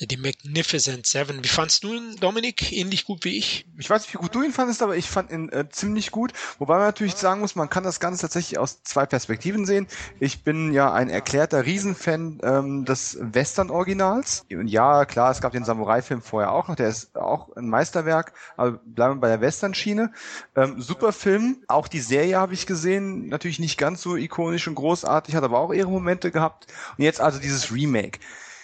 die Magnificent Seven. Wie fandst du ihn, Dominik? Ähnlich gut wie ich?
Ich weiß nicht, wie gut du ihn fandest, aber ich fand ihn äh, ziemlich gut. Wobei man natürlich sagen muss, man kann das Ganze tatsächlich aus zwei Perspektiven sehen. Ich bin ja ein erklärter Riesenfan ähm, des Western-Originals. Und ja, klar, es gab den Samurai-Film vorher auch noch, der ist auch ein Meisterwerk, aber bleiben wir bei der Western-Schiene. Ähm, super Film, auch die Serie habe ich gesehen, natürlich nicht ganz so ikonisch und großartig, hat aber auch ihre Momente gehabt. Und jetzt also dieses Remake.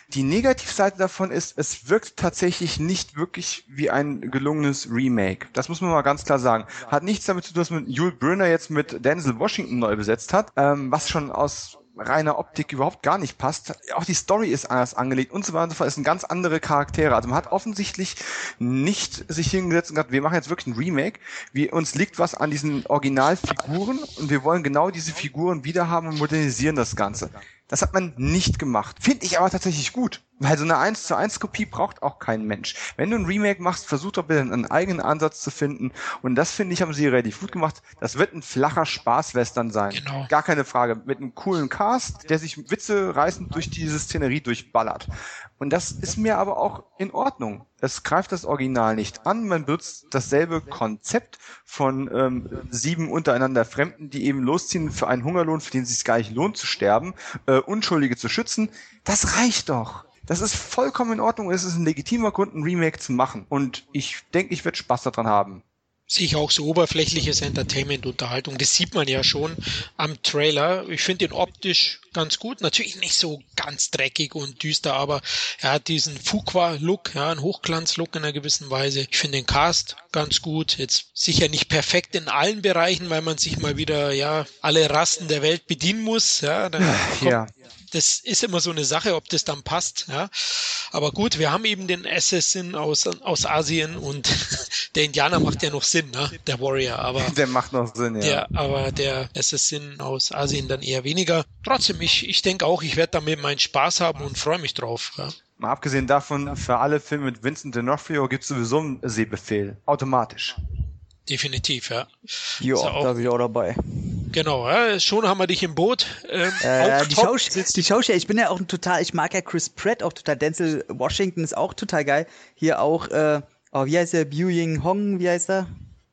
Die Negativseite davon ist, es wirkt tatsächlich nicht wirklich wie ein gelungenes Remake. Das muss man mal ganz klar sagen. Hat nichts damit zu tun, dass man Yul Brynner jetzt mit Denzel Washington neu besetzt hat, ähm, was schon aus reiner Optik überhaupt gar nicht passt. Auch die Story ist anders angelegt und so weiter und so fort. Es sind ganz andere Charaktere. Also man hat offensichtlich nicht sich hingesetzt und gesagt, wir machen jetzt wirklich ein Remake. Wir, uns liegt was an diesen Originalfiguren und wir wollen genau diese Figuren wiederhaben und modernisieren das Ganze. Das hat man nicht gemacht. Finde ich aber tatsächlich gut. Weil so eine 1 zu 1 Kopie braucht auch kein Mensch. Wenn du ein Remake machst, versuch doch bitte einen eigenen Ansatz zu finden. Und das finde ich, haben sie relativ gut gemacht. Das wird ein flacher Spaßwestern sein. Genau. Gar keine Frage. Mit einem coolen Cast, der sich Witze reißend durch diese Szenerie durchballert. Und das ist mir aber auch in Ordnung. Es greift das Original nicht an. Man benutzt dasselbe Konzept von ähm, sieben untereinander Fremden, die eben losziehen für einen Hungerlohn, für den es sich gar nicht lohnt zu sterben, äh, Unschuldige zu schützen. Das reicht doch. Das ist vollkommen in Ordnung. Es ist ein legitimer Grund, ein Remake zu machen. Und ich denke, ich werde Spaß daran haben
sehe ich auch so oberflächliches Entertainment-Unterhaltung. Das sieht man ja schon am Trailer. Ich finde ihn optisch ganz gut. Natürlich nicht so ganz dreckig und düster, aber er hat diesen Fuqua-Look, ja, einen Hochglanz-Look in einer gewissen Weise. Ich finde den Cast ganz gut. Jetzt sicher nicht perfekt in allen Bereichen, weil man sich mal wieder, ja, alle Rassen der Welt bedienen muss. Ja,
ja
das ist immer so eine Sache, ob das dann passt. Ja. Aber gut, wir haben eben den Assassin aus, aus Asien und der Indianer macht ja noch Sinn, ne? der Warrior. Aber
der macht noch Sinn, ja.
Der, aber der Assassin aus Asien dann eher weniger. Trotzdem, ich, ich denke auch, ich werde damit meinen Spaß haben und freue mich drauf. Ja.
Mal abgesehen davon, für alle Filme mit Vincent D'Onofrio gibt es sowieso einen Sehbefehl. Automatisch.
Definitiv, ja.
Ja, da bin ich auch dabei.
Genau, ja, schon haben wir dich im Boot.
Ähm, äh, die, Schaus die Schauspieler, ich bin ja auch ein total, ich mag ja Chris Pratt auch total. Denzel Washington ist auch total geil. Hier auch, äh, oh, wie heißt der? Ying Hong, wie heißt er?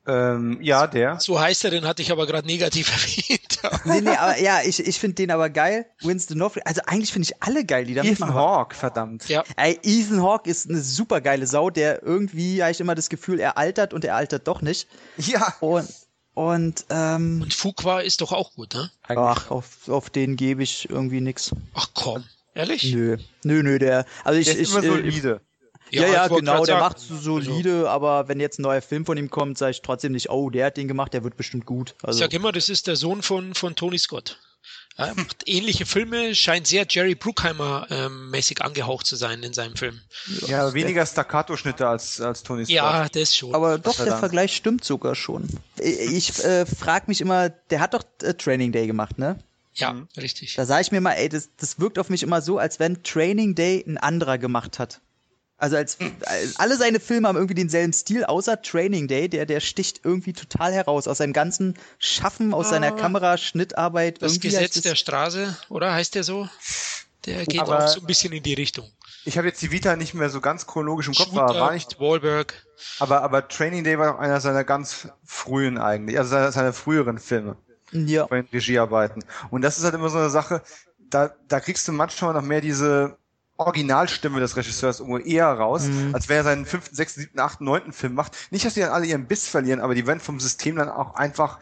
Ähm, ja, der.
So heißt er, den hatte ich aber gerade negativ erwähnt.
nee, nee, aber ja, ich, ich finde den aber geil. Winston D'Onofrio, also eigentlich finde ich alle geil, die da
Ethan Hawke, verdammt.
Ja. Ey, Ethan Hawke ist eine super geile Sau, der irgendwie, habe ich immer das Gefühl, er altert und er altert doch nicht.
Ja.
Und, und, ähm,
und Fuqua ist doch auch gut, ne?
Ach, auf, auf den gebe ich irgendwie nix.
Ach komm, ehrlich?
Nö, nö, nö, der, also ich,
der ist
ich,
immer solide.
Äh, ja, ja, genau, der macht so solide, also. aber wenn jetzt ein neuer Film von ihm kommt, sage ich trotzdem nicht, oh, der hat den gemacht, der wird bestimmt gut.
Also. Ich sag immer, das ist der Sohn von, von Tony Scott. Er macht ähnliche Filme, scheint sehr Jerry Bruckheimer ähm, mäßig angehaucht zu sein in seinem Film.
Ja, weniger Staccato-Schnitte als, als Tony Scott.
Ja, das schon.
Aber doch, der Vergleich stimmt sogar schon. Ich äh, frage mich immer, der hat doch äh, Training Day gemacht, ne?
Ja, mhm. richtig.
Da sage ich mir mal, ey, das, das wirkt auf mich immer so, als wenn Training Day ein anderer gemacht hat. Also als, als, alle seine Filme haben irgendwie denselben Stil, außer Training Day, der, der sticht irgendwie total heraus aus seinem ganzen Schaffen, aus ah, seiner Kameraschnittarbeit.
Das Gesetz das der Straße, oder heißt der so? Der geht aber auch so ein bisschen in die Richtung.
Ich habe jetzt die Vita nicht mehr so ganz chronologisch im Kopf, Shooter, war, war nicht.
Wahlberg.
Aber, aber Training Day war auch einer seiner ganz frühen eigentlich, also seine, seine früheren Filme.
Ja.
Bei den Regiearbeiten. Und das ist halt immer so eine Sache, da, da kriegst du manchmal noch mehr diese, Originalstimme des Regisseurs irgendwo eher raus, mhm. als wenn er seinen fünften, sechsten, siebten, achten, neunten Film macht. Nicht, dass die dann alle ihren Biss verlieren, aber die werden vom System dann auch einfach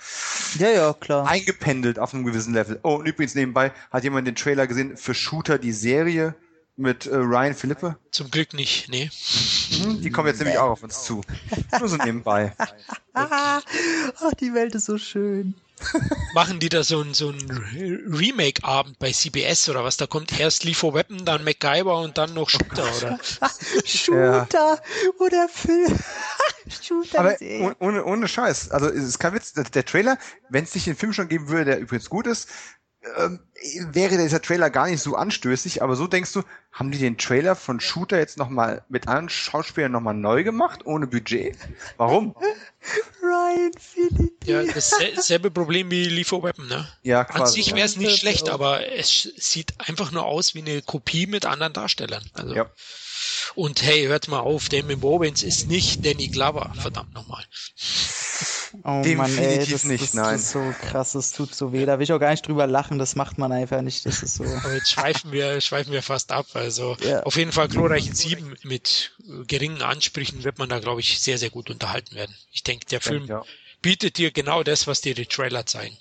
ja, ja, klar.
eingependelt auf einem gewissen Level. Oh, und übrigens nebenbei hat jemand den Trailer gesehen für Shooter, die Serie mit äh, Ryan Philippe?
Zum Glück nicht, nee.
Mhm, die kommen jetzt nämlich auch auf uns zu. Nur so nebenbei.
Ach, die Welt ist so schön.
Machen die da so ein, so ein Remake-Abend bei CBS oder was? Da kommt erst Lethal Weapon, dann MacGyver und dann noch Shooter, oder?
Shooter ja. oder Film.
Shooter. Aber ohne, ohne Scheiß. Also es ist kein Witz. Der Trailer, wenn es nicht den Film schon geben würde, der übrigens gut ist, ähm, wäre dieser Trailer gar nicht so anstößig, aber so denkst du, haben die den Trailer von Shooter jetzt nochmal mit anderen Schauspielern nochmal neu gemacht, ohne Budget? Warum?
Ryan Phillippe.
Ja, dasselbe Problem wie Lethal Weapon, ne?
Ja, quasi.
An sich wäre es nicht schlecht, aber es sieht einfach nur aus wie eine Kopie mit anderen Darstellern. Also. Ja. Und hey, hört mal auf, Damon Bobins ist nicht Danny Glover, verdammt nochmal.
Oh
Definitiv
Mann, ey, das,
nicht,
das,
nein.
Das ist so krass, das tut so weh. Da will ich auch gar nicht drüber lachen, das macht man einfach nicht. Das ist so.
Aber jetzt schweifen wir, schweifen wir fast ab. Also
Ja.
auf jeden Fall glorreichen Sieben mit äh, geringen Ansprüchen wird man da, glaube ich, sehr, sehr gut unterhalten werden. Ich denke, der Film
Ja.
bietet dir genau das, was dir die Trailer zeigen.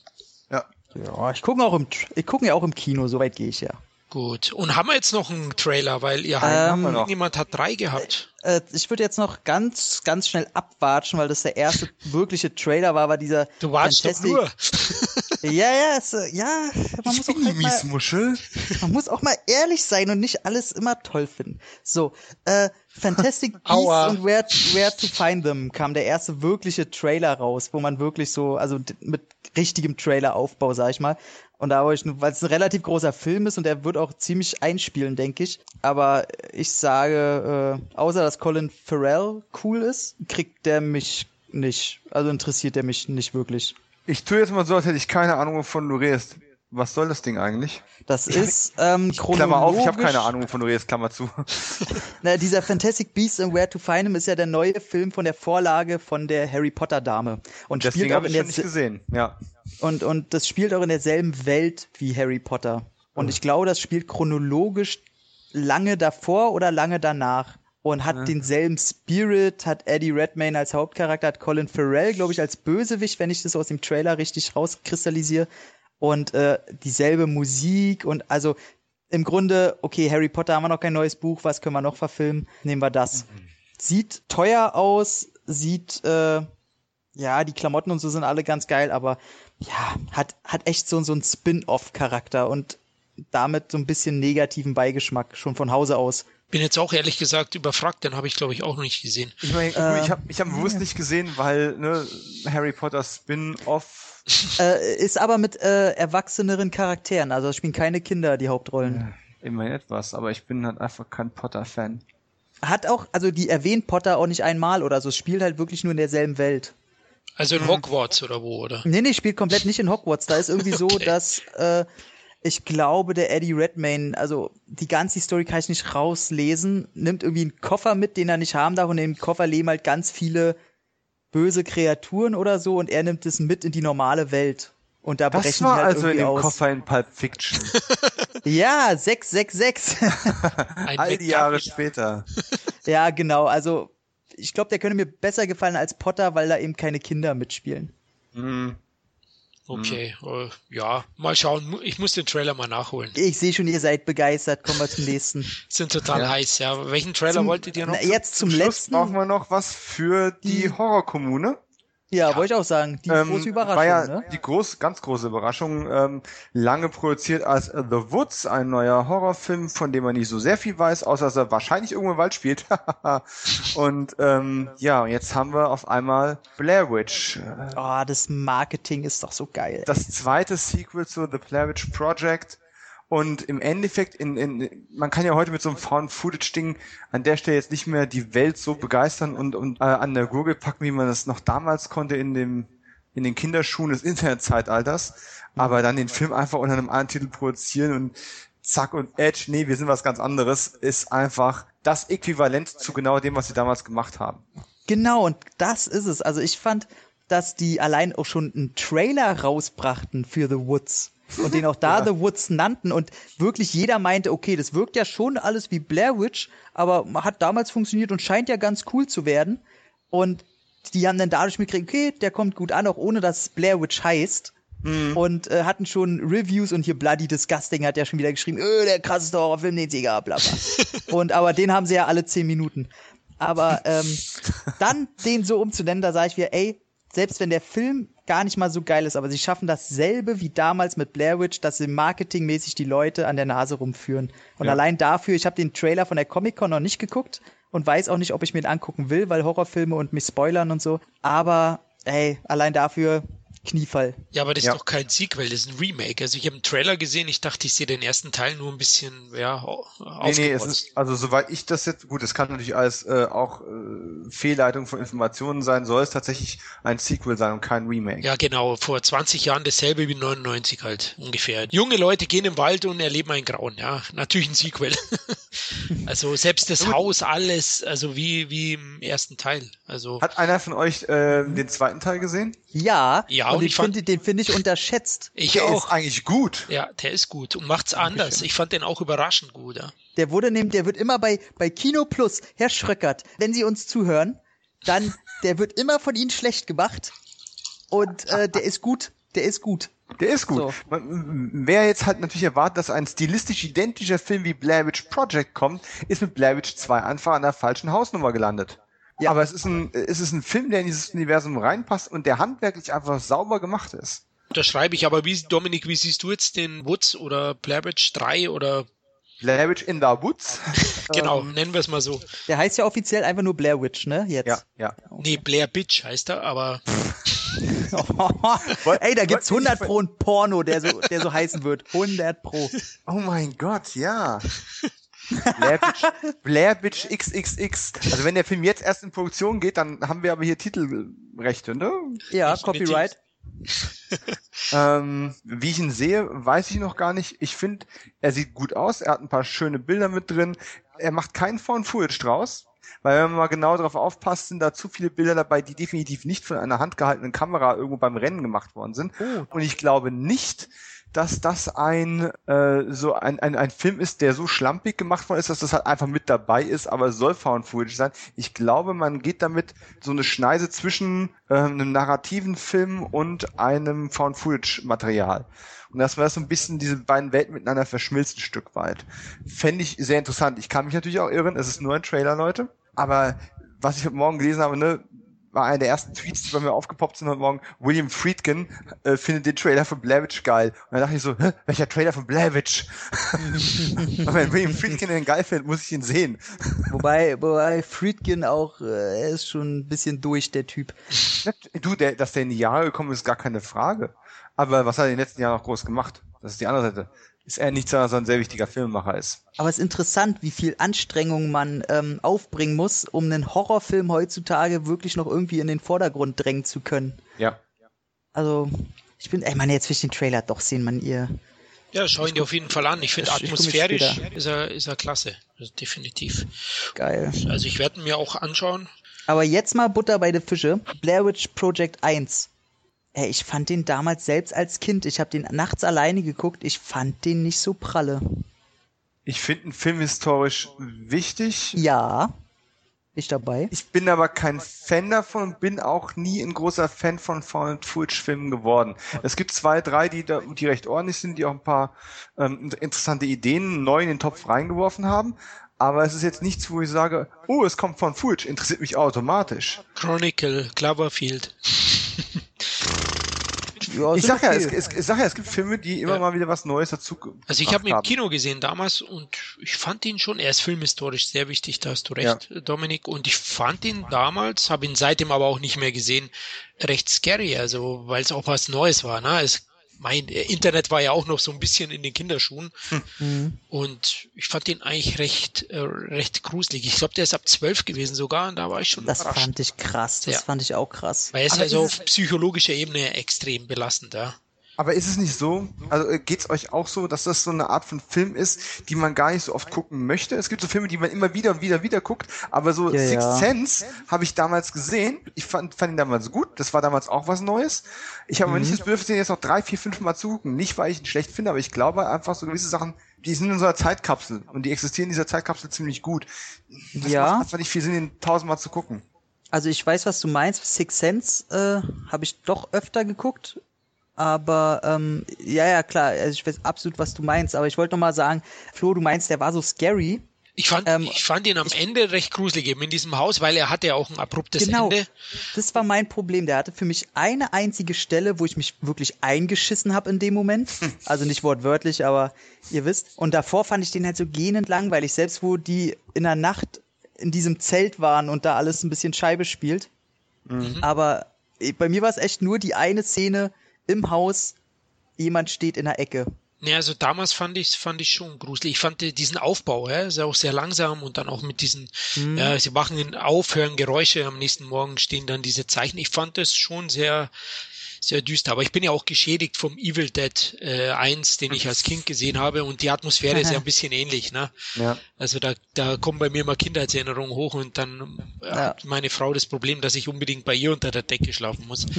ja.
Ja, ich gucke auch im, ich gucke ja auch im Kino, soweit gehe ich ja.
Gut. Und haben wir jetzt noch einen Trailer, weil ihr
Ähm,
wir noch.
niemand hat drei gehabt.
Äh, ich würde jetzt noch ganz, ganz schnell abwatschen, weil das der erste wirkliche Trailer war, war dieser.
Du warst doch
Fantastic-
nur.
Ja, ja, es, äh, ja, man muss, auch
Die
halt mal,
Miesmuschel.
man muss auch mal ehrlich sein und nicht alles immer toll finden. So, äh, Fantastic Beasts und Where, Where to Find Them kam der erste wirkliche Trailer raus, wo man wirklich so, also mit richtigem Traileraufbau, sag ich mal. Und da, wo ich, weil es ein relativ großer Film ist und der wird auch ziemlich einspielen, denke ich. Aber ich sage, äh, außer dass Colin Farrell cool ist, kriegt der mich nicht, also interessiert der mich nicht wirklich.
Ich tue jetzt mal so, als hätte ich keine Ahnung, wovon du redest. Was soll das Ding eigentlich?
Das ist ähm,
Klammer auf, ich habe
chronologisch-
keine Ahnung, wovon du redest, Klammer zu.
Na, dieser Fantastic Beasts and Where to Find Them ist ja der neue Film von der Vorlage von der Harry Potter Dame und
Deswegen
spielt auch
habe
in
ich schon nicht
der
gesehen. Ja.
und und das spielt auch in derselben Welt wie Harry Potter und ich glaube, das spielt chronologisch lange davor oder lange danach und hat denselben Spirit, hat Eddie Redmayne als Hauptcharakter, hat Colin Farrell, glaube ich, als Bösewicht, wenn ich das aus dem Trailer richtig rauskristallisiere und äh, dieselbe Musik und also im Grunde, okay, Harry Potter haben wir noch kein neues Buch, was können wir noch verfilmen? Nehmen wir das. Sieht teuer aus, sieht, äh, ja, die Klamotten und so sind alle ganz geil, aber ja, hat, hat echt so, so einen Spin-off-Charakter und damit so ein bisschen negativen Beigeschmack, schon von Hause aus.
Bin jetzt auch ehrlich gesagt überfragt, den habe ich glaube ich auch noch nicht gesehen.
Ich meine,
Äh,
ich habe ich hab bewusst nicht gesehen, weil ne, Harry Potter Spin-off.
Äh, ist aber mit äh, erwachseneren Charakteren, also spielen keine Kinder die Hauptrollen.
Immerhin etwas, aber ich bin halt einfach kein Potter-Fan.
Hat auch, also die erwähnt Potter auch nicht einmal oder so, es spielt halt wirklich nur in derselben Welt.
Also in Hogwarts oder wo, oder?
Nee, nee, spielt komplett nicht in Hogwarts. Da ist irgendwie so,
Okay.
dass äh, ich glaube, der Eddie Redmayne, also die ganze Story kann ich nicht rauslesen, nimmt irgendwie einen Koffer mit, den er nicht haben darf und in dem Koffer leben halt ganz viele böse Kreaturen oder so und er nimmt es mit in die normale Welt. Und da
Das
brechen
war
halt
also in dem
aus.
Koffer in Pulp Fiction.
Ja, 666.
Ein
All die Jahre später.
ja, genau. Also ich glaube, der könnte mir besser gefallen als Potter, weil da eben keine Kinder mitspielen.
Hm.
Okay, äh, ja, mal schauen. Ich muss den Trailer mal nachholen.
Ich sehe schon, ihr seid begeistert. Kommen wir zum nächsten.
Sind total
Ja.
heiß, ja. Welchen Trailer
Zum-
wolltet ihr noch?
Na, jetzt zum,
Schluss
letzten.
brauchen wir noch was für die
Die-
Horrorkommune.
Ja, wollte ich auch sagen. Die
Ähm,
große Überraschung,
war ja
ne?
die groß, ganz große Überraschung. Ähm, lange produziert als The Woods, ein neuer Horrorfilm, von dem man nicht so sehr viel weiß, außer dass er wahrscheinlich irgendwo im Wald spielt. und ähm, ja, jetzt haben wir auf einmal Blair Witch.
Oh, das Marketing ist doch so geil.
das zweite Sequel zu The Blair Witch Project. Und im Endeffekt, in, in, man kann ja heute mit so einem Found-Footage-Ding an der Stelle jetzt nicht mehr die Welt so begeistern und, und äh, an der Gurgel packen, wie man das noch damals konnte in dem in den Kinderschuhen des Internetzeitalters, aber dann den Film einfach unter einem anderen Titel produzieren und zack und Edge, nee, wir sind was ganz anderes, ist einfach das Äquivalent zu genau dem, was sie damals gemacht haben.
Genau, und das ist es. Also ich fand, dass die allein auch schon einen Trailer rausbrachten für The Woods. Und den auch da
Ja.
The Woods nannten und wirklich jeder meinte, okay, das wirkt ja schon alles wie Blair Witch, aber hat damals funktioniert und scheint ja ganz cool zu werden. Und die haben dann dadurch mitgekriegt, okay, der kommt gut an, auch ohne dass es Blair Witch heißt. mhm. und äh, hatten schon Reviews und hier Bloody Disgusting hat ja schon wieder geschrieben, öh, der krasseste Horrorfilm, den sie gab, bla bla. und aber den haben sie ja alle zehn Minuten. Aber ähm, dann den so umzunennen, da sage ich mir, ey, selbst wenn der Film gar nicht mal so geil ist, aber sie schaffen dasselbe wie damals mit Blair Witch, dass sie marketingmäßig die Leute an der Nase rumführen. Und ja. allein dafür, ich habe den Trailer von der Comic Con noch nicht geguckt und weiß auch nicht, ob ich mir den angucken will, weil Horrorfilme und mich spoilern und so. Aber ey, allein dafür Kniefall.
Ja, aber das ja. ist doch kein Sequel, das ist ein Remake. Also ich habe einen Trailer gesehen, ich dachte, ich sehe den ersten Teil nur ein bisschen, ja,
nee, nee, es ist, also soweit ich das jetzt, gut, es kann natürlich als äh, auch äh, Fehlleitung von Informationen sein, soll es tatsächlich ein Sequel sein und kein Remake.
Ja, genau, vor 20 Jahren dasselbe wie 99 halt ungefähr. Junge Leute gehen im Wald und erleben ein Grauen, ja, natürlich ein Sequel. also selbst das Haus, alles, also wie, wie im ersten Teil. Also
Hat einer von euch äh, den zweiten Teil gesehen?
Ja, ja und, und den finde den find ich unterschätzt.
Ich
der
auch.
ist eigentlich gut.
Ja, der ist gut und macht's anders. Ich fand den auch überraschend gut. Ja.
Der wurde nämlich, der wird immer bei, bei Kino Plus, Herr Schröckert, wenn Sie uns zuhören, dann, der wird immer von Ihnen schlecht gemacht. Und äh, der ist gut. Der ist gut.
Der ist gut. So. Wer jetzt halt natürlich erwartet, dass ein stilistisch identischer Film wie Blair Witch Project kommt, ist mit Blair Witch 2 einfach an der falschen Hausnummer gelandet. Ja. Aber es ist ein, es ist ein Film, der in dieses Universum reinpasst und der handwerklich einfach sauber gemacht ist.
Da schreibe ich, aber wie, Dominik, wie siehst du jetzt den Woods oder Blair Witch 3 oder
Blair Witch in the Woods.
genau, ähm, nennen wir es mal so.
Der heißt ja offiziell einfach nur Blair Witch, ne? Jetzt.
Ja, ja.
Nee, Blair Bitch heißt er, aber.
Ey, da gibt's 100 pro ein Porno, der so, der so heißen wird. 100 pro.
Oh mein Gott, ja. Blair Bitch, Blair Bitch XXX. Also wenn der Film jetzt erst in Produktion geht, dann haben wir aber hier Titelrechte, ne?
Ja, Copyright.
ähm, wie ich ihn sehe, weiß ich noch gar nicht. Ich finde, er sieht gut aus. Er hat ein paar schöne Bilder mit drin. Er macht keinen Found Footage draus. Weil wenn man mal genau darauf aufpasst, sind da zu viele Bilder dabei, die definitiv nicht von einer handgehaltenen Kamera irgendwo beim Rennen gemacht worden sind. Oh. Und ich glaube nicht, dass das ein äh, so ein, ein, ein Film ist, der so schlampig gemacht worden ist, dass das halt einfach mit dabei ist, aber es soll Found Footage sein. Ich glaube, man geht damit so eine Schneise zwischen äh, einem narrativen Film und einem Found Footage Material. Und dass man das so ein bisschen diese beiden Welten miteinander verschmilzt ein Stück weit. Fände ich sehr interessant. Ich kann mich natürlich auch irren, es ist nur ein Trailer, Leute. Aber was ich heute Morgen gelesen habe, ne, war einer der ersten Tweets, die bei mir aufgepoppt sind heute Morgen. William Friedkin äh, findet den Trailer von Blavich geil. Und dann dachte ich so, Hä, welcher Trailer von Blavich? Wenn William Friedkin den geil findet, muss ich ihn sehen.
wobei, wobei Friedkin auch, äh, er ist schon ein bisschen durch, der Typ.
Du, der, dass der in die Jahre gekommen ist, gar keine Frage. Aber was hat er in den letzten Jahren noch groß gemacht? Das ist die andere Seite ist er nicht so ein sehr wichtiger Filmemacher ist.
Aber es ist interessant, wie viel Anstrengung man ähm, aufbringen muss, um einen Horrorfilm heutzutage wirklich noch irgendwie in den Vordergrund drängen zu können.
Ja.
Also, ich bin, ey, man, jetzt will ich den Trailer doch sehen, man, ihr.
Ja, schau ihn dir auf jeden Fall an. Ich finde atmosphärisch ist er, ist er klasse. Also definitiv.
Geil.
Also ich werde mir auch anschauen.
Aber jetzt mal Butter bei den Fische. Blair Witch Project 1. Ey, ich fand den damals selbst als Kind, ich habe den nachts alleine geguckt, ich fand den nicht so pralle.
Ich finde einen Film historisch wichtig.
Ja, ich dabei.
Ich bin aber kein Fan davon und bin auch nie ein großer Fan von Found Footage Filmen geworden. Es gibt zwei, drei, die da, die recht ordentlich sind, die auch ein paar ähm, interessante Ideen neu in den Topf reingeworfen haben. Aber es ist jetzt nichts, wo ich sage, oh, es kommt von Footage, interessiert mich automatisch.
Chronicle, Cloverfield.
Ja, ich sag ja, es, es, ich sag ja, es gibt Filme, die immer ja. mal wieder was Neues dazu.
Also ich habe ihn im Kino gesehen damals und ich fand ihn schon, er ist filmhistorisch sehr wichtig, da hast du recht, ja. Dominik. Und ich fand ihn damals, habe ihn seitdem aber auch nicht mehr gesehen, recht scary, also weil es auch was Neues war. Ne? Es mein Internet war ja auch noch so ein bisschen in den Kinderschuhen mhm. und ich fand den eigentlich recht äh, recht gruselig. Ich glaube, der ist ab zwölf gewesen sogar und da war ich schon
Das überrascht. fand ich krass, das ja. fand ich auch krass.
Weil er ist also auf psychologischer Ebene extrem belastend, ja.
Aber ist es nicht so, also äh, geht's euch auch so, dass das so eine Art von Film ist, die man gar nicht so oft gucken möchte? Es gibt so Filme, die man immer wieder und wieder wieder guckt, aber so ja, Sixth ja. Sense habe ich damals gesehen. Ich fand, fand ihn damals gut, das war damals auch was Neues. Ich habe mhm. aber nicht das Bedürfnis, den jetzt noch drei, vier, fünf Mal zu gucken. Nicht, weil ich ihn schlecht finde, aber ich glaube einfach so gewisse Sachen, die sind in so einer Zeitkapsel und die existieren in dieser Zeitkapsel ziemlich gut. Das ja. macht einfach nicht viel Sinn, den tausendmal zu gucken.
Also ich weiß, was du meinst. Six Sense äh, habe ich doch öfter geguckt Aber ähm, ja, ja, klar, also ich weiß absolut, was du meinst. Aber ich wollte noch mal sagen, Flo, du meinst, der war so scary.
Ich fand, ähm, ich fand ihn am Ende recht gruselig eben in diesem Haus, weil er hatte ja auch ein abruptes
genau,
Ende.
Das war mein Problem. Der hatte für mich eine einzige Stelle, wo ich mich wirklich eingeschissen habe in dem Moment. Also nicht wortwörtlich, aber ihr wisst. Und davor fand ich den halt so gähnend langweilig, selbst wo die in der Nacht in diesem Zelt waren und da alles ein bisschen Scheibe spielt. Mhm. Aber äh, bei mir war es echt nur die eine Szene im Haus, jemand steht in der Ecke.
Ne, also damals fand ich fand ich schon gruselig. Ich fand diesen Aufbau, ja, ist ja auch sehr langsam und dann auch mit diesen, mhm. ja, sie wachen auf, hören Geräusche, am nächsten Morgen stehen dann diese Zeichen. Ich fand das schon sehr, sehr düster. Aber ich bin ja auch geschädigt vom Evil Dead äh, 1, den ich als Kind gesehen habe und die Atmosphäre ist ja ein bisschen ähnlich. Ne? Ja. Also da, da kommen bei mir immer Kindheitserinnerungen hoch und dann äh, ja. hat meine Frau das Problem, dass ich unbedingt bei ihr unter der Decke schlafen muss.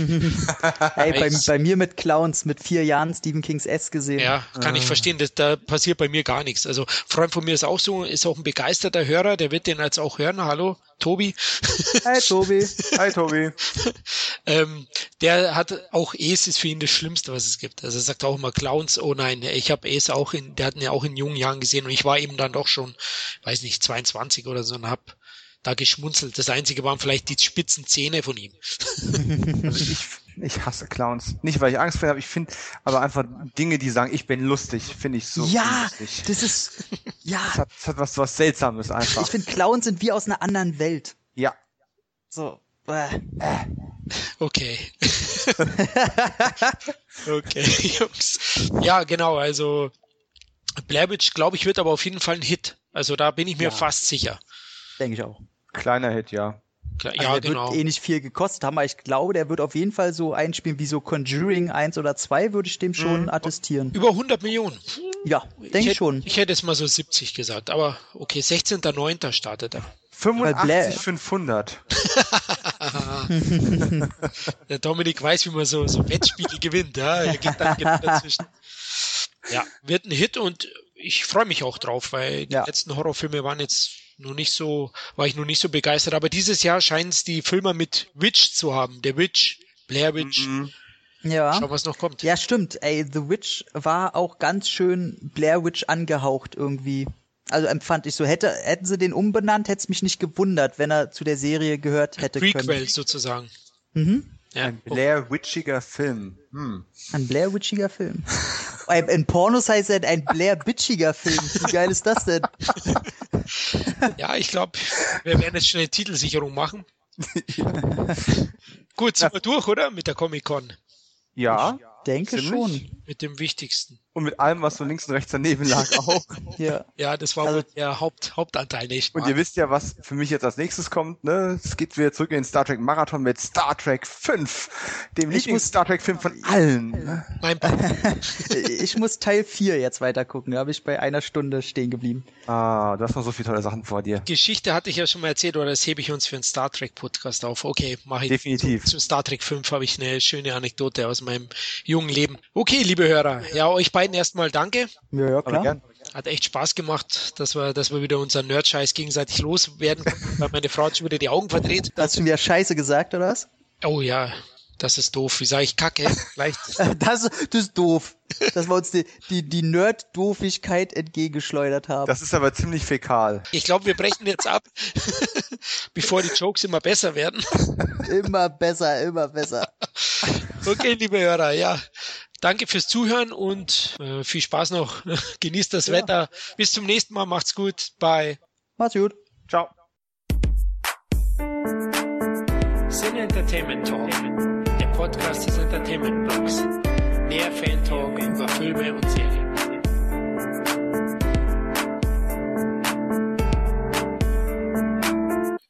hey, bei, bei, mir mit Clowns mit vier Jahren Stephen Kings S gesehen.
Ja, kann ah. ich verstehen. Das, da passiert bei mir gar nichts. Also Freund von mir ist auch so, ist auch ein begeisterter Hörer, der wird den jetzt auch hören. Hallo, Tobi.
Hi Tobi.
Hi Tobi.
ähm, der hat auch Es ist für ihn das Schlimmste, was es gibt. Also er sagt auch immer Clowns, oh nein, ich habe Es auch in, der hat ihn ja auch in jungen Jahren gesehen und ich war eben dann doch schon, weiß nicht, 22 oder so und hab da geschmunzelt. Das Einzige waren vielleicht die spitzen Zähne von ihm.
Also ich, ich hasse Clowns. Nicht, weil ich Angst vor habe, ich finde aber einfach Dinge, die sagen, ich bin lustig, finde ich so
Ja,
lustig.
das ist, ja.
Das hat, das hat was, was Seltsames einfach.
Ich finde, Clowns sind wie aus einer anderen Welt.
Ja.
So. Äh.
Okay. okay, Jungs. Ja, genau, also Blair Witch, glaube ich, wird aber auf jeden Fall ein Hit. Also da bin ich mir ja. fast sicher.
Denke ich auch.
Kleiner Hit, ja.
Klar, also ja, der genau. wird eh nicht viel gekostet haben, aber ich glaube, der wird auf jeden Fall so einspielen wie so Conjuring 1 oder 2, würde ich dem schon mhm. attestieren.
Über 100 Millionen.
Ja, denke ich schon.
Ich hätte es mal so 70 gesagt, aber okay, 16.09. startet er.
85,500.
Der Dominik weiß, wie man so, so Wettspiele gewinnt. Ja? Er geht dann genau dazwischen. Ja, wird ein Hit und ich freue mich auch drauf, weil die ja. letzten Horrorfilme waren jetzt nur nicht so, war ich nur nicht so begeistert. Aber dieses Jahr scheinen es die Filme mit Witch zu haben. Der Witch, Blair Witch. Mhm.
Ja.
Schauen, was noch kommt.
Ja, stimmt. Ey, The Witch war auch ganz schön Blair Witch angehaucht irgendwie. Also empfand ich so. Hätte, hätten sie den umbenannt, hätte es mich nicht gewundert, wenn er zu der Serie gehört hätte
Prequel können. sozusagen.
Mhm.
Ja. Ein Blair Witchiger Film. Hm.
Ein Blair Witchiger Film. In Pornos heißt er ein Blair Bitchiger Film. Wie geil ist das denn?
Ja, ich glaube, wir werden jetzt schnell Titelsicherung machen. Gut, sind wir durch, oder? Mit der Comic-Con.
Ja.
Ich denke schon.
Mit dem Wichtigsten.
Und mit allem, was so links und rechts daneben lag auch.
ja.
ja, das war also, der Haupt, Hauptanteil nicht.
Und ihr wisst ja, was für mich jetzt als nächstes kommt, ne? Es geht wieder zurück in den Star Trek Marathon mit Star Trek 5, dem Lieblings-Star Trek Film von allen. Ne?
ich muss Teil 4 jetzt weiter gucken, da habe ich bei einer Stunde stehen geblieben.
Ah, du hast noch so viele tolle Sachen vor dir.
Geschichte hatte ich ja schon mal erzählt, oder das hebe ich uns für einen Star Trek Podcast auf. Okay, mache ich.
Definitiv.
Zu, zu Star Trek 5 habe ich eine schöne Anekdote aus meinem jungen Leben. Okay, liebe Hörer, ja, euch beiden erstmal danke danke.
Ja, ja klar.
Hat echt Spaß gemacht, dass wir, dass wir wieder unseren Nerd-Scheiß gegenseitig loswerden weil meine Frau hat schon wieder die Augen verdreht.
Hast du mir Scheiße gesagt, oder was?
Oh ja, das ist doof. Wie sage ich Kacke? Vielleicht.
das, das ist doof. Dass wir uns die, die, die Nerd-Doofigkeit entgegengeschleudert haben.
Das ist aber ziemlich fäkal.
Ich glaube, wir brechen jetzt ab, bevor die Jokes immer besser werden.
immer besser, immer besser.
okay, liebe Hörer, ja. Danke fürs Zuhören und äh, viel Spaß noch. Genießt das ja. Wetter. Bis zum nächsten Mal. Macht's gut. Bye.
Macht's gut.
Ciao.
Sin Entertainment Talk, der Podcast des Entertainment Blogs. Mehr Fan Talk über Filme und Serien.